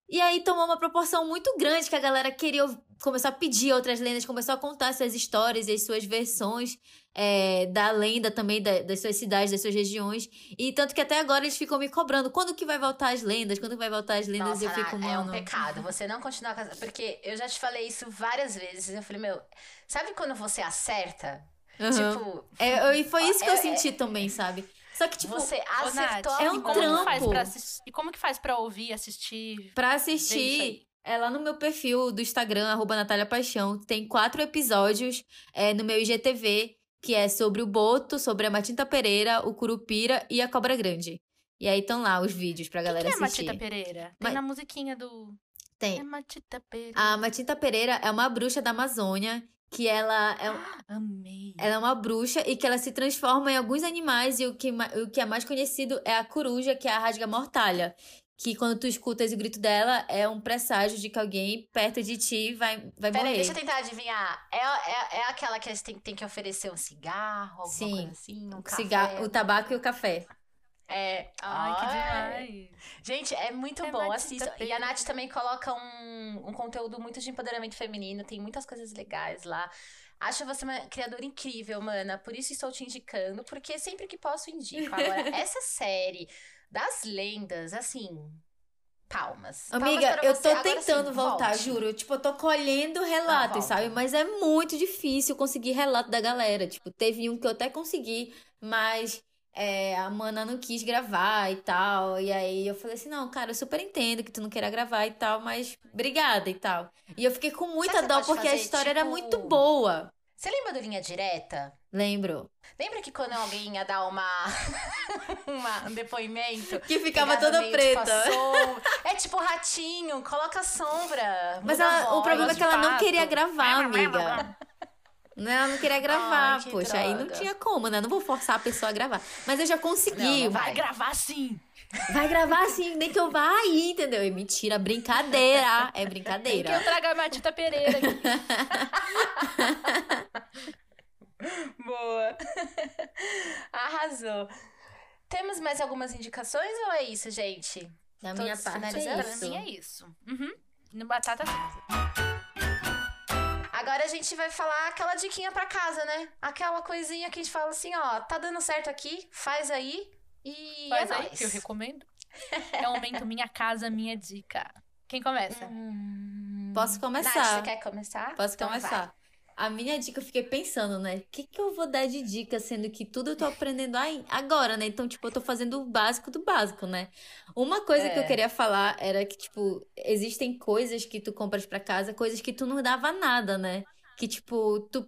Speaker 3: E aí tomou uma proporção muito grande que a galera queria começar a pedir outras lendas, começou a contar suas histórias e as suas versões é, da lenda também, da, das suas cidades, das suas regiões. E tanto que até agora eles ficam me cobrando. Quando que vai voltar as lendas? Quando que vai voltar as lendas?
Speaker 1: Nossa,
Speaker 3: e eu fico,
Speaker 1: mano... É um pecado você não continuar com Porque eu já te falei isso várias vezes. Eu falei, meu... Sabe quando você acerta? Uhum. Tipo...
Speaker 3: É, e foi isso que é, eu senti é... também, sabe? Só que, tipo,
Speaker 1: você acertou
Speaker 3: é um trampo.
Speaker 2: Faz pra assistir, e como que faz pra ouvir, assistir?
Speaker 3: Pra assistir, é lá no meu perfil do Instagram, arroba Natália Paixão. Tem quatro episódios é, no meu IGTV, que é sobre o Boto, sobre a Matinta Pereira, o Curupira e a Cobra Grande. E aí estão lá os vídeos pra galera
Speaker 2: que
Speaker 3: que é assistir.
Speaker 2: Matita Pereira? Tem Ma... na musiquinha do...
Speaker 3: Tem.
Speaker 2: É Matita Pereira.
Speaker 3: A Matinta Pereira é uma bruxa da Amazônia que ela é,
Speaker 2: Amei.
Speaker 3: ela é uma bruxa e que ela se transforma em alguns animais e o que, o que é mais conhecido é a coruja, que é a rasga mortalha. Que quando tu escutas o grito dela, é um presságio de que alguém perto de ti vai, vai
Speaker 1: Pera
Speaker 3: morrer.
Speaker 1: Aí, deixa eu tentar adivinhar. É, é, é aquela que tem, tem que oferecer um cigarro, alguma
Speaker 3: Sim.
Speaker 1: coisa assim? Um
Speaker 3: cigarro,
Speaker 1: café.
Speaker 3: o tabaco e o café.
Speaker 1: É.
Speaker 2: Ai, que demais.
Speaker 1: Gente, é muito é bom. Assista. E a Nath também coloca um, um conteúdo muito de empoderamento feminino. Tem muitas coisas legais lá. Acho você uma criadora incrível, mana. Por isso estou te indicando, porque sempre que posso indico. Agora, essa série das lendas, assim. Palmas.
Speaker 3: Amiga,
Speaker 1: palmas
Speaker 3: eu tô tentando
Speaker 1: sim,
Speaker 3: voltar,
Speaker 1: volte.
Speaker 3: juro. Tipo, eu tô colhendo relatos, sabe? Mas é muito difícil conseguir relato da galera. Tipo, teve um que eu até consegui, mas é, a Mana não quis gravar e tal. E aí eu falei assim: não, cara, eu super entendo que tu não queira gravar e tal, mas obrigada e tal. E eu fiquei com muita dó porque a história tipo... era muito boa.
Speaker 1: Você lembra do Linha Direta?
Speaker 3: Lembro.
Speaker 1: Lembra que quando alguém ia dar uma, uma um depoimento...
Speaker 3: Que ficava toda
Speaker 1: meio,
Speaker 3: preta.
Speaker 1: Tipo. É tipo ratinho, coloca sombra.
Speaker 3: Mas ela- o
Speaker 1: voz.
Speaker 3: problema é que ela não
Speaker 2: pato.
Speaker 3: queria gravar, amiga. Não, ela não queria gravar,
Speaker 1: Ai, que
Speaker 3: poxa, aí não
Speaker 1: droga.
Speaker 3: tinha como, né? Não vou forçar a pessoa a gravar. Mas eu já consegui.
Speaker 1: Não, não
Speaker 2: Vai. gravar sim.
Speaker 3: Vai gravar assim, nem que eu vá aí, entendeu? É mentira, brincadeira. É
Speaker 2: Tem que
Speaker 3: brincadeira.
Speaker 2: eu traga a Matita Pereira aqui.
Speaker 1: Boa. Arrasou. Temos mais algumas indicações ou é isso, gente?
Speaker 3: Da
Speaker 1: Todos
Speaker 3: minha parte é
Speaker 2: Pra
Speaker 3: isso.
Speaker 2: mim é isso. Uhum. No batata cinza.
Speaker 1: Agora a gente vai falar aquela diquinha pra casa, né? Aquela coisinha que a gente fala assim, ó, tá dando certo aqui, faz aí e
Speaker 2: Faz
Speaker 1: é
Speaker 2: aí,
Speaker 1: nóis.
Speaker 2: que eu recomendo. É o momento Minha Casa Minha Dica. Quem começa?
Speaker 1: Hum.
Speaker 3: Posso
Speaker 1: Nath,
Speaker 3: começar?
Speaker 1: você quer começar?
Speaker 3: Posso
Speaker 1: Então
Speaker 3: começar? A minha dica, eu fiquei pensando, né? O que, que eu vou dar de dica, sendo que tudo eu tô aprendendo aí, agora, né? Então, tipo, eu tô fazendo o básico do básico, né? Uma coisa que eu
Speaker 1: É.
Speaker 3: queria falar era que, tipo, existem coisas que tu compras pra casa, coisas que tu não dava nada, né? Que, tipo, tu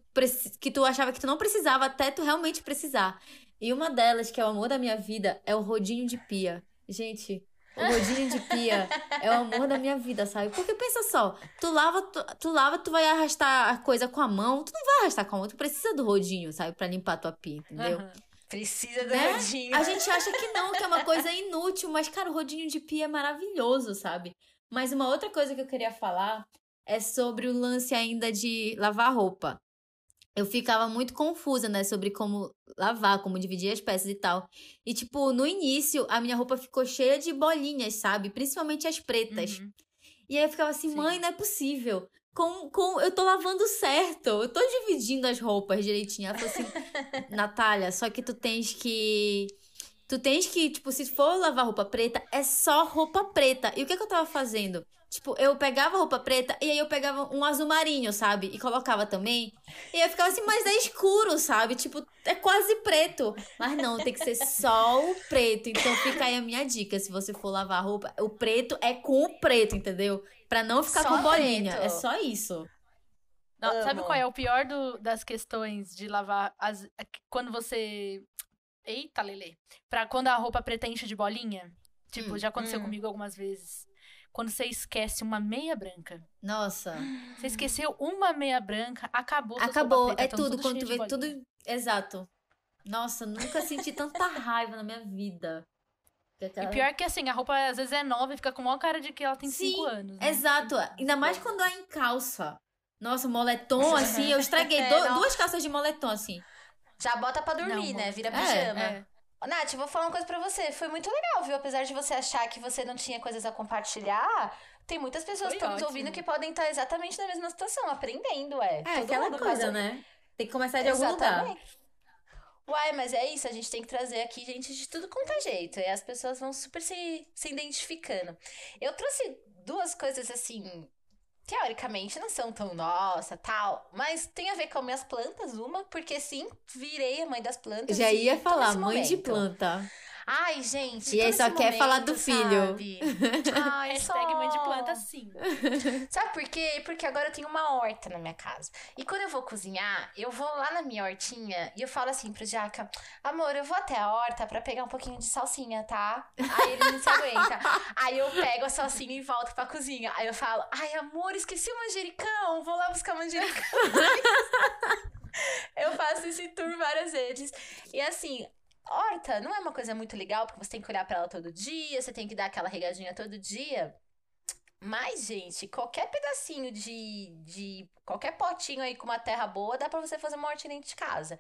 Speaker 3: que tu achava que tu não precisava até tu realmente precisar. E uma delas, que é o amor da minha vida, é o rodinho de pia. Gente, o rodinho de pia é o amor da minha vida, sabe? Porque pensa só, tu lava, tu, tu lava, tu vai arrastar a coisa com a mão, tu não vai arrastar com a mão, tu precisa do rodinho, sabe? Pra limpar a tua pia, entendeu?
Speaker 2: Aham.
Speaker 1: Precisa do
Speaker 3: Né?
Speaker 1: rodinho.
Speaker 3: A gente acha que não, que é uma coisa inútil, mas, cara, o rodinho de pia é maravilhoso, sabe? Mas uma outra coisa que eu queria falar é sobre o lance ainda de lavar roupa. Eu ficava muito confusa, né, sobre como lavar, como dividir as peças e tal. E, tipo, no início, a minha roupa ficou cheia de bolinhas, sabe? Principalmente as pretas.
Speaker 2: Uhum.
Speaker 3: E aí eu ficava assim,
Speaker 2: Sim.
Speaker 3: mãe, não é possível. Com, com, eu tô lavando certo, eu tô dividindo as roupas direitinho. Ela falou assim, Natália, só que tu tens que. Tu tens que, tipo, se for lavar roupa preta, é só roupa preta. E o que, que eu tava fazendo? Tipo, eu pegava roupa preta e aí eu pegava um azul marinho, sabe? E colocava também. E aí eu ficava assim, mas é escuro, sabe? Tipo, é quase preto. Mas não, tem que ser só o preto. Então fica aí a minha dica. Se você for lavar roupa, o preto é com o preto, entendeu? Pra não ficar
Speaker 1: Só
Speaker 3: com bolinha.
Speaker 1: preto.
Speaker 3: É só isso.
Speaker 2: Não, sabe qual é o pior do- das questões de lavar as, quando você. Eita, Lele. Pra quando a roupa preta enche de bolinha? Tipo,
Speaker 3: Hum,
Speaker 2: já aconteceu
Speaker 1: hum.
Speaker 2: comigo algumas vezes. Quando você esquece uma meia branca.
Speaker 3: Nossa.
Speaker 2: Você esqueceu uma meia branca, acabou.
Speaker 3: Acabou. É
Speaker 2: tão
Speaker 3: tudo. Quando tu vê tudo. Exato. Nossa, nunca senti tanta raiva na minha vida. Que
Speaker 2: E
Speaker 3: aquela-
Speaker 2: pior que assim, a roupa às vezes é nova e fica com a maior cara de que ela tem
Speaker 3: Sim,
Speaker 2: cinco anos. né?
Speaker 3: Exato. Ainda mais quando é em calça. Nossa, moletom, assim, eu estraguei
Speaker 1: É,
Speaker 3: do- duas calças de moletom, assim.
Speaker 1: Já bota pra dormir,
Speaker 2: Não,
Speaker 1: né? Vira
Speaker 3: É,
Speaker 1: pijama.
Speaker 2: É.
Speaker 1: Ô, Nath, eu vou falar uma coisa pra você. Foi muito legal, viu? Apesar de você achar que você não tinha coisas a compartilhar, tem muitas pessoas
Speaker 2: Foi
Speaker 1: que estão nos ouvindo que podem estar exatamente na mesma situação, aprendendo, é.
Speaker 3: É,
Speaker 1: Todo
Speaker 3: aquela
Speaker 1: mundo
Speaker 3: coisa,
Speaker 1: passa-
Speaker 3: né? Tem que começar de algum lugar.
Speaker 1: Exatamente. Uai, mas é isso, a gente tem que trazer aqui gente de tudo quanto é jeito. E as pessoas vão super se, se identificando. Eu trouxe duas coisas assim, teoricamente não são tão nossa, tal, mas tem a ver com minhas plantas, uma, porque sim, virei a mãe das plantas.
Speaker 3: Já ia falar, mãe de
Speaker 1: momento.
Speaker 3: planta.
Speaker 1: Ai, gente.
Speaker 3: E aí só quer falar do filho.
Speaker 1: Ai,
Speaker 2: Hashtag
Speaker 1: só.
Speaker 2: mãe de planta, sim.
Speaker 1: Sabe por quê? Porque agora eu tenho uma horta na minha casa. E quando eu vou cozinhar, eu vou lá na minha hortinha e eu falo assim pro Jaca: Amor, eu vou até a horta pra pegar um pouquinho de salsinha, tá? Aí ele não se aguenta. Aí eu pego a salsinha e volto pra cozinha. Aí eu falo: Ai, amor, esqueci o manjericão, vou lá buscar o manjericão. eu faço esse tour várias vezes. E assim. Horta não é uma coisa muito legal, porque você tem que olhar pra ela todo dia, você tem que dar aquela regadinha todo dia. Mas, gente, qualquer pedacinho de, de. qualquer potinho aí com uma terra boa, dá pra você fazer uma hortinha dentro de casa.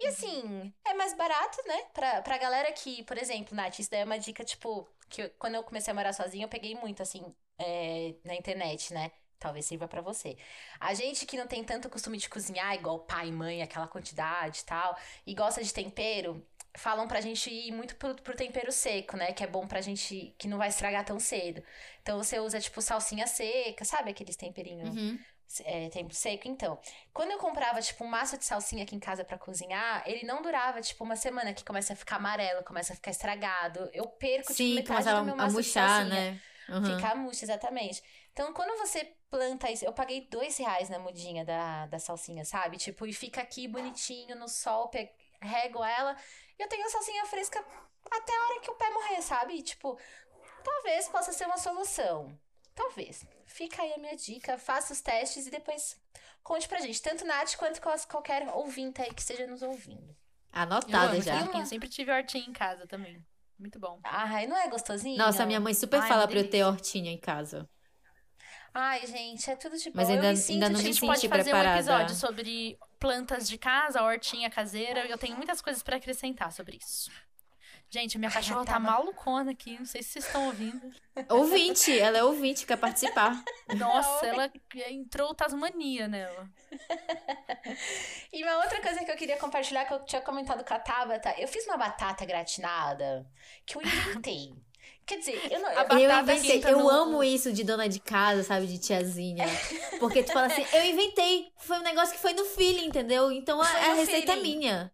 Speaker 1: E assim, é mais barato, né? Pra, pra galera que, por exemplo, Nath, isso daí é uma dica, tipo, que eu- quando eu comecei a morar sozinha, eu peguei muito, assim, é, na internet, né? Talvez sirva pra você. A gente que não tem tanto costume de cozinhar, igual pai e mãe, aquela quantidade e tal, e gosta de tempero, falam pra gente ir muito pro, pro tempero seco, né? Que é bom pra gente, que não vai estragar tão cedo. Então você usa, tipo, salsinha seca, sabe aqueles temperinhos?
Speaker 3: Uhum.
Speaker 1: é, tempo seco, então. Quando eu comprava, tipo, um maço de salsinha aqui em casa pra cozinhar, ele não durava, tipo, uma semana, que começa a ficar amarelo, começa a ficar estragado. Eu perco, tipo,
Speaker 3: Sim,
Speaker 1: metade
Speaker 3: começava
Speaker 1: do meu maço de
Speaker 3: murchar,
Speaker 1: salsinha.
Speaker 3: né? Uhum.
Speaker 1: Ficar murcha, exatamente. Então, quando você planta isso, eu paguei dois reais na mudinha da, da salsinha, sabe? Tipo, e fica aqui bonitinho no sol, pe- rego ela. E eu tenho a salsinha fresca até a hora que o pé morrer, sabe? E, tipo, talvez possa ser uma solução. Talvez. Fica aí a minha dica, faça os testes e depois conte pra gente. Tanto Nath quanto qual- qualquer ouvinte aí que esteja nos ouvindo.
Speaker 2: Eu
Speaker 3: Anotada
Speaker 2: amo
Speaker 3: já.
Speaker 2: esse hortinho, Sempre tive hortinha em casa também. Muito bom.
Speaker 1: Ai, não é gostosinho?
Speaker 3: Nossa, minha mãe super
Speaker 2: Ai,
Speaker 3: fala
Speaker 2: uma
Speaker 3: pra eu ter hortinha em casa.
Speaker 1: Ai, gente, é tudo de bom.
Speaker 3: Mas
Speaker 1: Eu
Speaker 3: ainda-
Speaker 1: me sinto,
Speaker 3: ainda não
Speaker 2: A
Speaker 3: me
Speaker 2: gente
Speaker 1: tipo,
Speaker 2: pode
Speaker 3: senti
Speaker 2: fazer
Speaker 3: preparada.
Speaker 2: um episódio sobre plantas de casa, hortinha caseira. Eu tenho muitas coisas pra acrescentar sobre isso. Gente, minha
Speaker 1: Ai,
Speaker 2: cachorra tá
Speaker 1: tava-
Speaker 2: malucona aqui. Não sei se vocês estão ouvindo.
Speaker 3: Ouvinte, ela é ouvinte, quer participar.
Speaker 2: Nossa, ela entrou Tasmania nela.
Speaker 1: E uma outra coisa que eu queria compartilhar, que eu tinha comentado com a Tabata, eu fiz uma batata gratinada que eu inventei. Quer dizer, eu não. Eu-
Speaker 3: inventei,
Speaker 2: entra
Speaker 3: eu
Speaker 2: no-
Speaker 3: amo isso de dona de casa, sabe, de tiazinha. Porque tu fala assim, eu inventei, foi um negócio que foi no feeling, entendeu? Então a, a receita é minha.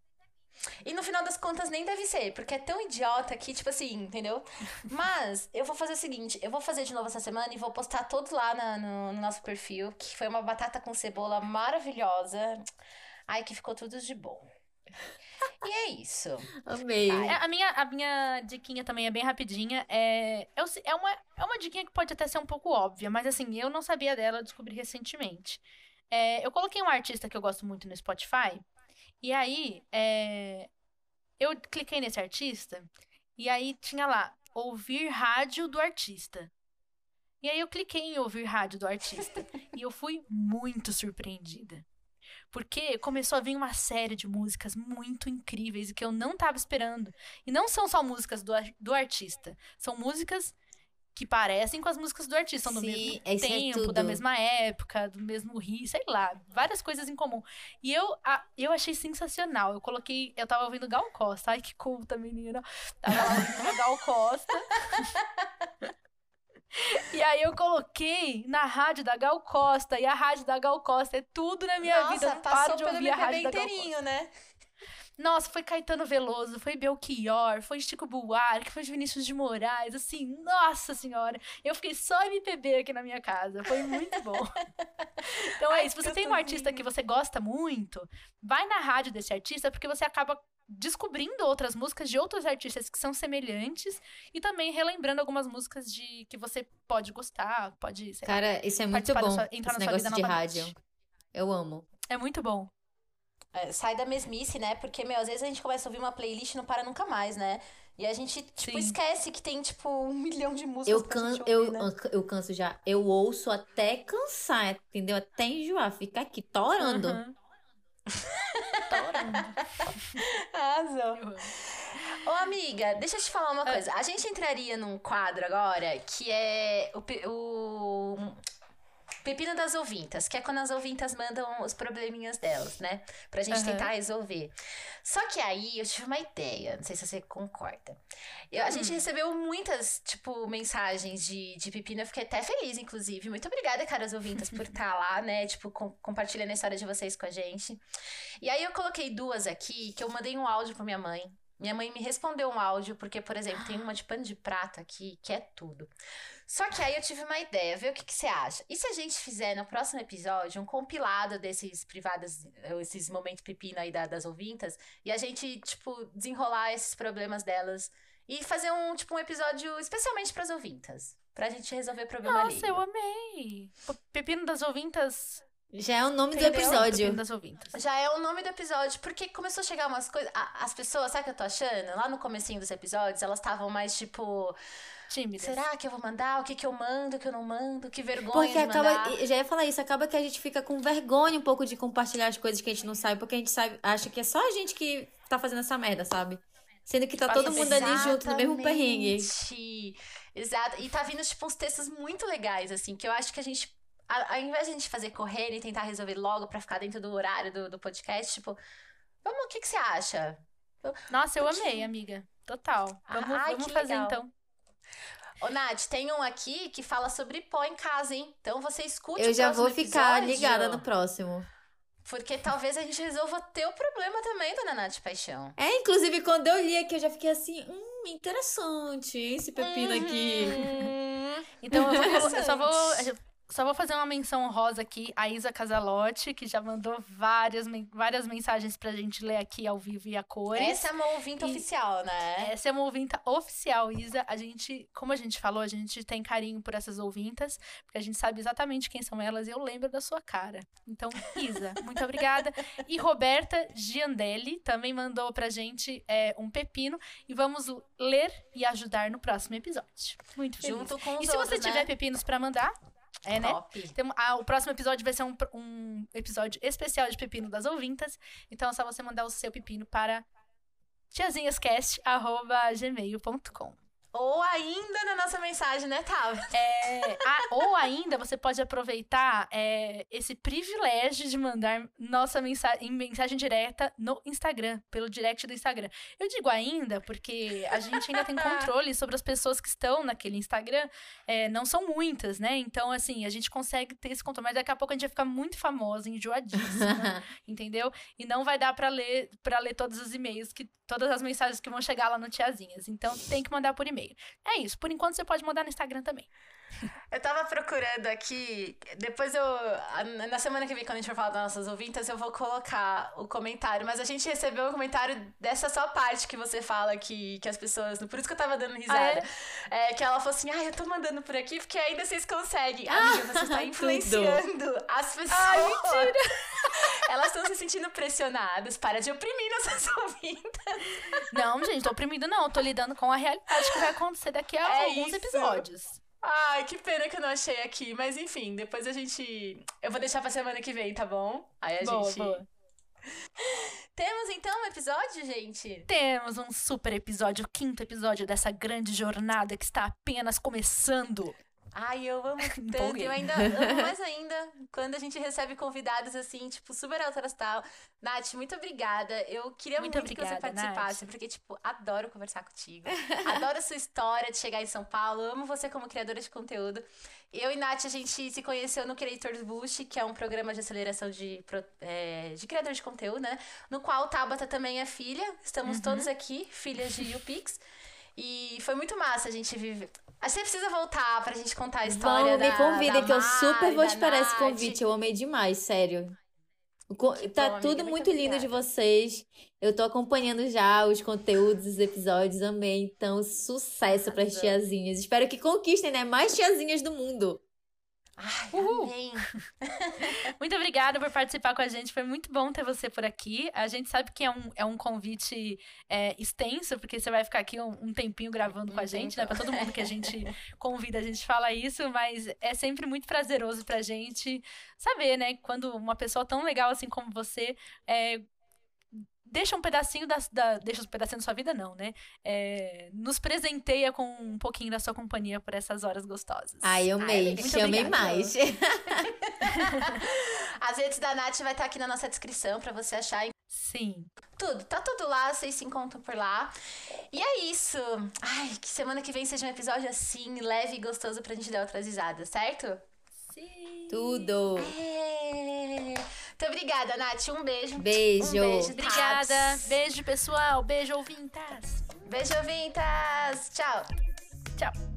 Speaker 1: E no final das contas nem deve ser, porque é tão idiota que, tipo assim, entendeu? Mas eu vou fazer o seguinte: eu vou fazer de novo essa semana e vou postar todos lá na- no, no nosso perfil, que foi uma batata com cebola maravilhosa. Ai, que ficou tudo de bom. E é isso.
Speaker 3: Amei.
Speaker 2: É, a, minha, a minha diquinha também é bem rapidinha. É, é, é, uma, é uma diquinha que pode até ser um pouco óbvia, mas assim, eu não sabia dela, descobri recentemente. É, eu coloquei um artista que eu gosto muito no Spotify, e aí é, eu cliquei nesse artista, e aí tinha lá, ouvir rádio do artista. E aí eu cliquei em ouvir rádio do artista, e eu fui muito surpreendida. Porque começou a vir uma série de músicas muito incríveis e que eu não tava esperando. E não são só músicas do, do artista. São músicas que parecem com as músicas do artista. São do
Speaker 3: Sim,
Speaker 2: mesmo
Speaker 3: é
Speaker 2: tempo, da
Speaker 3: tudo.
Speaker 2: mesma época, do mesmo rio, sei lá. Várias coisas em comum. E eu, a- eu achei sensacional. Eu coloquei... Eu tava ouvindo Gal Costa. Ai, que culta, menina. Tava lá ouvindo Gal Costa. E aí eu coloquei na rádio da Gal Costa. E a rádio da Gal Costa é tudo na minha vida. Eu
Speaker 1: Nossa,
Speaker 2: não paro
Speaker 1: passou
Speaker 2: de
Speaker 1: pelo
Speaker 2: ouvir a
Speaker 1: MPB
Speaker 2: rádio da Gal Costa.
Speaker 1: inteirinho, né?
Speaker 2: Nossa, foi Caetano Veloso, foi Belchior, foi Chico Buarque, foi Vinícius de Moraes, assim, nossa senhora. Eu fiquei só MPB aqui na minha casa, foi muito bom. Então é
Speaker 1: Ai,
Speaker 2: isso, se
Speaker 1: que
Speaker 2: você tem um artista que você gosta muito, vai na rádio desse artista, porque você acaba descobrindo outras músicas de outros artistas que são semelhantes e também relembrando algumas músicas de que você pode gostar, pode, sei lá.
Speaker 3: Cara, isso é muito bom,
Speaker 2: sua- entrar
Speaker 3: esse
Speaker 2: na sua
Speaker 3: negócio
Speaker 2: vida
Speaker 3: de
Speaker 2: novamente.
Speaker 3: rádio. Eu amo.
Speaker 2: É muito bom.
Speaker 1: É, sai da mesmice, né? Porque, meu, às vezes a gente começa a ouvir uma playlist e não para nunca mais, né? E a gente, tipo,
Speaker 2: Sim.
Speaker 1: esquece que tem, tipo, um milhão de músicas
Speaker 3: Eu,
Speaker 1: pra
Speaker 3: can,
Speaker 1: gente
Speaker 3: eu,
Speaker 1: ouvir, né?
Speaker 3: eu canso já. Eu ouço até cansar, entendeu? Até enjoar. Fica aqui torando.
Speaker 2: Uhum. Torando.
Speaker 1: Arrasou.
Speaker 2: Eu amo.
Speaker 1: Ô, amiga, deixa eu te falar
Speaker 2: Ah.
Speaker 1: uma coisa. A gente entraria num quadro agora que é o, o Pepino das ouvintas, que é quando as ouvintas mandam os probleminhas delas, né? Pra gente
Speaker 2: Aham.
Speaker 1: tentar resolver. Só que aí eu tive uma ideia, não sei se você concorda. Eu- a gente
Speaker 2: Hum.
Speaker 1: recebeu muitas, tipo, mensagens de, de pepino. Eu fiquei até feliz, inclusive. Muito obrigada, caras ouvintas, por estar lá, né? Tipo, com- compartilhando a história de vocês com a gente. E aí eu coloquei duas aqui que eu mandei um áudio pra minha mãe. Minha mãe me respondeu um áudio, porque, por exemplo, tem uma de pano de prato aqui, que é tudo. Só que aí eu tive uma ideia, vê o que, que você acha. E se a gente fizer no próximo episódio um compilado desses privados, esses momentos pepino aí da- das ouvintas, e a gente, tipo, desenrolar esses problemas delas e fazer um, tipo, um episódio especialmente pras ouvintas. Pra gente resolver problema
Speaker 2: Nossa,
Speaker 1: ali.
Speaker 2: eu amei. Pepino das ouvintas.
Speaker 3: Já é o nome do
Speaker 1: Entendeu?
Speaker 3: episódio.
Speaker 2: Das ouvintas.
Speaker 1: Já é o nome do episódio, porque começou a chegar umas coisas. As pessoas, sabe o que eu tô achando? Lá no comecinho dos episódios, elas estavam mais tipo.
Speaker 2: Tímidas.
Speaker 1: Será que eu vou mandar? O que que eu mando? O que eu não mando? Que vergonha
Speaker 3: Porque acaba. já ia falar isso, acaba que a gente fica com vergonha um pouco de compartilhar as coisas que a gente não sabe, porque a gente sabe, acha que é só a gente que tá fazendo essa merda, sabe? Sendo que tá todo mundo ali junto no mesmo perrengue.
Speaker 1: Exato. E tá vindo, tipo, uns textos muito legais, assim, que eu acho que a gente. Ao invés de a gente fazer correndo e tentar resolver logo pra ficar dentro do horário do, do podcast, tipo, vamos, o que, que você acha?
Speaker 2: Nossa, eu
Speaker 1: Porque-
Speaker 2: amei, amiga. Total. Vamos,
Speaker 1: Ai,
Speaker 2: vamos fazer
Speaker 1: legal.
Speaker 2: então.
Speaker 1: Ô, Nath, tem um aqui que fala sobre pó em casa, hein? Então você escute
Speaker 3: Eu já vou ficar
Speaker 1: episódio,
Speaker 3: ligada no próximo.
Speaker 1: Porque talvez a gente resolva teu problema também, dona Nath Paixão.
Speaker 3: É, inclusive, quando eu li aqui, eu já fiquei assim, hum, interessante, hein, esse pepino aqui.
Speaker 1: Hum,
Speaker 2: Então eu, vou- eu só vou. Só vou fazer uma menção rosa aqui, a Isa Casalotti, que já mandou várias, várias mensagens pra gente ler aqui ao vivo e a cores.
Speaker 1: Essa é uma ouvinte e oficial, né?
Speaker 2: Essa é uma ouvinte oficial, Isa. A gente, como a gente falou, a gente tem carinho por essas ouvintas, porque a gente sabe exatamente quem são elas e eu lembro da sua cara. Então, Isa, muito obrigada. E Roberta Giandelli também mandou pra gente é, um pepino e vamos ler e ajudar no próximo episódio. Muito feliz.
Speaker 1: Junto com os
Speaker 2: E se
Speaker 1: outros,
Speaker 2: você tiver
Speaker 1: né?
Speaker 2: pepinos pra mandar, é, né?
Speaker 1: Top.
Speaker 2: Tem, ah, o próximo episódio vai ser um, um episódio especial de pepino das ouvintas. Então é só você mandar o seu pepino para tiazinhascast.gmail.com.
Speaker 1: Ou ainda na nossa mensagem, né, Tava?
Speaker 2: É, ah, ou ainda você pode aproveitar é, esse privilégio de mandar nossa mensagem, mensagem direta no Instagram, pelo direct do Instagram. Eu digo ainda porque a gente ainda tem controle sobre as pessoas que estão naquele Instagram. É, não são muitas, né? Então, assim, a gente consegue ter esse controle. Mas daqui a pouco a gente vai ficar muito famosa, enjoadíssima, entendeu? E não vai dar para ler para ler todos os e-mails, que todas as mensagens que vão chegar lá no Tiazinhas. Então, tem que mandar por e-mail. É isso. Por enquanto, você pode mandar no Instagram também.
Speaker 1: Eu tava procurando aqui, depois eu. Na semana que vem, quando a gente for falar das nossas ouvintas, eu vou colocar o comentário. Mas a gente recebeu um comentário dessa só parte que você fala que, que as pessoas. Por isso que eu tava dando risada.
Speaker 2: Ah, é?
Speaker 1: É, que ela falou assim: ah, eu tô mandando por aqui porque ainda vocês conseguem. Amiga, você está influenciando as pessoas.
Speaker 2: Ai, mentira!
Speaker 1: Elas estão se sentindo pressionadas. Para de oprimir nossas ouvintas.
Speaker 2: Não, gente, tô oprimindo, não. Eu tô lidando com a realidade que vai acontecer daqui a
Speaker 1: É
Speaker 2: alguns
Speaker 1: isso.
Speaker 2: episódios.
Speaker 1: Ai, que pena que eu não achei aqui. Mas enfim, depois a gente. Eu vou deixar pra semana que vem, tá bom? Aí a
Speaker 2: Boa,
Speaker 1: gente.
Speaker 2: boa.
Speaker 1: Temos então um episódio, gente?
Speaker 2: Temos um super episódio, o quinto episódio dessa grande jornada que está apenas começando.
Speaker 1: Ai, eu amo tanto. Eu ainda amo mais ainda quando a gente recebe convidados assim, tipo, super alto astral. Nath, muito obrigada. Eu queria
Speaker 2: Muito
Speaker 1: muito, que você
Speaker 2: obrigada,
Speaker 1: participasse, porque, tipo, adoro conversar contigo. adoro a sua história de chegar em São Paulo. Amo você como criadora de conteúdo. Eu e Nath, a gente se conheceu no Creators Boost, que é um programa de aceleração de, é, de criador de conteúdo, né? No qual Tabata também é filha. Estamos todos aqui, filhas de YouPix. E foi muito massa a gente viver. Acho que você precisa voltar pra gente contar a história
Speaker 3: me
Speaker 1: da-
Speaker 3: convidem,
Speaker 1: da
Speaker 3: que eu
Speaker 1: Mari,
Speaker 3: super vou esperar esse convite. Eu amei demais, sério.
Speaker 1: Que
Speaker 3: tá
Speaker 1: bom, amiga,
Speaker 3: tudo
Speaker 1: muito
Speaker 3: muito lindo de vocês. Eu tô acompanhando já os conteúdos, os episódios, amei. Então, sucesso pras
Speaker 1: Arrasou.
Speaker 3: tiazinhas. Espero que conquistem, né? Mais tiazinhas do mundo.
Speaker 1: Ai,
Speaker 2: Uhul.
Speaker 1: amém.
Speaker 2: Muito obrigada por participar com a gente. Foi muito bom ter você por aqui. A gente sabe que é um, é um convite é, extenso, porque você vai ficar aqui um, um tempinho gravando com a
Speaker 1: Um
Speaker 2: gente, né?
Speaker 1: tempão.
Speaker 2: Pra todo mundo que a gente convida, a gente fala isso, mas é sempre muito prazeroso pra gente saber, né? Quando uma pessoa tão legal assim como você é, deixa um pedacinho da, da- Deixa um pedacinho da sua vida, não, né? É, nos presenteia com um pouquinho da sua companhia por essas horas gostosas.
Speaker 3: Ai, eu amei.
Speaker 1: muito
Speaker 3: Te amei
Speaker 2: obrigada.
Speaker 3: mais.
Speaker 1: As redes da Nath vai estar aqui na nossa descrição pra você achar
Speaker 2: Sim.
Speaker 1: tudo. Tá tudo lá, vocês se encontram por lá. E é isso. Ai, que semana que vem seja um episódio assim, leve e gostoso pra gente dar outras risadas, certo?
Speaker 2: Sim.
Speaker 3: Tudo.
Speaker 1: É. Muito obrigada, Nath. Um beijo.
Speaker 3: Beijo.
Speaker 1: Um beijo.
Speaker 2: Obrigada.
Speaker 1: Tats.
Speaker 2: Beijo, pessoal. Beijo, ouvintas.
Speaker 1: Beijo, ouvintas. Tchau.
Speaker 2: Tchau.